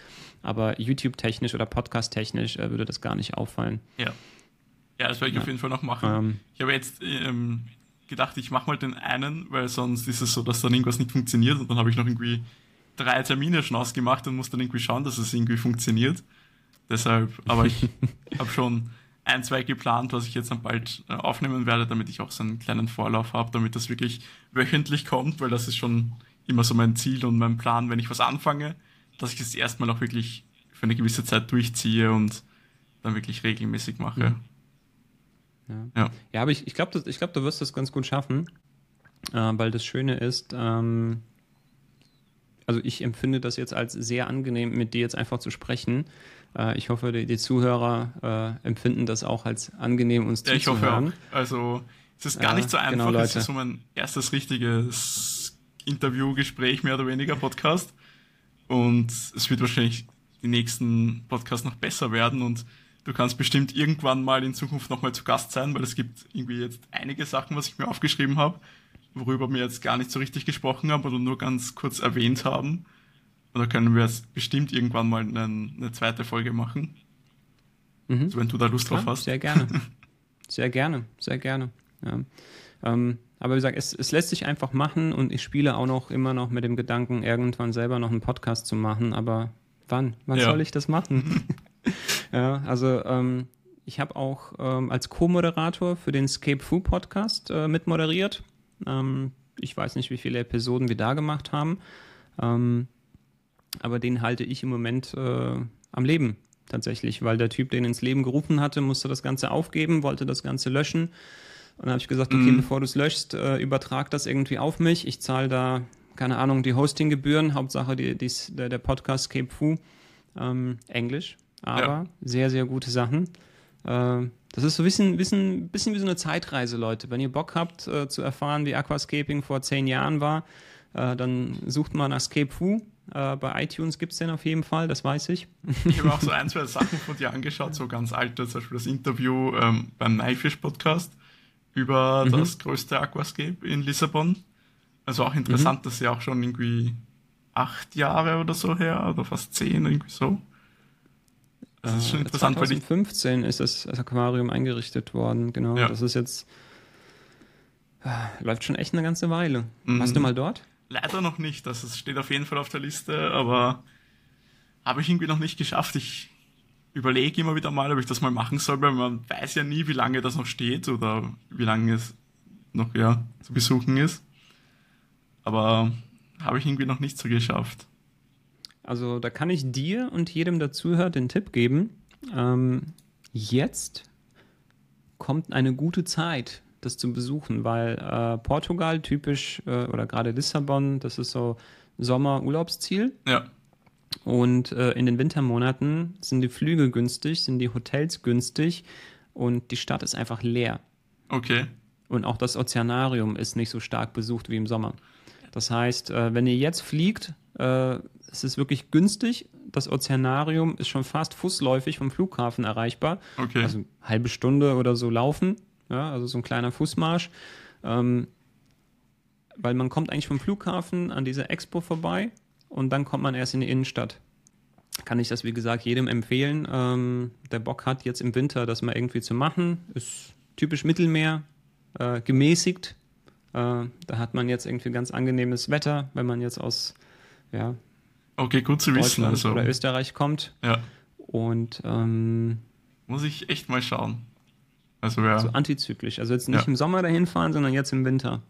aber YouTube-technisch oder Podcast-technisch äh, würde das gar nicht auffallen. Ja. Ja, das werde ich ja. auf jeden Fall noch machen. Ähm, ich habe jetzt ähm, gedacht, ich mache mal den einen, weil sonst ist es so, dass dann irgendwas nicht funktioniert und dann habe ich noch irgendwie drei Termine schon ausgemacht und muss dann irgendwie schauen, dass es irgendwie funktioniert. Deshalb, aber ich habe schon ein, zwei geplant, was ich jetzt dann bald äh, aufnehmen werde, damit ich auch so einen kleinen Vorlauf habe, damit das wirklich wöchentlich kommt, weil das ist schon immer so mein Ziel und mein Plan, wenn ich was anfange, dass ich es das erstmal auch wirklich für eine gewisse Zeit durchziehe und dann wirklich regelmäßig mache. Ja, ja. ja aber ich, ich glaube, glaub, du wirst das ganz gut schaffen, äh, weil das Schöne ist, ähm, also ich empfinde das jetzt als sehr angenehm, mit dir jetzt einfach zu sprechen. Äh, ich hoffe, die, die Zuhörer äh, empfinden das auch als angenehm, uns ja, zuzuhören. Ich hoffe auch. Also es ist gar nicht so einfach. Genau, es ist so mein erstes richtiges Interviewgespräch, mehr oder weniger Podcast. Und es wird wahrscheinlich die nächsten Podcasts noch besser werden und du kannst bestimmt irgendwann mal in Zukunft nochmal zu Gast sein, weil es gibt irgendwie jetzt einige Sachen, was ich mir aufgeschrieben habe, worüber wir jetzt gar nicht so richtig gesprochen haben oder nur ganz kurz erwähnt haben. Und da können wir jetzt bestimmt irgendwann mal eine, eine zweite Folge machen. Mhm. Also wenn du da Lust drauf ja, hast. Sehr gerne. Sehr gerne, sehr gerne. Ja. Ähm, aber wie gesagt, es, es, lässt sich einfach machen und ich spiele auch noch immer noch mit dem Gedanken, irgendwann selber noch einen Podcast zu machen. Aber wann? Wann ja. soll ich das machen? ja, also ähm, ich habe auch ähm, als Co-Moderator für den Scape Fu Podcast äh, mitmoderiert. Ähm, ich weiß nicht, wie viele Episoden wir da gemacht haben. Ähm, aber den halte ich im Moment äh, am Leben tatsächlich, weil der Typ, den ins Leben gerufen hatte, musste das Ganze aufgeben, wollte das Ganze löschen. Und dann habe ich gesagt, okay, mhm. bevor du es löschst, äh, übertrag das irgendwie auf mich. Ich zahle da, keine Ahnung, die Hostinggebühren. Hauptsache die, die, der, der Podcast Cape Fu. Ähm, Englisch, aber ja. sehr, sehr gute Sachen. Äh, das ist so ein bisschen, bisschen, bisschen wie so eine Zeitreise, Leute. Wenn ihr Bock habt äh, zu erfahren, wie Aquascaping vor zehn Jahren war, äh, dann sucht mal nach Scape Fu. Äh, bei iTunes gibt es den auf jeden Fall, das weiß ich. Ich habe auch so ein, zwei Sachen von dir angeschaut, so ganz alte, zum Beispiel das Interview ähm, beim Naifish Podcast über mhm. das größte Aquascape in Lissabon. Also auch interessant, mhm. dass ja auch schon irgendwie acht Jahre oder so her, oder fast zehn, irgendwie so. Das ist schon interessant. 2015 ist das Aquarium eingerichtet worden, genau. Ja. Das ist jetzt, äh, läuft schon echt eine ganze Weile. Mhm. Warst du mal dort? Leider noch nicht. Das steht auf jeden Fall auf der Liste, aber habe ich irgendwie noch nicht geschafft. Ich überlege immer wieder mal, ob ich das mal machen soll, weil man weiß ja nie, wie lange das noch steht oder wie lange es noch ja zu besuchen ist. aber habe ich irgendwie noch nicht so geschafft. Also da kann ich dir und jedem, der zuhört, den Tipp geben. Ähm, jetzt kommt eine gute Zeit, das zu besuchen, weil äh, Portugal typisch äh, oder gerade Lissabon, das ist so Sommer-Urlaubsziel. Ja. Und äh, in den Wintermonaten sind die Flüge günstig, sind die Hotels günstig und die Stadt ist einfach leer. Okay. Und auch das Ozeanarium ist nicht so stark besucht wie im Sommer. Das heißt, äh, wenn ihr jetzt fliegt, äh, es ist wirklich günstig. Das Ozeanarium ist schon fast fußläufig vom Flughafen erreichbar. Okay. Also halbe Stunde oder so laufen. Ja, also so ein kleiner Fußmarsch. Ähm, weil man kommt eigentlich vom Flughafen an dieser Expo vorbei und dann kommt man erst in die Innenstadt. Kann ich das, wie gesagt, jedem empfehlen, ähm, der Bock hat, jetzt im Winter das mal irgendwie zu machen. Ist typisch Mittelmeer, äh, gemäßigt. Äh, da hat man jetzt irgendwie ganz angenehmes Wetter, wenn man jetzt aus ja, okay, gut zu wissen, also. oder Österreich kommt. Ja. Und ähm, muss ich echt mal schauen. Also, ja. also antizyklisch. Also jetzt nicht ja. im Sommer dahin fahren, sondern jetzt im Winter.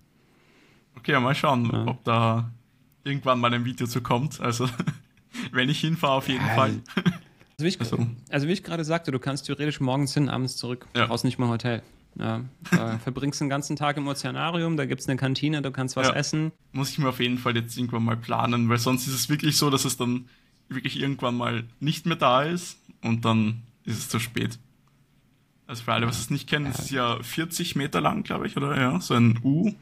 Okay, ja, mal schauen, ja. ob da irgendwann mal ein Video zu kommt. Also, wenn ich hinfahre, auf jeden Fall. Also wie, ich, also. also wie ich gerade sagte, du kannst theoretisch morgens hin, abends zurück. Ja. Du brauchst nicht mal ein Hotel. Ja, da verbringst den ganzen Tag im Ozeanarium, da gibt es eine Kantine, du kannst was ja. essen. Muss ich mir auf jeden Fall jetzt irgendwann mal planen, weil sonst ist es wirklich so, dass es dann wirklich irgendwann mal nicht mehr da ist und dann ist es zu spät. Also für alle, was es nicht kennen, ja. es ist ja 40 Meter lang, glaube ich, oder? Ja, so ein U.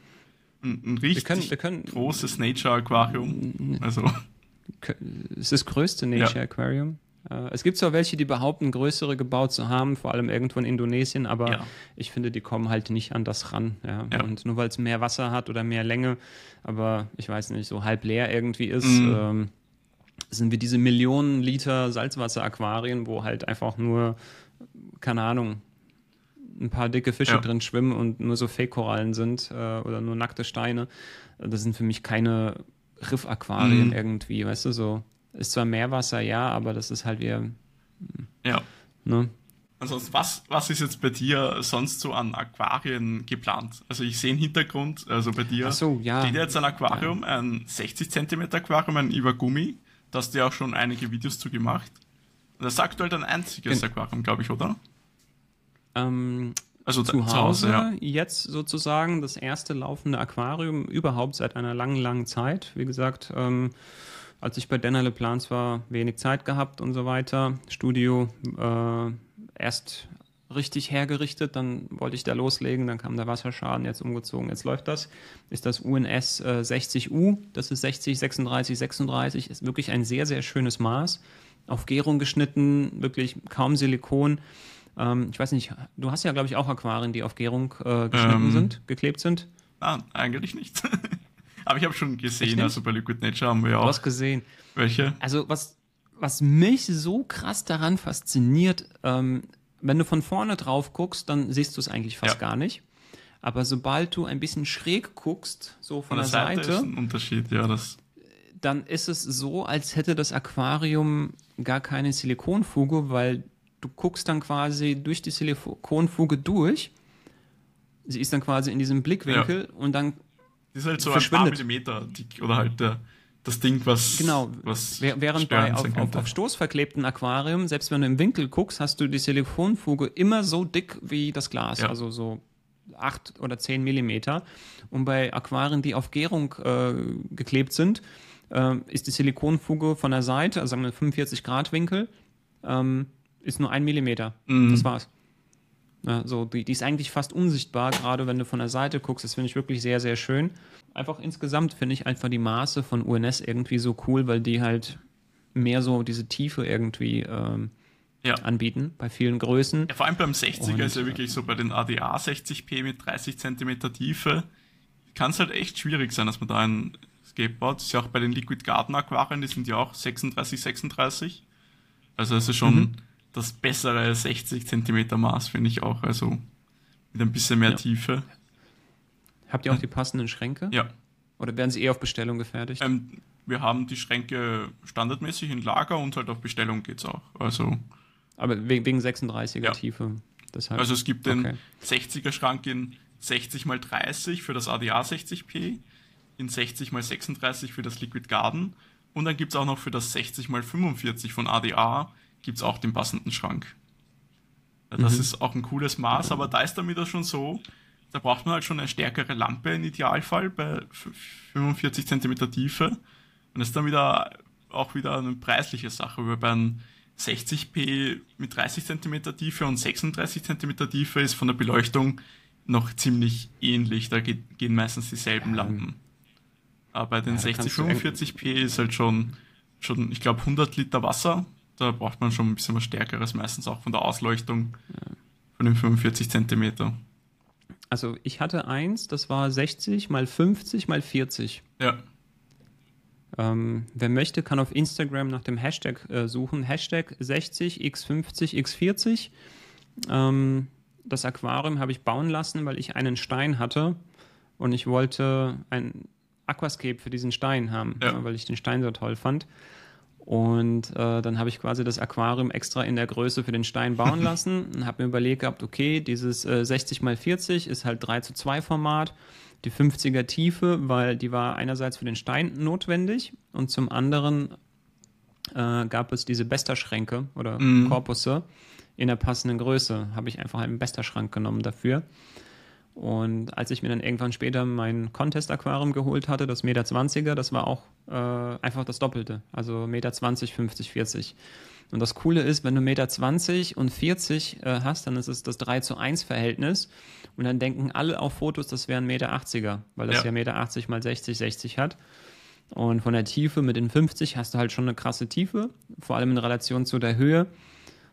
Ein, ein richtig wir können, wir können, großes Nature Aquarium. Also. Es ist das größte Nature Aquarium. Äh, es gibt zwar welche, die behaupten, größere gebaut zu haben, vor allem irgendwo in Indonesien, aber ja. ich finde, die kommen halt nicht an das ran. Ja. Ja. Und nur weil es mehr Wasser hat oder mehr Länge, aber ich weiß nicht, so halb leer irgendwie ist, mhm. ähm, sind wir diese Millionen Liter Salzwasser-Aquarien, wo halt einfach nur, keine Ahnung, ein paar dicke Fische drin schwimmen und nur so Fake-Korallen sind äh, oder nur nackte Steine. Das sind für mich keine Riff-Aquarien mhm. irgendwie, weißt du, so ist zwar Meerwasser, ja, aber das ist halt wieder. Ja. Ne? Ansonsten, was, was ist jetzt bei dir sonst so an Aquarien geplant? Also ich sehe im Hintergrund, also bei dir so, ja. steht jetzt ein Aquarium, ja. ein 60 cm Aquarium, ein Übergummi. Da hast du ja auch schon einige Videos zu gemacht. Das ist aktuell dein einziges Gen Aquarium, glaube ich, oder? Ähm, also zu Hause, zu Hause ja. jetzt sozusagen das erste laufende Aquarium überhaupt seit einer langen, langen Zeit. Wie gesagt, ähm, als ich bei Dennerle Plans war, wenig Zeit gehabt und so weiter. Studio äh, erst richtig hergerichtet, dann wollte ich da loslegen, dann kam der Wasserschaden, jetzt umgezogen, jetzt läuft das. Ist das UNS äh, 60U, das ist 60, 36, 36, ist wirklich ein sehr, sehr schönes Maß. Auf Gärung geschnitten, wirklich kaum Silikon. Ähm, ich weiß nicht, du hast ja, glaube ich, auch Aquarien, die auf Gärung äh, geschnitten ähm, sind, geklebt sind. Ah, eigentlich nicht. Aber ich habe schon gesehen, also bei Liquid Nature haben wir ja auch. Du hast gesehen. Welche? Also was, was mich so krass daran fasziniert, ähm, wenn du von vorne drauf guckst, dann siehst du es eigentlich fast ja. gar nicht. Aber sobald du ein bisschen schräg guckst, so von, von der, der, Seite, Seite ist ein Unterschied, ja, das. Dann ist es so, als hätte das Aquarium gar keine Silikonfuge, weil du guckst dann quasi durch die Silikonfuge durch. Sie ist dann quasi in diesem Blickwinkel ja. und dann die ist halt so ein paar Millimeter dick oder halt der, das Ding, was. Genau. Was Während bei auf, auf, auf stoßverklebten Aquarium, selbst wenn du im Winkel guckst, hast du die Silikonfuge immer so dick wie das Glas. Ja. Also so 8 oder 10 Millimeter. Und bei Aquarien, die auf Gärung äh, geklebt sind, äh, ist die Silikonfuge von der Seite, also sagen wir 45 Grad Winkel, ähm, ist nur ein Millimeter. Mhm. Das war's. Ja, so, die, die ist eigentlich fast unsichtbar, gerade wenn du von der Seite guckst. Das finde ich wirklich sehr, sehr schön. Einfach insgesamt finde ich einfach die Maße von UNS irgendwie so cool, weil die halt mehr so diese Tiefe irgendwie ähm, ja. anbieten bei vielen Größen. Ja, vor allem beim 60er Und, ist ja wirklich so bei den ADA 60p mit 30 cm Tiefe. Kann es halt echt schwierig sein, dass man da ein Skateboard. Das ist ja auch bei den Liquid Garden Aquarien, die sind ja auch 36, 36. Also es ist schon. Mhm das bessere 60 cm Maß, finde ich auch. Also mit ein bisschen mehr ja. Tiefe. Habt ihr auch die passenden Schränke? Ja. Oder werden sie eher auf Bestellung gefertigt? Ähm, wir haben die Schränke standardmäßig in Lager und halt auf Bestellung geht es auch. Also, Aber wegen 36er ja. Tiefe. Deshalb. Also es gibt den okay. 60er Schrank in 60 x 30 für das ADA 60p. in 60 x 36 für das Liquid Garden. Und dann gibt es auch noch für das 60 x 45 von ADA gibt es auch den passenden Schrank. Das mhm. ist auch ein cooles Maß, aber da ist dann wieder schon so, da braucht man halt schon eine stärkere Lampe im Idealfall bei 45 cm Tiefe. Und das ist dann wieder auch wieder eine preisliche Sache, weil bei einem 60p mit 30 cm Tiefe und 36 cm Tiefe ist von der Beleuchtung noch ziemlich ähnlich. Da geht, gehen meistens dieselben Lampen. Aber bei den ja, 60, 45p ist halt schon, schon ich glaube, 100 Liter Wasser. Da braucht man schon ein bisschen was Stärkeres, meistens auch von der Ausleuchtung ja. von den 45 Zentimeter. Also ich hatte eins, das war 60 mal 50 mal 40. Ja. Ähm, wer möchte, kann auf Instagram nach dem Hashtag äh, suchen. Hashtag 60x50x40. Ähm, das Aquarium habe ich bauen lassen, weil ich einen Stein hatte und ich wollte ein Aquascape für diesen Stein haben, ja. weil ich den Stein so toll fand. Und äh, dann habe ich quasi das Aquarium extra in der Größe für den Stein bauen lassen und habe mir überlegt gehabt, okay, dieses äh, 60 x 40 ist halt 3 zu 2 Format, die 50er Tiefe, weil die war einerseits für den Stein notwendig und zum anderen äh, gab es diese Besta-Schränke oder mhm. Korpusse in der passenden Größe. Habe ich einfach einen Besta-Schrank genommen dafür. Und als ich mir dann irgendwann später mein Contest-Aquarium geholt hatte, das Meter 20er, das war auch äh, einfach das Doppelte. Also Meter 20, 50, 40. Und das Coole ist, wenn du Meter 20 und 40 äh, hast, dann ist es das 3 zu 1 Verhältnis. Und dann denken alle auf Fotos, das wären Meter 80er, weil das ja, ja Meter 80 mal 60, 60 hat. Und von der Tiefe mit den 50 hast du halt schon eine krasse Tiefe, vor allem in Relation zu der Höhe.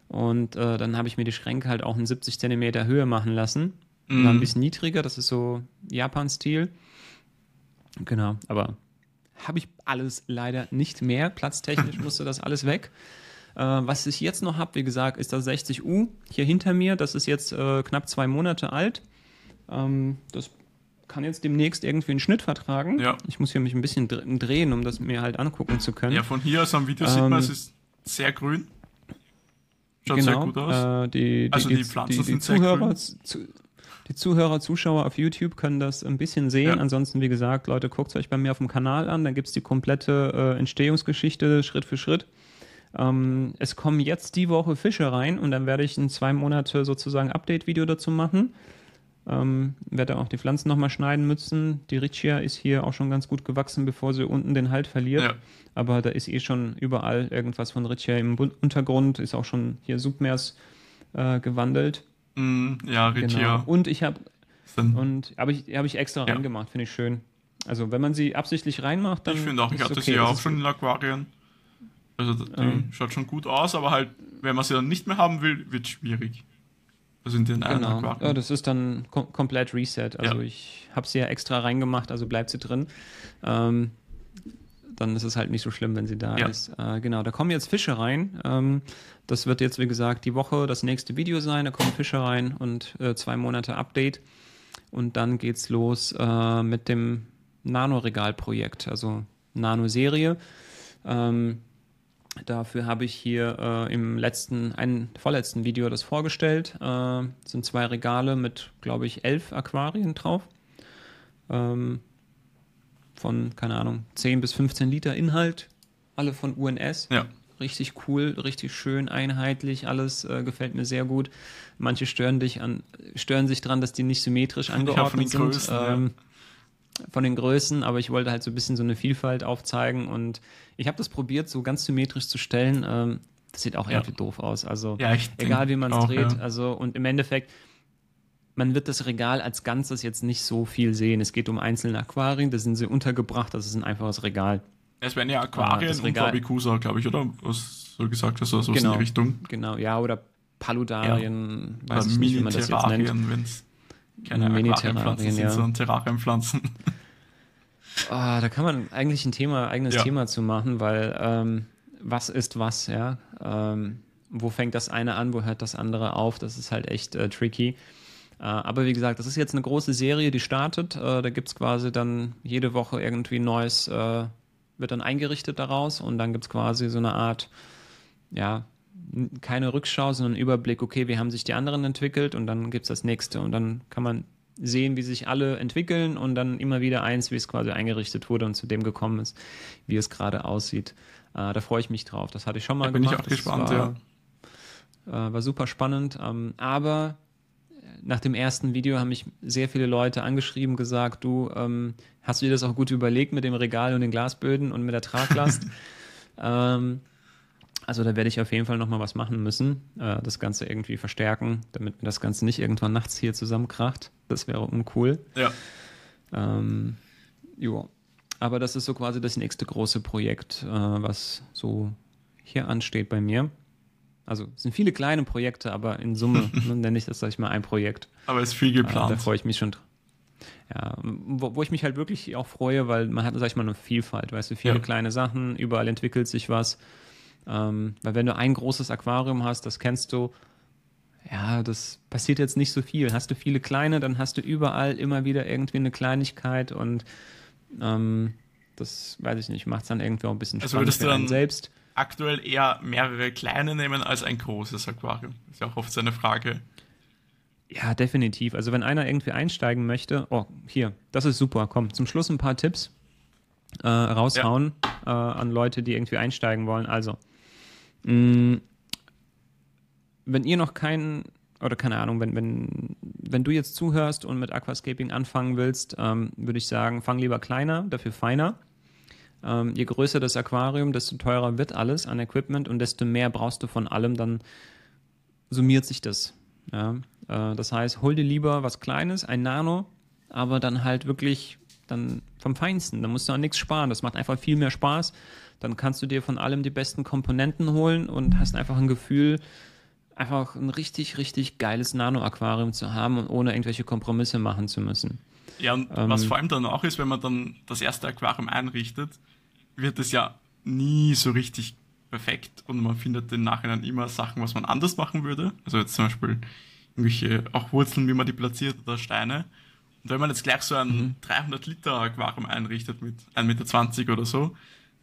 Und äh, dann habe ich mir die Schränke halt auch in 70 Zentimeter Höhe machen lassen Mhm. War ein bisschen niedriger, das ist so Japan-Stil. Genau, aber habe ich alles leider nicht mehr. Platztechnisch musste das alles weg. Äh, was ich jetzt noch habe, wie gesagt, ist das 60U hier hinter mir. Das ist jetzt äh, knapp zwei Monate alt. Ähm, das kann jetzt demnächst irgendwie einen Schnitt vertragen. Ja. Ich muss hier mich ein bisschen drehen, um das mir halt angucken zu können. Ja, von hier aus am Video ähm, sieht man, es ist sehr grün. Schaut genau, sehr gut aus. Äh, die, die, also die, die Pflanzen die, sind Zuhörer, zu, die Zuhörer, Zuschauer auf YouTube können das ein bisschen sehen. Ja. Ansonsten, wie gesagt, Leute, guckt es euch bei mir auf dem Kanal an. Da gibt es die komplette äh, Entstehungsgeschichte Schritt für Schritt. Ähm, es kommen jetzt die Woche Fische rein und dann werde ich in zwei Monate sozusagen Update-Video dazu machen. Ähm, werde auch die Pflanzen nochmal schneiden müssen. Die Riccia ist hier auch schon ganz gut gewachsen, bevor sie unten den Halt verliert. Ja. Aber da ist eh schon überall irgendwas von Riccia im Untergrund, ist auch schon hier Submers äh, gewandelt. Mm, ja, Riccia. Genau. Und ich habe und habe ich, hab ich extra ja. reingemacht, finde ich schön. Also wenn man sie absichtlich reinmacht, dann. Ich finde auch, ich hatte okay, sie ja auch schon in Aquarien. Also die ähm. schaut schon gut aus, aber halt, wenn man sie dann nicht mehr haben will, wird es schwierig. Also in den genau. Aquarien. Ja, das ist dann kom komplett Reset. Also ja. ich habe sie ja extra reingemacht, also bleibt sie drin. Ähm, dann ist es halt nicht so schlimm, wenn sie da ja. ist. Äh, genau, da kommen jetzt Fische rein. Ähm, das wird jetzt, wie gesagt, die Woche das nächste Video sein. Da kommen Fische rein und äh, zwei Monate Update. Und dann geht's los äh, mit dem Nanoregal-Projekt, also Nano-Serie. Ähm, dafür habe ich hier äh, im letzten, einen vorletzten Video das vorgestellt. Äh, sind zwei Regale mit, glaube ich, elf Aquarien drauf. Ähm, von, keine Ahnung, 10 bis 15 Liter Inhalt. Alle von UNS. Ja richtig cool, richtig schön, einheitlich, alles äh, gefällt mir sehr gut. Manche stören dich an, stören sich dran, dass die nicht symmetrisch angeordnet ja, von den sind. Größen, ähm, ja. Von den Größen, aber ich wollte halt so ein bisschen so eine Vielfalt aufzeigen und ich habe das probiert, so ganz symmetrisch zu stellen. Ähm, das sieht auch ja. irgendwie doof aus. Also egal wie man es dreht. Also und im Endeffekt, man wird das Regal als Ganzes jetzt nicht so viel sehen. Es geht um einzelne Aquarien, da sind sie untergebracht, das ist ein einfaches Regal. Es werden ja Aquarien ah, und Fabikusa, glaube ich, oder? Was du gesagt hast, oder so genau, in die Richtung. Genau, ja, oder Paludarien, ja. weiß oder ich nicht, wie man das jetzt nennt. wenn es keine Aquarienpflanzen sind, ja. sondern Terrarienpflanzen. Oh, da kann man eigentlich ein Thema, eigenes ja. Thema zu machen, weil ähm, was ist was, ja? Ähm, wo fängt das eine an, wo hört das andere auf? Das ist halt echt äh, tricky. Äh, aber wie gesagt, das ist jetzt eine große Serie, die startet. Äh, da gibt es quasi dann jede Woche irgendwie ein neues äh, wird dann eingerichtet daraus und dann gibt es quasi so eine Art, ja, keine Rückschau, sondern Überblick, okay, wie haben sich die anderen entwickelt und dann gibt es das nächste und dann kann man sehen, wie sich alle entwickeln und dann immer wieder eins, wie es quasi eingerichtet wurde und zu dem gekommen ist, wie es gerade aussieht. Äh, da freue ich mich drauf. Das hatte ich schon mal da bin gemacht. Bin ich auch gespannt, war, ja. Äh, war super spannend. Ähm, aber nach dem ersten Video haben mich sehr viele Leute angeschrieben, gesagt, du, ähm, hast du dir das auch gut überlegt mit dem Regal und den Glasböden und mit der Traglast? ähm, also da werde ich auf jeden Fall nochmal was machen müssen, äh, das Ganze irgendwie verstärken, damit mir das Ganze nicht irgendwann nachts hier zusammenkracht. Das wäre uncool. Ja. Ähm, jo. Aber das ist so quasi das nächste große Projekt, äh, was so hier ansteht bei mir. Also es sind viele kleine Projekte, aber in Summe ne, nenne ich das, sag ich mal, ein Projekt. Aber es ist viel geplant. Äh, da freue ich mich schon. Ja, wo, wo, ich mich halt wirklich auch freue, weil man hat, sag ich mal, eine Vielfalt, weißt du, viele ja. kleine Sachen, überall entwickelt sich was. Ähm, weil wenn du ein großes Aquarium hast, das kennst du, ja, das passiert jetzt nicht so viel. Hast du viele kleine, dann hast du überall immer wieder irgendwie eine Kleinigkeit und ähm, das weiß ich nicht, macht es dann irgendwie auch ein bisschen also spannend für einen selbst. Aktuell eher mehrere kleine nehmen als ein großes Aquarium. Ist ja auch oft so eine Frage. Ja, definitiv. Also wenn einer irgendwie einsteigen möchte, oh, hier, das ist super. Komm, zum Schluss ein paar Tipps äh, raushauen ja. äh, an Leute, die irgendwie einsteigen wollen. Also, mh, mm, wenn ihr noch keinen, oder keine Ahnung, wenn, wenn, wenn du jetzt zuhörst und mit Aquascaping anfangen willst, ähm, würde ich sagen, fang lieber kleiner, dafür feiner. Ähm, je größer das Aquarium, desto teurer wird alles an Equipment und desto mehr brauchst du von allem, dann summiert sich das. Ja? Äh, das heißt, hol dir lieber was Kleines, ein Nano, aber dann halt wirklich dann vom Feinsten. Da musst du an nichts sparen. Das macht einfach viel mehr Spaß. Dann kannst du dir von allem die besten Komponenten holen und hast einfach ein Gefühl, einfach ein richtig, richtig geiles Nano-Aquarium zu haben und ohne irgendwelche Kompromisse machen zu müssen. Ja, und ähm, was vor allem dann auch ist, wenn man dann das erste Aquarium einrichtet, wird es ja nie so richtig perfekt und man findet im Nachhinein immer Sachen, was man anders machen würde. Also jetzt zum Beispiel irgendwelche auch Wurzeln, wie man die platziert oder Steine. Und wenn man jetzt gleich so ein mhm. 300 Liter Aquarium einrichtet mit 1,20 Meter oder so,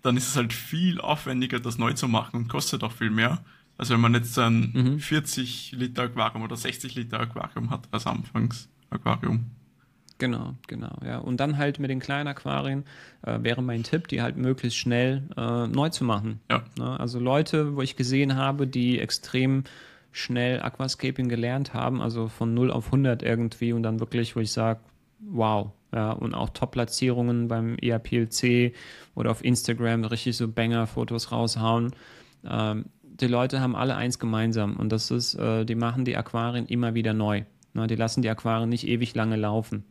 dann ist es halt viel aufwendiger, das neu zu machen und kostet auch viel mehr. Also wenn man jetzt ein mhm. 40 Liter Aquarium oder 60 Liter Aquarium hat als Anfangsaquarium. Genau, genau, ja. Und dann halt mit den kleinen Aquarien äh, wäre mein Tipp, die halt möglichst schnell äh, neu zu machen. Ja. Ne? Also Leute, wo ich gesehen habe, die extrem schnell Aquascaping gelernt haben, also von 0 auf 100 irgendwie und dann wirklich, wo ich sage, wow, ja, und auch Top-Platzierungen beim ERPLC oder auf Instagram richtig so Banger-Fotos raushauen. Ähm, die Leute haben alle eins gemeinsam und das ist, äh, die machen die Aquarien immer wieder neu. Ne? Die lassen die Aquarien nicht ewig lange laufen.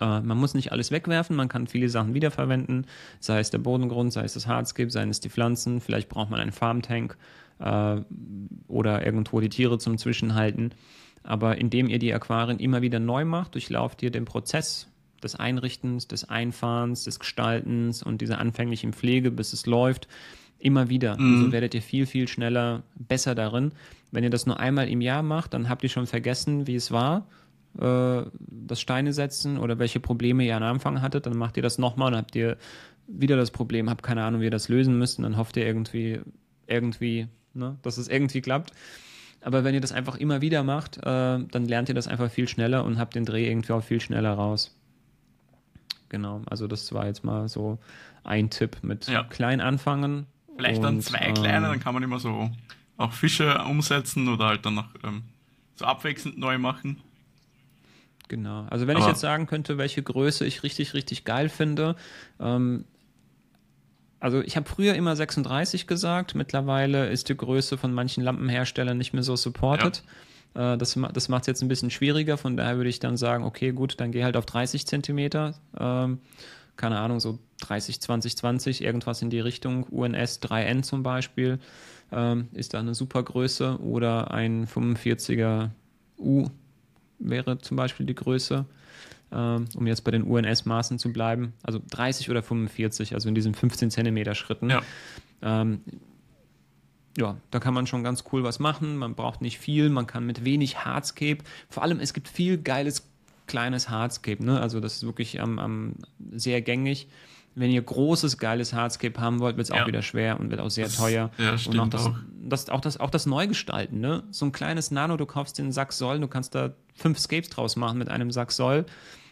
Äh, man muss nicht alles wegwerfen, man kann viele Sachen wiederverwenden, sei es der Bodengrund, sei es das Hardscape, sei es die Pflanzen, vielleicht braucht man einen Farmtank äh, oder irgendwo die Tiere zum Zwischenhalten. Aber indem ihr die Aquarien immer wieder neu macht, durchlauft ihr den Prozess des Einrichtens, des Einfahrens, des Gestaltens und dieser anfänglichen Pflege, bis es läuft, immer wieder. Mhm. Also werdet ihr viel, viel schneller besser darin. Wenn ihr das nur einmal im Jahr macht, dann habt ihr schon vergessen, wie es war, äh, das Steine setzen oder welche Probleme ihr am Anfang hattet. Dann macht ihr das nochmal und habt ihr wieder das Problem, habt keine Ahnung, wie ihr das lösen müsst. Und dann hofft ihr irgendwie, irgendwie, ne, dass es irgendwie klappt. Aber wenn ihr das einfach immer wieder macht, äh, dann lernt ihr das einfach viel schneller und habt den Dreh irgendwie auch viel schneller raus. Genau, also das war jetzt mal so ein Tipp mit ja. klein anfangen. Vielleicht dann zwei ähm, kleine, dann kann man immer so auch Fische umsetzen oder halt dann noch ähm, so abwechselnd neu machen. Genau. Also wenn Aber ich jetzt sagen könnte, welche Größe ich richtig, richtig geil finde, ähm, also ich habe früher immer 36 gesagt, mittlerweile ist die Größe von manchen Lampenherstellern nicht mehr so supported. Ja. Äh, das das macht es jetzt ein bisschen schwieriger, von daher würde ich dann sagen, okay, gut, dann geh halt auf 30 Zentimeter. Ähm, keine Ahnung, so 30, 20, 20, irgendwas in die Richtung. UNS 3N zum Beispiel ähm, ist da eine super Größe oder ein 45er U wäre zum Beispiel die Größe, ähm, um jetzt bei den UNS-Maßen zu bleiben. Also 30 oder 45, also in diesen 15 Zentimeter Schritten. Ja. Ähm, ja, da kann man schon ganz cool was machen. Man braucht nicht viel, man kann mit wenig Hardscape. Vor allem, es gibt viel geiles kleines Hardscape. Ne? Also das ist wirklich am, am sehr gängig wenn ihr großes, geiles Hardscape haben wollt, wird es ja. auch wieder schwer und wird auch sehr das, teuer. Ja, stimmt und auch das, auch. Das, auch, das, auch das Neugestalten, ne? So ein kleines Nano, du kaufst den Sack Soll, du kannst da fünf Scapes draus machen mit einem Sack Soll.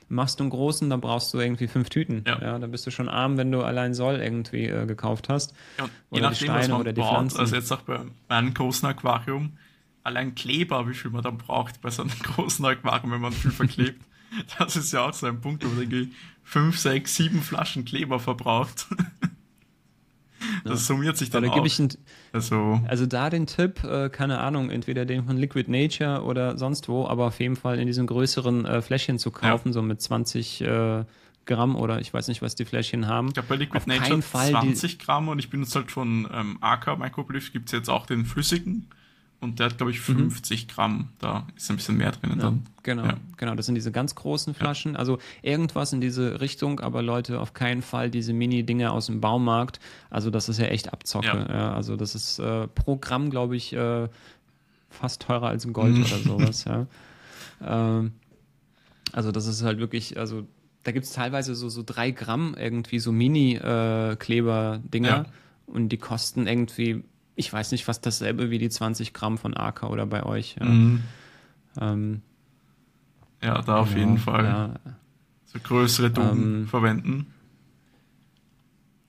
Machst du einen großen, dann brauchst du irgendwie fünf Tüten. Ja. ja dann bist du schon arm, wenn du allein Soll irgendwie äh, gekauft hast. Ja, je oder nachdem, die Steine was man oder die braucht, Pflanzen. Also jetzt auch bei meinem großen Aquarium, allein Kleber, wie viel man dann braucht bei so einem großen Aquarium, wenn man viel verklebt. Das ist ja auch so ein Punkt, wo man irgendwie fünf, sechs, sieben Flaschen Kleber verbraucht. Das ja. summiert sich dann da auch. Ein, also, also da den Tipp, äh, keine Ahnung, entweder den von Liquid Nature oder sonst wo, aber auf jeden Fall in diesen größeren äh, Fläschchen zu kaufen, ja. so mit 20 äh, Gramm oder ich weiß nicht, was die Fläschchen haben. Ich glaube bei Liquid auf Nature 20 Gramm und ich benutze halt von ähm, AK Microblift, gibt es jetzt auch den flüssigen. Und der hat, glaube ich, 50 mhm. Gramm. Da ist ein bisschen mehr drin ja, dann. Genau, ja. genau. Das sind diese ganz großen Flaschen. Ja. Also irgendwas in diese Richtung, aber Leute, auf keinen Fall diese Mini-Dinger aus dem Baumarkt. Also das ist ja echt Abzocke. also das ist äh, pro Gramm, glaube ich, äh, fast teurer als Gold oder sowas. Ja. Ähm, also das ist halt wirklich, also da gibt es teilweise so, so drei Gramm irgendwie so Mini-Kleber-Dinger. Äh, und die kosten irgendwie ich weiß nicht, fast dasselbe wie die 20 Gramm von AK oder bei euch. Ja, mhm. ähm, ja da auf genau, jeden Fall. Ja. So größere Dosen ähm, verwenden.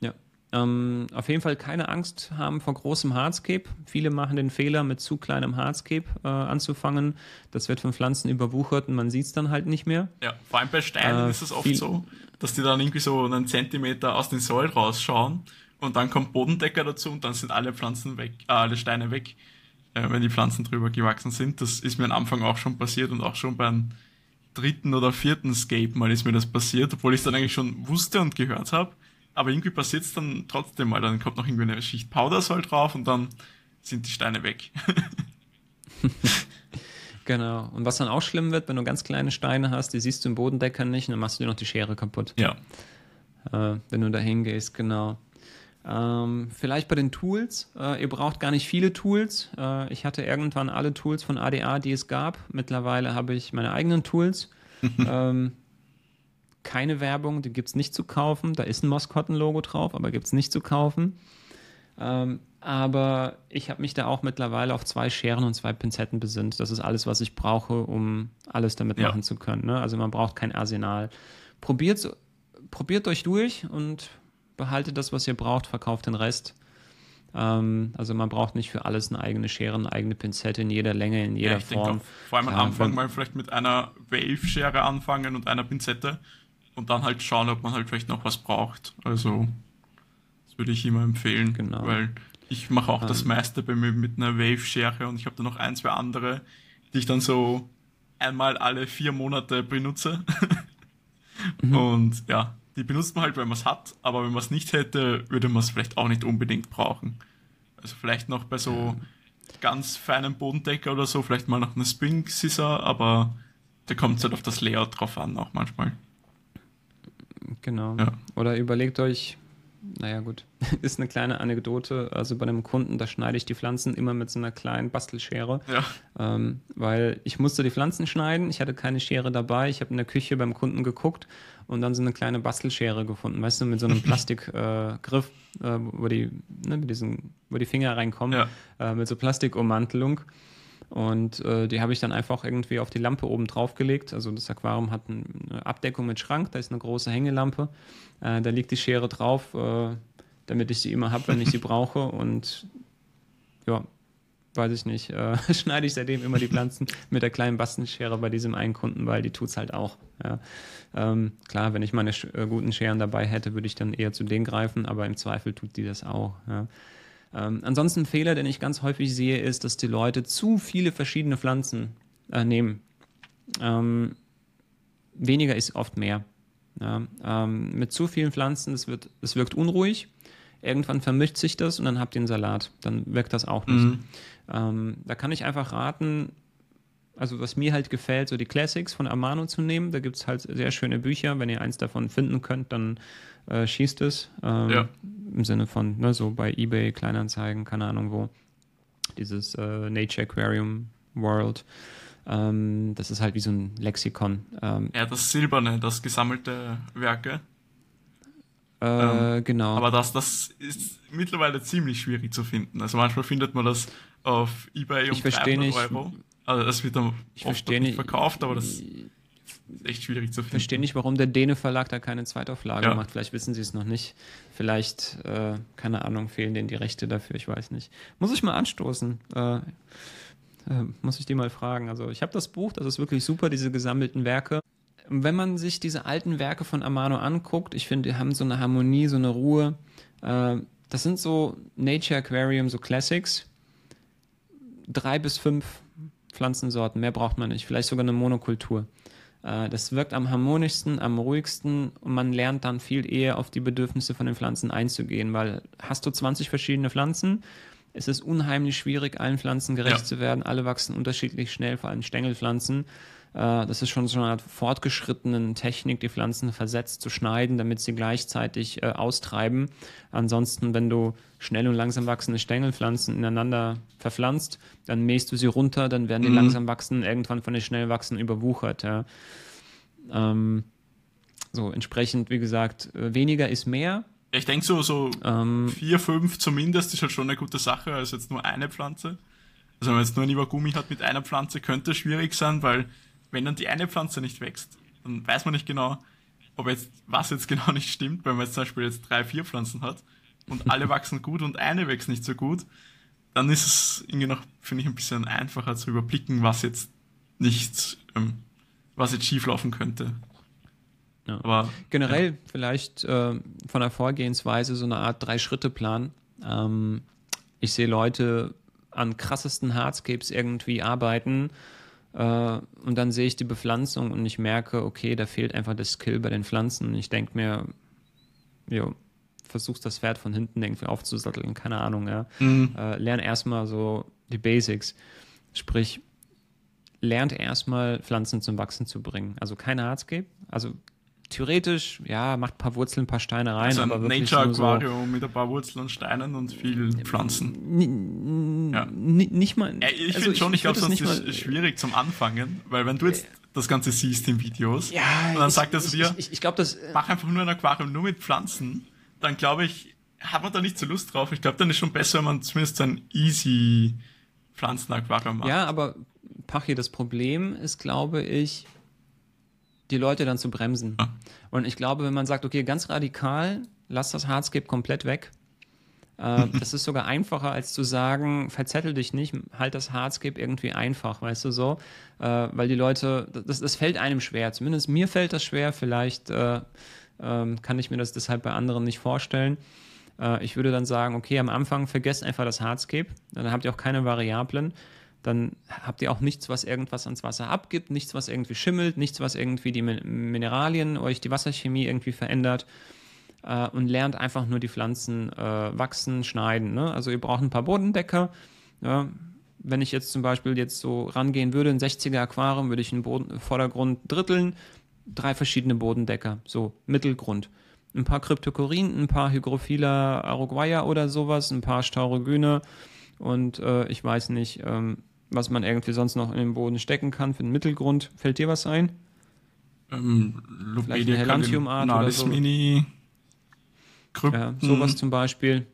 Ja. Ähm, auf jeden Fall keine Angst haben vor großem Hardscape. Viele machen den Fehler, mit zu kleinem Hardscape äh, anzufangen. Das wird von Pflanzen überwuchert und man sieht es dann halt nicht mehr. Ja, vor allem bei Steinen äh, ist es oft so, dass die dann irgendwie so einen Zentimeter aus den Säulen rausschauen und dann kommt Bodendecker dazu und dann sind alle Pflanzen weg, äh, alle Steine weg, äh, wenn die Pflanzen drüber gewachsen sind. Das ist mir am Anfang auch schon passiert und auch schon beim dritten oder vierten Scape mal ist mir das passiert, obwohl ich es dann eigentlich schon wusste und gehört habe. Aber irgendwie passiert es dann trotzdem mal. Dann kommt noch irgendwie eine Schicht Powdersoll drauf und dann sind die Steine weg. genau. Und was dann auch schlimm wird, wenn du ganz kleine Steine hast, die siehst du im Bodendecker nicht und dann machst du dir noch die Schere kaputt. Ja. Äh, wenn du da hingehst, genau. Ähm, vielleicht bei den Tools. Äh, ihr braucht gar nicht viele Tools. Äh, ich hatte irgendwann alle Tools von ADA, die es gab. Mittlerweile habe ich meine eigenen Tools. ähm, keine Werbung, die gibt es nicht zu kaufen. Da ist ein Moskotten-Logo drauf, aber gibt es nicht zu kaufen. Ähm, aber ich habe mich da auch mittlerweile auf zwei Scheren und zwei Pinzetten besinnt. Das ist alles, was ich brauche, um alles damit ja. machen zu können. Ne? Also man braucht kein Arsenal. Probiert, probiert euch durch und behaltet das, was ihr braucht, verkauft den Rest. Ähm, also man braucht nicht für alles eine eigene Schere, eine eigene Pinzette in jeder Länge, in jeder ja, Form. Auch, vor allem am ähm, Anfang mal vielleicht mit einer Wave-Schere anfangen und einer Pinzette und dann halt schauen, ob man halt vielleicht noch was braucht. Also das würde ich immer empfehlen, genau. weil ich mache auch ähm, das meiste bei mir mit einer Wave-Schere und ich habe da noch ein, zwei andere, die ich dann so einmal alle vier Monate benutze. mhm. Und ja, die benutzt man halt, wenn man es hat, aber wenn man es nicht hätte, würde man es vielleicht auch nicht unbedingt brauchen. Also vielleicht noch bei so ganz feinen Bodendecker oder so, vielleicht mal noch eine Spring Scissor, aber da kommt es halt auf das Layout drauf an, auch manchmal. Genau. Ja. Oder überlegt euch, naja gut, ist eine kleine Anekdote. Also bei einem Kunden, da schneide ich die Pflanzen immer mit so einer kleinen Bastelschere. Ja. Ähm, weil ich musste die Pflanzen schneiden, ich hatte keine Schere dabei. Ich habe in der Küche beim Kunden geguckt und dann so eine kleine Bastelschere gefunden, weißt du, mit so einem Plastikgriff, äh, äh, wo, die, ne, mit diesen, wo die Finger reinkommen, ja. äh, mit so Plastikummantelung. Und äh, die habe ich dann einfach irgendwie auf die Lampe oben drauf gelegt. Also das Aquarium hat eine Abdeckung mit Schrank, da ist eine große Hängelampe. Äh, da liegt die Schere drauf, äh, damit ich sie immer habe, wenn ich sie brauche. Und ja, weiß ich nicht, äh, schneide ich seitdem immer die Pflanzen mit der kleinen Bastenschere bei diesem einen Kunden, weil die tut es halt auch. Ja. Ähm, klar, wenn ich meine äh, guten Scheren dabei hätte, würde ich dann eher zu denen greifen, aber im Zweifel tut die das auch. Ja. Ähm, ansonsten ein Fehler, den ich ganz häufig sehe, ist, dass die Leute zu viele verschiedene Pflanzen äh, nehmen. Ähm, weniger ist oft mehr. Ja, ähm, mit zu vielen Pflanzen, es, wird, es wirkt unruhig. Irgendwann vermischt sich das und dann habt ihr einen Salat. Dann wirkt das auch nicht. Mhm. Ähm, da kann ich einfach raten, also was mir halt gefällt, so die Classics von Amano zu nehmen. Da gibt es halt sehr schöne Bücher. Wenn ihr eins davon finden könnt, dann äh, schießt es. Ähm, ja. Im Sinne von, ne, so bei Ebay, Kleinanzeigen, keine Ahnung wo. Dieses äh, Nature Aquarium World. Ähm, das ist halt wie so ein Lexikon. Ähm, ja, das Silberne, das gesammelte Werke. Äh, ähm, genau. Aber das, das ist mittlerweile ziemlich schwierig zu finden. Also manchmal findet man das auf Ebay um ich 300 nicht, Euro. Also das wird dann ich oft nicht verkauft, aber das ist echt schwierig zu finden. Ich verstehe nicht, warum der Däne Verlag da keine Zweitauflage ja. macht. Vielleicht wissen sie es noch nicht. Vielleicht, äh, keine Ahnung, fehlen denen die Rechte dafür, ich weiß nicht. Muss ich mal anstoßen. Äh, äh, muss ich die mal fragen. Also ich habe das Buch, das ist wirklich super, diese gesammelten Werke wenn man sich diese alten Werke von Amano anguckt, ich finde, die haben so eine Harmonie, so eine Ruhe. Äh, das sind so Nature Aquarium, so Classics. Drei bis fünf Pflanzensorten, mehr braucht man nicht. Vielleicht sogar eine Monokultur. Äh, das wirkt am harmonischsten, am ruhigsten und man lernt dann viel eher auf die Bedürfnisse von den Pflanzen einzugehen, weil hast du 20 verschiedene Pflanzen, es ist unheimlich schwierig, allen Pflanzen gerecht ja. zu werden. Alle wachsen unterschiedlich schnell, vor allem Stängelpflanzen. Äh, das ist schon so eine Art fortgeschrittenen Technik, die Pflanzen versetzt zu schneiden, damit sie gleichzeitig äh, austreiben. Ansonsten, wenn du schnell und langsam wachsende Stängelpflanzen ineinander verpflanzt, dann mähst du sie runter, dann werden die mhm. langsam wachsenden irgendwann von den schnell wachsenden überwuchert. Ja. Ähm, so, entsprechend, wie gesagt, äh, weniger ist mehr. Ich denke so, so ähm, vier, fünf zumindest ist halt schon eine gute Sache, als jetzt nur eine Pflanze. Also wenn man jetzt nur ein Iwagumi hat mit einer Pflanze, könnte es schwierig sein, weil wenn dann die eine Pflanze nicht wächst, dann weiß man nicht genau, ob jetzt, was jetzt genau nicht stimmt, wenn man jetzt zum Beispiel jetzt drei, vier Pflanzen hat und alle wachsen gut und eine wächst nicht so gut, dann ist es irgendwie noch, finde ich, ein bisschen einfacher zu überblicken, was jetzt nicht, ähm, was jetzt schieflaufen könnte. Ja. Aber generell ja. vielleicht äh, von der Vorgehensweise so eine Art Drei-Schritte-Plan. Ähm, ich sehe Leute an krassesten Hardscapes irgendwie arbeiten und dann sehe ich die Bepflanzung und ich merke, okay, da fehlt einfach das Skill bei den Pflanzen. Und ich denke mir, jo, versuchst das Pferd von hinten irgendwie aufzusatteln, keine Ahnung, ja. Mhm. Äh, lern erstmal so die Basics. Sprich, lernt erstmal Pflanzen zum Wachsen zu bringen. Also kein Hardscape. Also theoretisch, ja, macht ein paar Wurzeln, ein paar Steine rein. Also aber ein Nature Aquarium so mit ein paar Wurzeln und Steinen und viel Pflanzen. Ja. Nicht mal. Ja, ich also finde schon, ich, glaube, das ist mal, schwierig zum Anfangen, weil wenn du jetzt äh, das Ganze siehst in Videos ja, und dann ich, sagt das dir, ich, ich, glaube, das äh, mach einfach nur ein Aquarium nur mit Pflanzen, dann glaube ich, hat man da nicht so Lust drauf. Ich glaube, dann ist schon besser, wenn man zumindest ein easy Pflanzenaquarium macht. Ja, aber Pachi, das Problem ist, glaube ich, die Leute dann zu bremsen. Und ich glaube, wenn man sagt, okay, ganz radikal, lass das Hardscape komplett weg. Äh, das ist sogar einfacher, als zu sagen, verzettel dich nicht, halt das Hardscape irgendwie einfach, weißt du so. Äh, weil die Leute, das, das fällt einem schwer. Zumindest mir fällt das schwer. Vielleicht äh, ähm, kann ich mir das deshalb bei anderen nicht vorstellen. Äh, ich würde dann sagen, okay, am Anfang vergesst einfach das Hardscape. Dann habt ihr auch keine Variablen dann habt ihr auch nichts, was irgendwas ans Wasser abgibt, nichts, was irgendwie schimmelt, nichts, was irgendwie die Mineralien, euch die Wasserchemie irgendwie verändert äh, und lernt einfach nur die Pflanzen äh, wachsen, schneiden. Ne? Also ihr braucht ein paar Bodendecker. Ja? Wenn ich jetzt zum Beispiel jetzt so rangehen würde, ein 60er Aquarium, würde ich den Boden, Vordergrund dritteln, drei verschiedene Bodendecker, so Mittelgrund. Ein paar Kryptokorin, ein paar Hygrophila aroguaya oder sowas, ein paar Staurogyne und äh, ich weiß nicht, ähm, was man irgendwie sonst noch in den Boden stecken kann für den Mittelgrund. Fällt dir was ein? Ähm, Vielleicht eine Helantium-Art oder so. Mini Krypten. Ja, sowas zum Beispiel.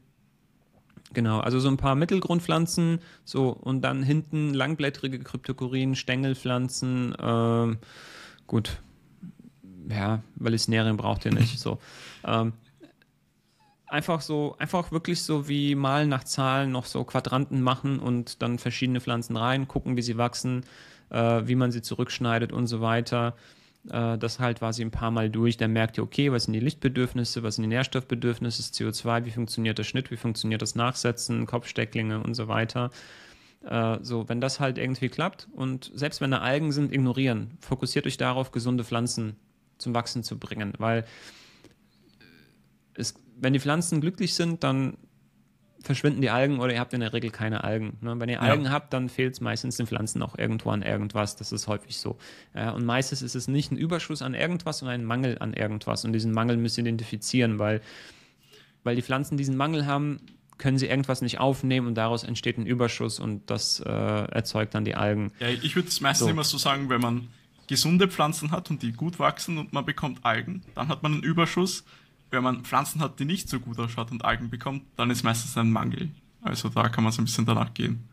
Genau, also so ein paar Mittelgrundpflanzen, so und dann hinten langblättrige Kryptokorien, Stängelpflanzen, ähm, gut, ja, Nähren braucht ihr nicht. So. Ähm, einfach so, einfach wirklich so wie malen nach Zahlen noch so Quadranten machen und dann verschiedene Pflanzen rein, gucken, wie sie wachsen, äh, wie man sie zurückschneidet und so weiter. Äh, das halt war sie ein paar Mal durch. Dann merkt ihr, okay, was sind die Lichtbedürfnisse, was sind die Nährstoffbedürfnisse, CO2, wie funktioniert der Schnitt, wie funktioniert das Nachsetzen, Kopfstecklinge und so weiter. Äh, so, wenn das halt irgendwie klappt und selbst wenn da Algen sind, ignorieren. Fokussiert euch darauf, gesunde Pflanzen zum Wachsen zu bringen, weil es wenn die Pflanzen glücklich sind, dann verschwinden die Algen oder ihr habt in der Regel keine Algen. Ne? Wenn ihr Algen ja. habt, dann fehlt es meistens den Pflanzen auch irgendwo an irgendwas. Das ist häufig so. Und meistens ist es nicht ein Überschuss an irgendwas, sondern ein Mangel an irgendwas. Und diesen Mangel müsst ihr identifizieren, weil, weil die Pflanzen diesen Mangel haben, können sie irgendwas nicht aufnehmen und daraus entsteht ein Überschuss und das äh, erzeugt dann die Algen. Ja, ich würde es meistens so. immer so sagen, wenn man gesunde Pflanzen hat und die gut wachsen und man bekommt Algen, dann hat man einen Überschuss wenn man Pflanzen hat, die nicht so gut ausschaut und Algen bekommt, dann ist meistens ein Mangel. Also da kann man so ein bisschen danach gehen.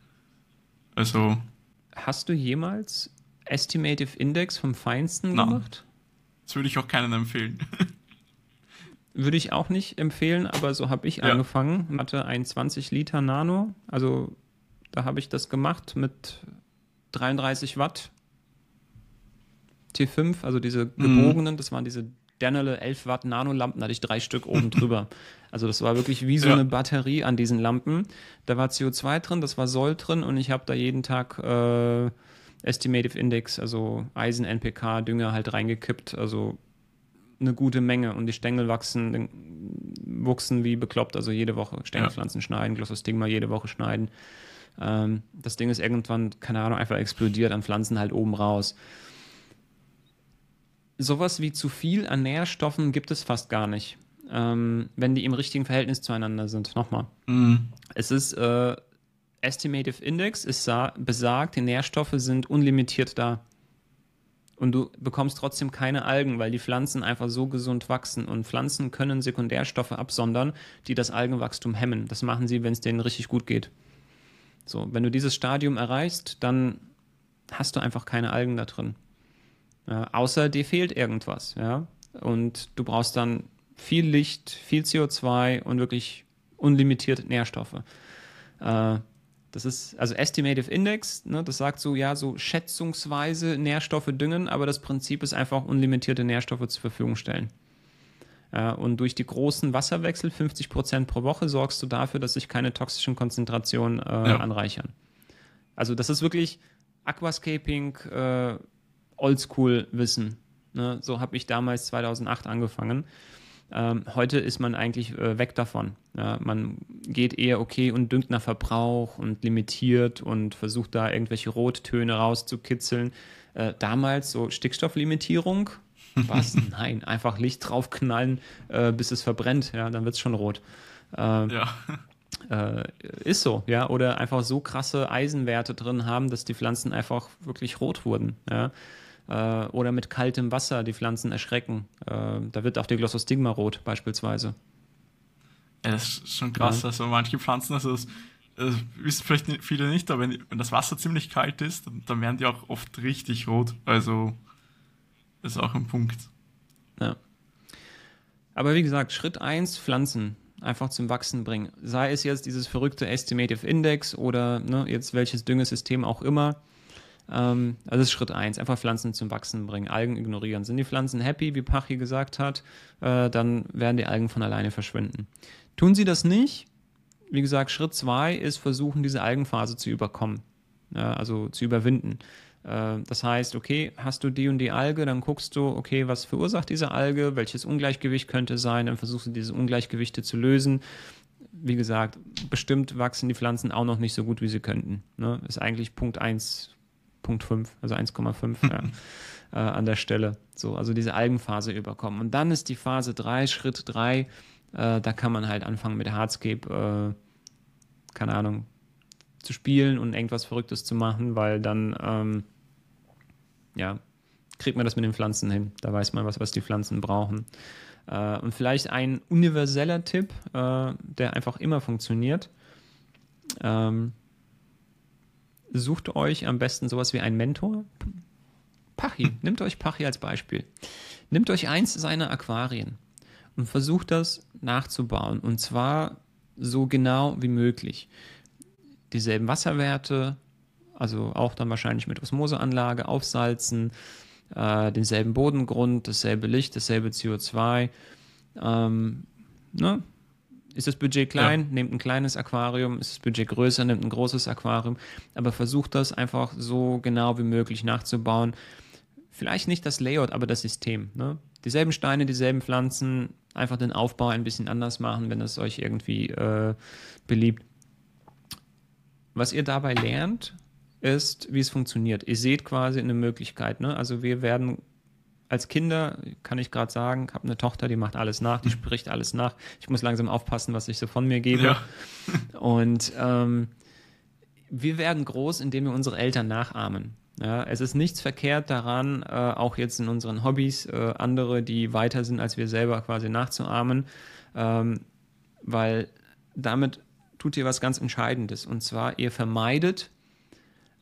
Also. Hast du jemals Estimative Index vom Feinsten Nein. gemacht? Das würde ich auch keinen empfehlen. würde ich auch nicht empfehlen, aber so habe ich ja. angefangen. Hatte ein 20 Liter Nano. Also da habe ich das gemacht mit 33 Watt. T5, also diese mhm. gebogenen, mhm. das waren diese Danele 11 Watt Nanolampen, hatte ich drei Stück oben drüber. Also das war wirklich wie so ja. eine Batterie an diesen Lampen. Da war CO2 drin, das war Soll drin und ich habe da jeden Tag äh, Estimative Index, also Eisen, NPK, Dünger halt reingekippt. Also eine gute Menge und die Stängel wachsen, wuchsen wie bekloppt, also jede Woche Stängelpflanzen ja. schneiden, Glossostigma jede Woche schneiden. Ähm, das Ding ist irgendwann, keine Ahnung, einfach explodiert an Pflanzen halt oben raus sowas wie zu viel an Nährstoffen gibt es fast gar nicht, ähm, wenn die im richtigen Verhältnis zueinander sind. Nochmal. Mhm. Es ist äh, Estimative Index, es besagt, die Nährstoffe sind unlimitiert da. Und du bekommst trotzdem keine Algen, weil die Pflanzen einfach so gesund wachsen. Und Pflanzen können Sekundärstoffe absondern, die das Algenwachstum hemmen. Das machen sie, wenn es denen richtig gut geht. So, wenn du dieses Stadium erreichst, dann hast du einfach keine Algen da drin. Ja, außer dir fehlt irgendwas, ja. Und du brauchst dann viel Licht, viel CO2 und wirklich unlimitiert Nährstoffe. Äh, das ist also Estimative Index, ne, das sagt so, ja, so schätzungsweise Nährstoffe düngen, aber das Prinzip ist einfach unlimitierte Nährstoffe zur Verfügung stellen. Äh, und durch die großen Wasserwechsel, 50 Prozent pro Woche, sorgst du dafür, dass sich keine toxischen Konzentrationen äh, ja. anreichern. Also das ist wirklich Aquascaping äh, Oldschool-Wissen. Ne? So habe ich damals 2008 angefangen. Ähm, heute ist man eigentlich äh, weg davon. Ja, man geht eher okay und düngt nach Verbrauch und limitiert und versucht da irgendwelche Rottöne rauszukitzeln. Äh, damals so Stickstofflimitierung. Was? Nein, einfach Licht draufknallen, äh, bis es verbrennt. Ja, dann wird es schon rot. Ähm, ja. Äh, ist so, ja. Oder einfach so krasse Eisenwerte drin haben, dass die Pflanzen einfach wirklich rot wurden. Ja äh, oder mit kaltem Wasser die Pflanzen erschrecken. Äh, da wird auch die Glossostigma rot beispielsweise. Ja, das ist schon krass. Ja. Also manche Pflanzen, also das, das wissen vielleicht viele nicht, aber wenn, wenn, das Wasser ziemlich kalt ist, dann, dann werden die auch oft richtig rot. Also ist auch ein Punkt. Ja. Aber wie gesagt, Schritt 1, Pflanzen einfach zum Wachsen bringen. Sei es jetzt dieses verrückte Estimative Index oder ne, jetzt welches Düngesystem auch immer. Ähm, also das ist Schritt eins, einfach Pflanzen zum Wachsen bringen, Algen ignorieren. Sind die Pflanzen happy, wie Pachi gesagt hat, äh, dann werden die Algen von alleine verschwinden. Tun sie das nicht, wie gesagt, Schritt zwei ist versuchen, diese Algenphase zu überkommen, ja, also zu überwinden. Äh, das heißt, okay, hast du die und die Alge, dann guckst du, okay, was verursacht diese Alge, welches Ungleichgewicht könnte sein, dann versuchst du diese Ungleichgewichte zu lösen. Wie gesagt, bestimmt wachsen die Pflanzen auch noch nicht so gut, wie sie könnten. Ne? Ist eigentlich Punkt 1 Punkt 5, also 1,5 ja, äh, an der Stelle. So, also diese Algenphase überkommen. Und dann ist die Phase 3, Schritt 3, äh, da kann man halt anfangen mit Hardscape, äh, keine Ahnung, zu spielen und irgendwas Verrücktes zu machen, weil dann, ähm, ja, kriegt man das mit den Pflanzen hin. Da weiß man, was, was die Pflanzen brauchen. Äh, und vielleicht ein universeller Tipp, äh, der einfach immer funktioniert. Ähm, sucht euch am besten sowas wie einen Mentor. Pachi, nehmt euch Pachi als Beispiel. Nehmt euch eins seiner Aquarien und versucht das nachzubauen. Und zwar so genau wie möglich. Dieselben Wasserwerte, also auch dann wahrscheinlich mit Osmoseanlage, aufsalzen, äh, denselben Bodengrund, dasselbe Licht, dasselbe CO2. Ähm, ne? Ist das Budget klein, ja. nehmt ein kleines Aquarium. Ist das Budget größer, nehmt ein großes Aquarium. Aber versucht das einfach so genau wie möglich nachzubauen. Vielleicht nicht das Layout, aber das System. Ne? Dieselben Steine, dieselben Pflanzen, einfach den Aufbau ein bisschen anders machen, wenn es euch irgendwie äh, beliebt. Was ihr dabei lernt, ist, wie es funktioniert. Ihr seht quasi eine Möglichkeit. Ne? Also wir werden als Kinder, kann ich gerade sagen, habe eine Tochter, die macht alles nach, die mhm. spricht alles nach. Ich muss langsam aufpassen, was ich so von mir gebe. Ja. Und ähm, wir werden groß, indem wir unsere Eltern nachahmen. Ja, es ist nichts verkehrt daran, äh, auch jetzt in unseren Hobbys, äh, andere, die weiter sind als wir selber, quasi nachzuahmen, ähm, weil damit tut ihr was ganz Entscheidendes. Und zwar, ihr vermeidet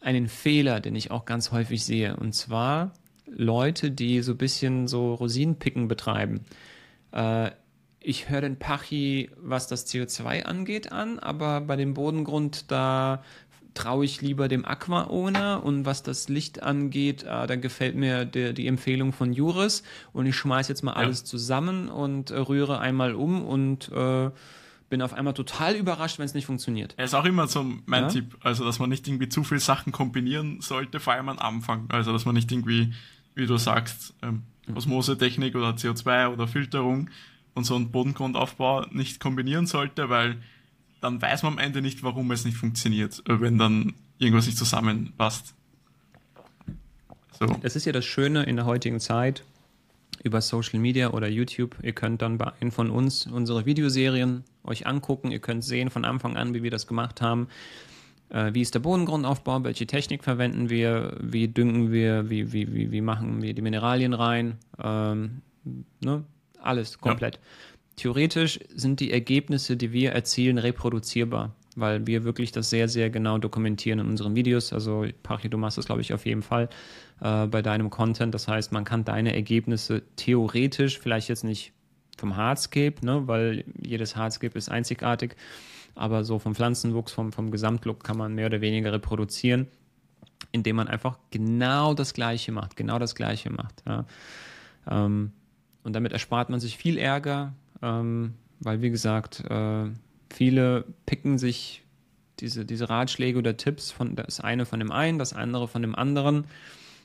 einen Fehler, den ich auch ganz häufig sehe. Und zwar Leute, die so ein bisschen so Rosinenpicken betreiben. Äh, ich höre den Pachi, was das CO2 angeht, an, aber bei dem Bodengrund, da traue ich lieber dem Aqua-Owner und was das Licht angeht, äh, da gefällt mir der, die Empfehlung von Juris und ich schmeiße jetzt mal ja. alles zusammen und äh, rühre einmal um und äh, bin auf einmal total überrascht, wenn es nicht funktioniert. Er ist auch immer so mein ja? Tipp, also dass man nicht irgendwie zu viele Sachen kombinieren sollte, vor allem am Anfang. Also dass man nicht irgendwie, wie du sagst, ähm, Osmosetechnik oder CO2 oder Filterung und so einen Bodengrundaufbau nicht kombinieren sollte, weil dann weiß man am Ende nicht, warum es nicht funktioniert, äh, wenn dann irgendwas nicht zusammenpasst. So. Das ist ja das Schöne in der heutigen Zeit über Social Media oder YouTube. Ihr könnt dann bei einem von uns unsere Videoserien euch angucken. Ihr könnt sehen von Anfang an, wie wir das gemacht haben. Äh, wie ist der Bodengrundaufbau? Welche Technik verwenden wir? Wie düngen wir? Wie, wie, wie, wie machen wir die Mineralien rein? Ähm, ne? Alles komplett. Ja. Theoretisch sind die Ergebnisse, die wir erzielen, reproduzierbar, weil wir wirklich das sehr, sehr genau dokumentieren in unseren Videos. Also, Pachi, du machst das, glaube ich, auf jeden Fall äh, bei deinem Content. Das heißt, man kann deine Ergebnisse theoretisch, vielleicht jetzt nicht vom Hardscape, ne, weil jedes Hardscape ist einzigartig, aber so vom Pflanzenwuchs, vom, vom Gesamtlook kann man mehr oder weniger reproduzieren, indem man einfach genau das Gleiche macht, genau das Gleiche macht. Ja. Ähm, und damit erspart man sich viel Ärger, ähm, weil wie gesagt, äh, viele picken sich diese, diese Ratschläge oder Tipps von das eine von dem einen, das andere von dem anderen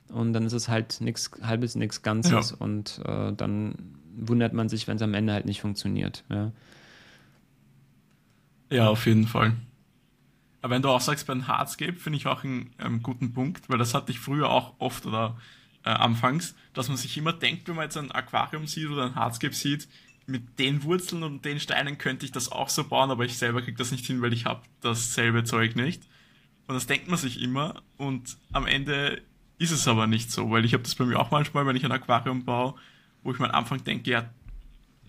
und dann ist es halt nichts halbes, nichts Ganzes ja. und äh, dann wundert man sich, wenn es am Ende halt nicht funktioniert. Ja. Ja, auf jeden Fall. Aber wenn du auch sagst, bei Hardscape finde ich auch einen ähm, guten Punkt, weil das hatte ich früher auch oft oder äh, anfangs, dass man sich immer denkt, wenn man jetzt ein Aquarium sieht oder ein Hardscape sieht, mit den Wurzeln und den Steinen könnte ich das auch so bauen, aber ich selber kriege das nicht hin, weil ich habe dasselbe Zeug nicht. Und das denkt man sich immer und am Ende ist es aber nicht so, weil ich habe das bei mir auch manchmal, wenn ich ein Aquarium baue, wo ich mir am Anfang denke, ja,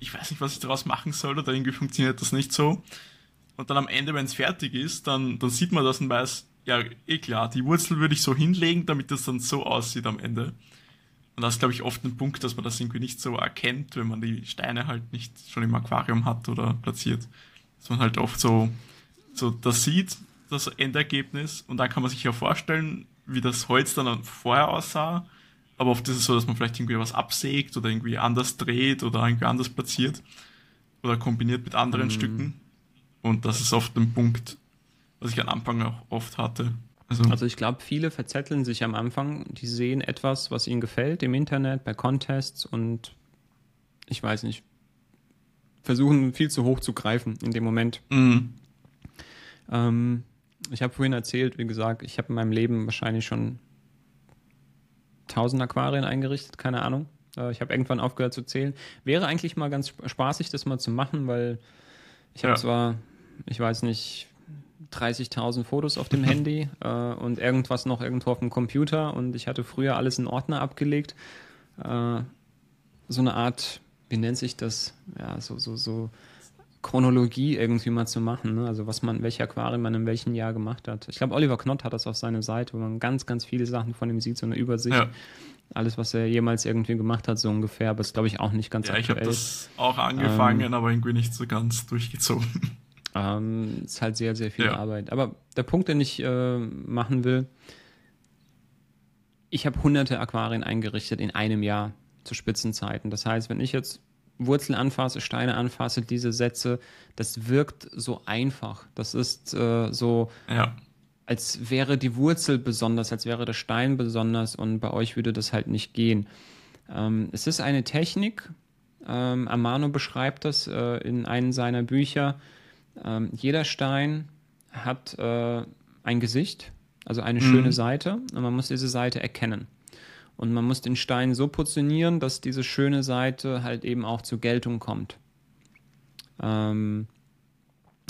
ich weiß nicht, was ich daraus machen soll oder irgendwie funktioniert das nicht so. Und dann am Ende, wenn es fertig ist, dann, dann sieht man das und weiß, ja, eh klar, die Wurzel würde ich so hinlegen, damit das dann so aussieht am Ende. Und das ist, glaube ich, oft ein Punkt, dass man das irgendwie nicht so erkennt, wenn man die Steine halt nicht schon im Aquarium hat oder platziert. Dass man halt oft so, so das sieht, das Endergebnis, und dann kann man sich ja vorstellen, wie das Holz dann vorher aussah. Aber oft ist es so, dass man vielleicht irgendwie was absägt oder irgendwie anders dreht oder irgendwie anders platziert oder kombiniert mit anderen mhm. Stücken. Und das ist oft ein Punkt, was ich am Anfang auch oft hatte. Also, also ich glaube, viele verzetteln sich am Anfang, die sehen etwas, was ihnen gefällt im Internet, bei Contests und ich weiß nicht, versuchen viel zu hoch zu greifen in dem Moment. Mhm. Ähm, ich habe vorhin erzählt, wie gesagt, ich habe in meinem Leben wahrscheinlich schon tausend Aquarien eingerichtet, keine Ahnung. Äh, ich habe irgendwann aufgehört zu zählen. Wäre eigentlich mal ganz spaßig, das mal zu machen, weil ich habe ja. zwar, ich weiß nicht, 30.000 Fotos auf dem Handy äh, und irgendwas noch irgendwo auf dem Computer und ich hatte früher alles in Ordner abgelegt. Äh, so eine Art, wie nennt sich das? Ja, so, so, so Chronologie irgendwie mal zu machen, ne? also was man, welche Aquarien man in welchem Jahr gemacht hat. Ich glaube, Oliver Knott hat das auf seiner Seite, wo man ganz, ganz viele Sachen von ihm sieht, so eine Übersicht. Ja. Alles, was er jemals irgendwie gemacht hat, so ungefähr, aber ist, glaube ich, auch nicht ganz ja, aktuell. Ja, ich habe das auch angefangen, ähm, aber irgendwie nicht so ganz durchgezogen. Ähm, ist halt sehr, sehr viel ja. Arbeit. Aber der Punkt, den ich äh, machen will, ich habe hunderte Aquarien eingerichtet in einem Jahr zu Spitzenzeiten. Das heißt, wenn ich jetzt Wurzeln anfasse, Steine anfasse, diese Sätze, das wirkt so einfach. Das ist äh, so, ja. als wäre die Wurzel besonders, als wäre der Stein besonders und bei euch würde das halt nicht gehen. Ähm, es ist eine Technik, ähm, Amano beschreibt das äh, in einem seiner Bücher, ähm, jeder Stein hat äh, ein Gesicht, also eine mhm. schöne Seite, und man muss diese Seite erkennen. Und man muss den Stein so positionieren, dass diese schöne Seite halt eben auch zur Geltung kommt. Ähm,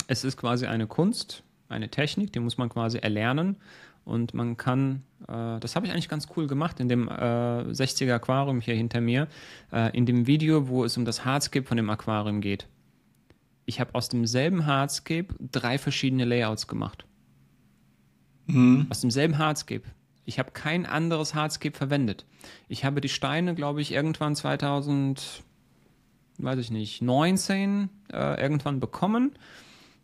es ist quasi eine Kunst, eine Technik, die muss man quasi erlernen. Und man kann, äh, das habe ich eigentlich ganz cool gemacht in dem äh, 60er Aquarium hier hinter mir, äh, in dem Video, wo es um das Hardscape von dem Aquarium geht. Ich habe aus demselben Hardscape drei verschiedene Layouts gemacht. Mhm. Aus demselben Hardscape. Ich habe kein anderes Hardscape verwendet. Ich habe die Steine, glaube ich, irgendwann 2000, weiß ich nicht, 19 äh, irgendwann bekommen.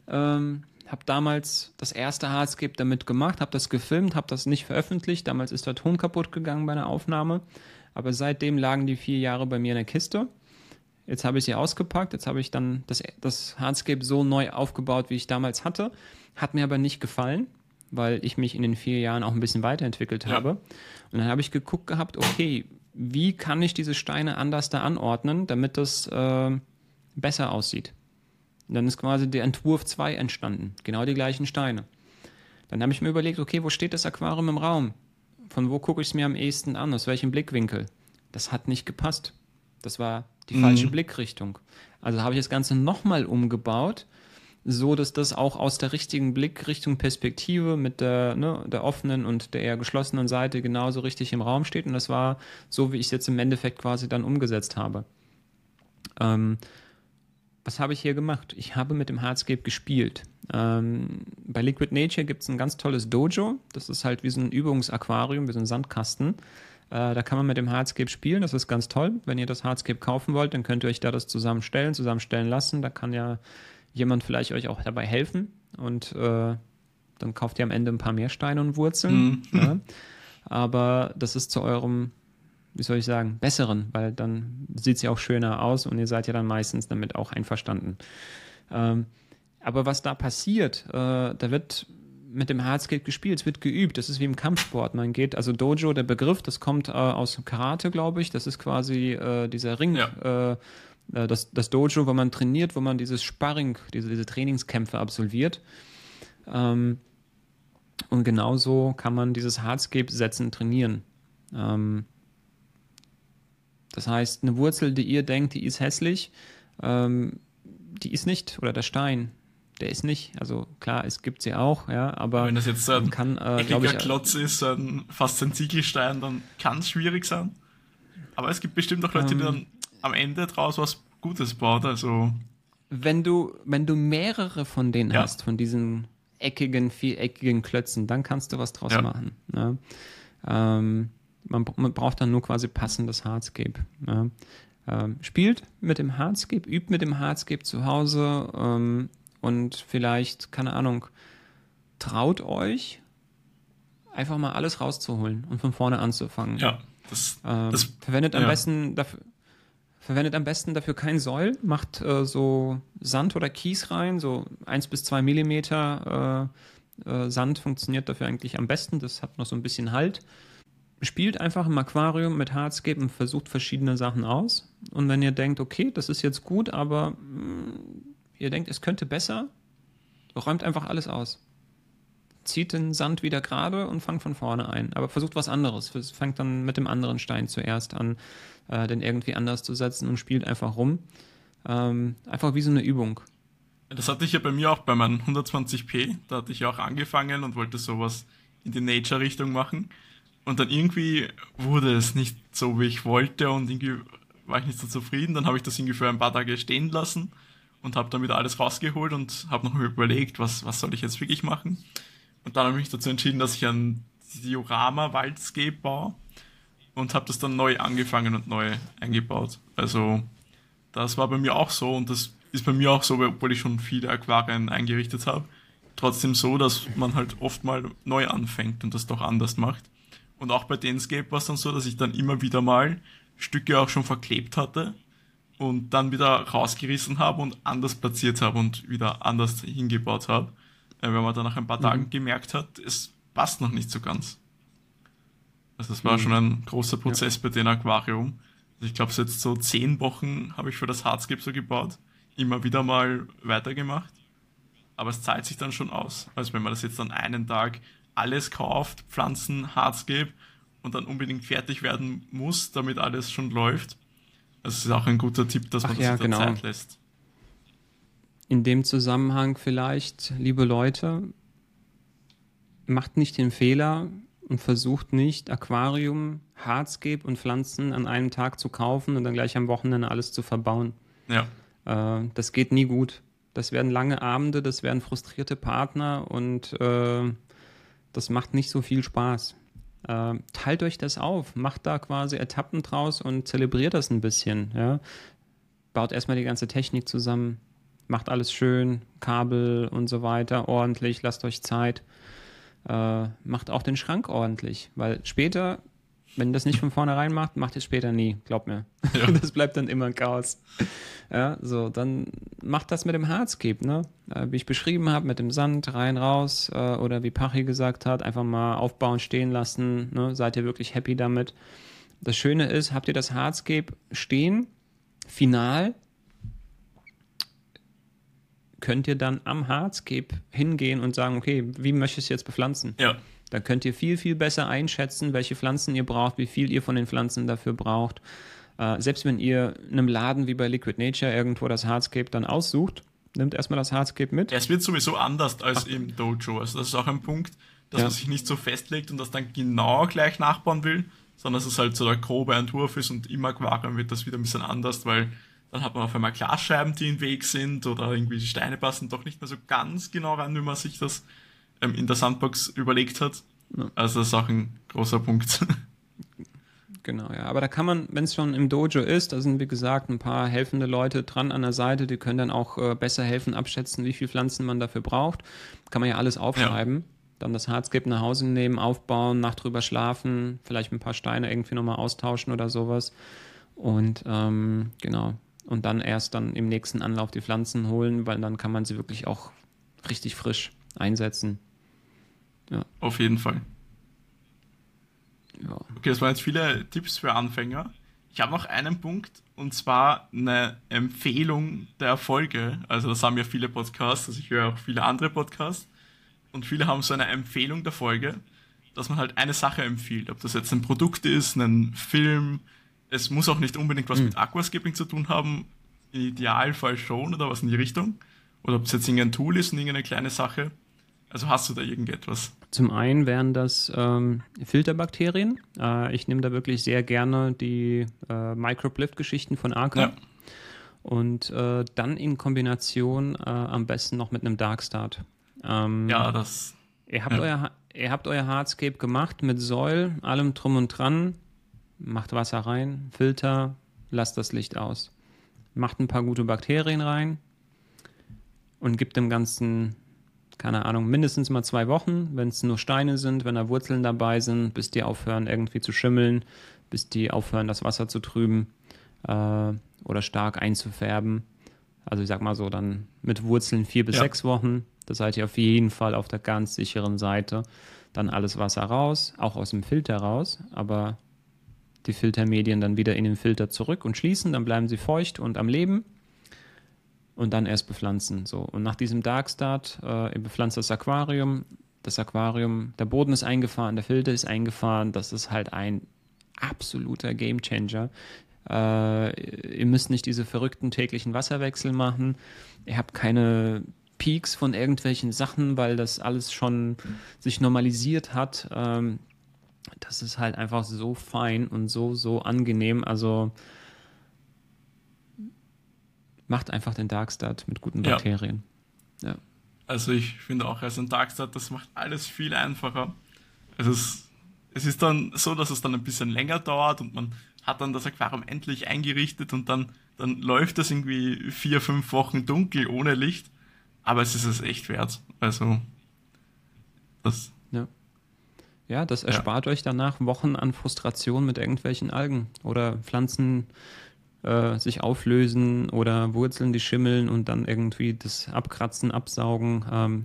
Ähm, habe damals das erste Hardscape damit gemacht, habe das gefilmt, habe das nicht veröffentlicht. Damals ist der Ton kaputt gegangen bei einer Aufnahme. Aber seitdem lagen die vier Jahre bei mir in der Kiste. Jetzt habe ich sie ausgepackt. Jetzt habe ich dann das, das Hardscape so neu aufgebaut, wie ich damals hatte. Hat mir aber nicht gefallen, weil ich mich in den vier Jahren auch ein bisschen weiterentwickelt ja. habe. Und dann habe ich geguckt gehabt, okay, wie kann ich diese Steine anders da anordnen, damit das äh, besser aussieht. Und dann ist quasi der Entwurf 2 entstanden. Genau die gleichen Steine. Dann habe ich mir überlegt, okay, wo steht das Aquarium im Raum? Von wo gucke ich es mir am ehesten an? Aus welchem Blickwinkel? Das hat nicht gepasst. Das war die mhm. falsche Blickrichtung. Also habe ich das Ganze nochmal umgebaut, so dass das auch aus der richtigen Blickrichtung Perspektive mit der, ne, der offenen und der eher geschlossenen Seite genauso richtig im Raum steht. Und das war so, wie ich es jetzt im Endeffekt quasi dann umgesetzt habe. Ähm, was habe ich hier gemacht? Ich habe mit dem Hardscape gespielt. Ähm, bei Liquid Nature gibt es ein ganz tolles Dojo. Das ist halt wie so ein Übungsaquarium, wie so ein Sandkasten. Äh, da kann man mit dem Hardscape spielen. Das ist ganz toll. Wenn ihr das Hardscape kaufen wollt, dann könnt ihr euch da das zusammenstellen, zusammenstellen lassen. Da kann ja jemand vielleicht euch auch dabei helfen. Und äh, dann kauft ihr am Ende ein paar mehr Steine und Wurzeln. Mhm. Ja. Aber das ist zu eurem wie soll ich sagen, besseren, weil dann sieht es ja auch schöner aus und ihr seid ja dann meistens damit auch einverstanden. Ähm, aber was da passiert, äh, da wird mit dem Hardscape gespielt, es wird geübt, das ist wie im Kampfsport. Man geht, also Dojo, der Begriff, das kommt äh, aus Karate, glaube ich, das ist quasi äh, dieser Ring, ja. Äh, äh, das, das Dojo, wo man trainiert, wo man dieses Sparring, diese, diese Trainingskämpfe absolviert. Ähm, und genauso kann man dieses Hardscape-Setzen trainieren. Ähm, das heißt, eine Wurzel, die ihr denkt, die ist hässlich, ähm, die ist nicht, oder der Stein, der ist nicht. Also klar, es gibt sie auch, ja, aber wenn das jetzt ein kann, äh, ich, äh, Klotz ist, ein, fast ein Ziegelstein, dann kann es schwierig sein. Aber es gibt bestimmt auch Leute, ähm, die dann am Ende draus was Gutes bauen. Also wenn du wenn du mehrere von denen ja. hast, von diesen eckigen, viereckigen Klötzen, dann kannst du was draus ja. machen. Ne? Ähm, man, man braucht dann nur quasi passendes Hardscape. Ja. Ähm, spielt mit dem Hardscape, übt mit dem Hardscape zu Hause ähm, und vielleicht, keine Ahnung, traut euch, einfach mal alles rauszuholen und von vorne anzufangen. Ja, das, ähm, das verwendet am ja. besten dafür. Verwendet am besten dafür kein Säul, macht äh, so Sand oder Kies rein, so 1 bis 2 Millimeter äh, äh, Sand funktioniert dafür eigentlich am besten. Das hat noch so ein bisschen Halt spielt einfach im Aquarium mit Hardscape und versucht verschiedene Sachen aus. Und wenn ihr denkt, okay, das ist jetzt gut, aber mh, mm, ihr denkt, es könnte besser, räumt einfach alles aus. Zieht den Sand wieder gerade und fangt von vorne ein. Aber versucht was anderes. Fangt dann mit dem anderen Stein zuerst an, äh, den irgendwie anders zu setzen und spielt einfach rum. Ähm, einfach wie so eine Übung. Das hatte ich ja bei mir auch bei meinem 120p. Da hatte ich ja auch angefangen und wollte sowas in die Nature-Richtung machen. Und dann irgendwie wurde es nicht so, wie ich wollte und irgendwie war ich nicht so zufrieden. Dann habe ich das irgendwie für ein paar Tage stehen lassen und habe wieder alles rausgeholt und habe noch überlegt, was, was soll ich jetzt wirklich machen. Und dann habe ich mich dazu entschieden, dass ich ein Diorama Waldscape baue und habe das dann neu angefangen und neu eingebaut. Also das war bei mir auch so und das ist bei mir auch so, obwohl ich schon viele Aquarien eingerichtet habe. Trotzdem so, dass man halt oft mal neu anfängt und das doch anders macht. Und auch bei Denscape war es dann so, dass ich dann immer wieder mal Stücke auch schon verklebt hatte und dann wieder rausgerissen habe und anders platziert habe und wieder anders hingebaut habe. Äh, wenn man dann nach ein paar mhm. Tagen gemerkt hat, es passt noch nicht so ganz. Also es war mhm. schon ein großer Prozess ja. bei dem Aquarium. Also ich glaube, jetzt so zehn Wochen habe ich für das Hardscape so gebaut, immer wieder mal weitergemacht. Aber es zahlt sich dann schon aus. Also wenn man das jetzt dann einen Tag alles kauft, Pflanzen, Hardscape und dann unbedingt fertig werden muss, damit alles schon läuft. Das ist auch ein guter Tipp, dass man Ach, das ja, genau. Zeit lässt. In dem Zusammenhang vielleicht, liebe Leute, macht nicht den Fehler und versucht nicht, Aquarium, Hardscape und Pflanzen an einem Tag zu kaufen und dann gleich am Wochenende alles zu verbauen. Ja. Äh, das geht nie gut. Das werden lange Abende, das werden frustrierte Partner und äh, das macht nicht so viel Spaß. Äh, teilt euch das auf, macht da quasi Etappen draus und zelebriert das ein bisschen. Ja? Baut erstmal die ganze Technik zusammen, macht alles schön, Kabel und so weiter ordentlich, lasst euch Zeit. Äh, macht auch den Schrank ordentlich, weil später wenn ihr das nicht von vornherein macht, macht ihr es später nie, glaubt mir. Ja. Das bleibt dann immer ein Chaos. Ja, so, dann macht das mit dem Hardscape, ne? Äh, wie ich beschrieben habe, mit dem Sand rein, raus, äh, oder wie Pachi gesagt hat, einfach mal aufbauen, stehen lassen, ne? Seid ihr wirklich happy damit? Das Schöne ist, habt ihr das Hardscape stehen, final, könnt ihr dann am Hardscape hingehen und sagen, okay, wie möchtest du jetzt bepflanzen? Ja. Da könnt ihr viel, viel besser einschätzen, welche Pflanzen ihr braucht, wie viel ihr von den Pflanzen dafür braucht. Äh, selbst wenn ihr in einem Laden wie bei Liquid Nature irgendwo das Hardscape dann aussucht, nimmt erstmal das Hardscape mit. Es wird sowieso anders als Ach. im Dojo. Also das ist auch ein Punkt, dass ja. man sich nicht so festlegt und das dann genau gleich nachbauen will, sondern dass es halt so der grobe Entwurf ist und im Aquarium wird das wieder ein bisschen anders, weil dann hat man auf einmal Glasscheiben, die im Weg sind oder irgendwie die Steine passen doch nicht mehr so ganz genau ran, wie man sich das ähm, in der Sandbox überlegt hat. Ja. Also das ist auch ein großer Punkt. Genau, ja. Aber da kann man, wenn es schon im Dojo ist, da sind wie gesagt ein paar helfende Leute dran an der Seite, die können dann auch äh, besser helfen, abschätzen, wie viele Pflanzen man dafür braucht. Kann man ja alles aufschreiben. Ja. Dann das Hardscape nach Hause nehmen, aufbauen, Nacht drüber schlafen, vielleicht ein paar Steine irgendwie nochmal austauschen oder sowas. Und ähm, genau. Und dann erst dann im nächsten Anlauf die Pflanzen holen, weil dann kann man sie wirklich auch richtig frisch einsetzen. Ja. Auf jeden Fall. Ja. Okay, das waren jetzt viele Tipps für Anfänger. Ich habe noch einen Punkt und zwar eine Empfehlung der Erfolge. Also das haben ja viele Podcasts, also ich höre auch viele andere Podcasts und viele haben so eine Empfehlung der Folge, dass man halt eine Sache empfiehlt. Ob das jetzt ein Produkt ist, ein Film, es muss auch nicht unbedingt was mhm. mit Aquascaping zu tun haben, im Idealfall schon oder was in die Richtung. Oder ob es jetzt irgendein Tool ist und irgendeine kleine Sache. Also hast du da irgendetwas? Zum einen wären das ähm, Filterbakterien. Äh, ich nehme da wirklich sehr gerne die äh, Microplift-Geschichten von Arca. Ja. Und äh, dann in Kombination äh, am besten noch mit einem Darkstart. Ähm, ja, das. Ihr habt, ja. Euer, ihr habt euer Hardscape gemacht mit Säul, allem drum und dran. Macht Wasser rein, Filter, lasst das Licht aus. Macht ein paar gute Bakterien rein und gibt dem Ganzen keine Ahnung, mindestens mal zwei Wochen, wenn es nur Steine sind, wenn da Wurzeln dabei sind, bis die aufhören irgendwie zu schimmeln, bis die aufhören das Wasser zu trüben äh, oder stark einzufärben. Also ich sag mal so, dann mit Wurzeln vier bis ja. sechs Wochen. Da seid ihr auf jeden Fall auf der ganz sicheren Seite. Dann alles Wasser raus, auch aus dem Filter raus, aber die Filtermedien dann wieder in den Filter zurück und schließen, dann bleiben sie feucht und am Leben und dann erst bepflanzen. So. Und nach diesem Darkstart, äh, ihr bepflanzt das Aquarium, das Aquarium, der Boden ist eingefahren, der Filter ist eingefahren, das ist halt ein absoluter Gamechanger. Äh, ihr müsst nicht diese verrückten täglichen Wasserwechsel machen. Ihr habt keine Peaks von irgendwelchen Sachen, weil das alles schon sich normalisiert hat. Ähm, das ist halt einfach so fein und so, so angenehm. Also macht einfach den Darkstart mit guten Bakterien. Ja. ja. Also ich finde auch, also ein Darkstart, das macht alles viel einfacher. Es, es ist dann so, dass es dann ein bisschen länger dauert und man hat dann das Aquarium endlich eingerichtet und dann, dann läuft das irgendwie vier, fünf Wochen dunkel ohne Licht. Aber es ist es echt wert. Also das. Ja. Ja, das erspart ja. euch danach Wochen an Frustration mit irgendwelchen Algen oder Pflanzen, äh, sich auflösen oder Wurzeln, die schimmeln und dann irgendwie das abkratzen, absaugen. Ähm,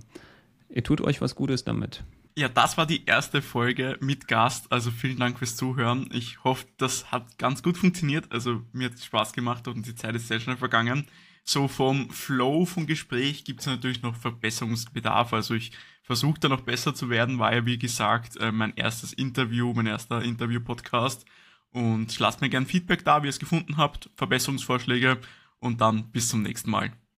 ihr tut euch was Gutes damit. Ja, das war die erste Folge mit Gast. Also vielen Dank fürs Zuhören. Ich hoffe, das hat ganz gut funktioniert. Also mir hat es Spaß gemacht und die Zeit ist sehr schnell vergangen. So vom Flow vom Gespräch gibt es natürlich noch Verbesserungsbedarf. Also ich versuche da noch besser zu werden, war ja wie gesagt äh, mein erstes Interview, mein erster Interview-Podcast. Und lasst mir gerne Feedback da, wie ihr es gefunden habt, Verbesserungsvorschläge und dann bis zum nächsten Mal.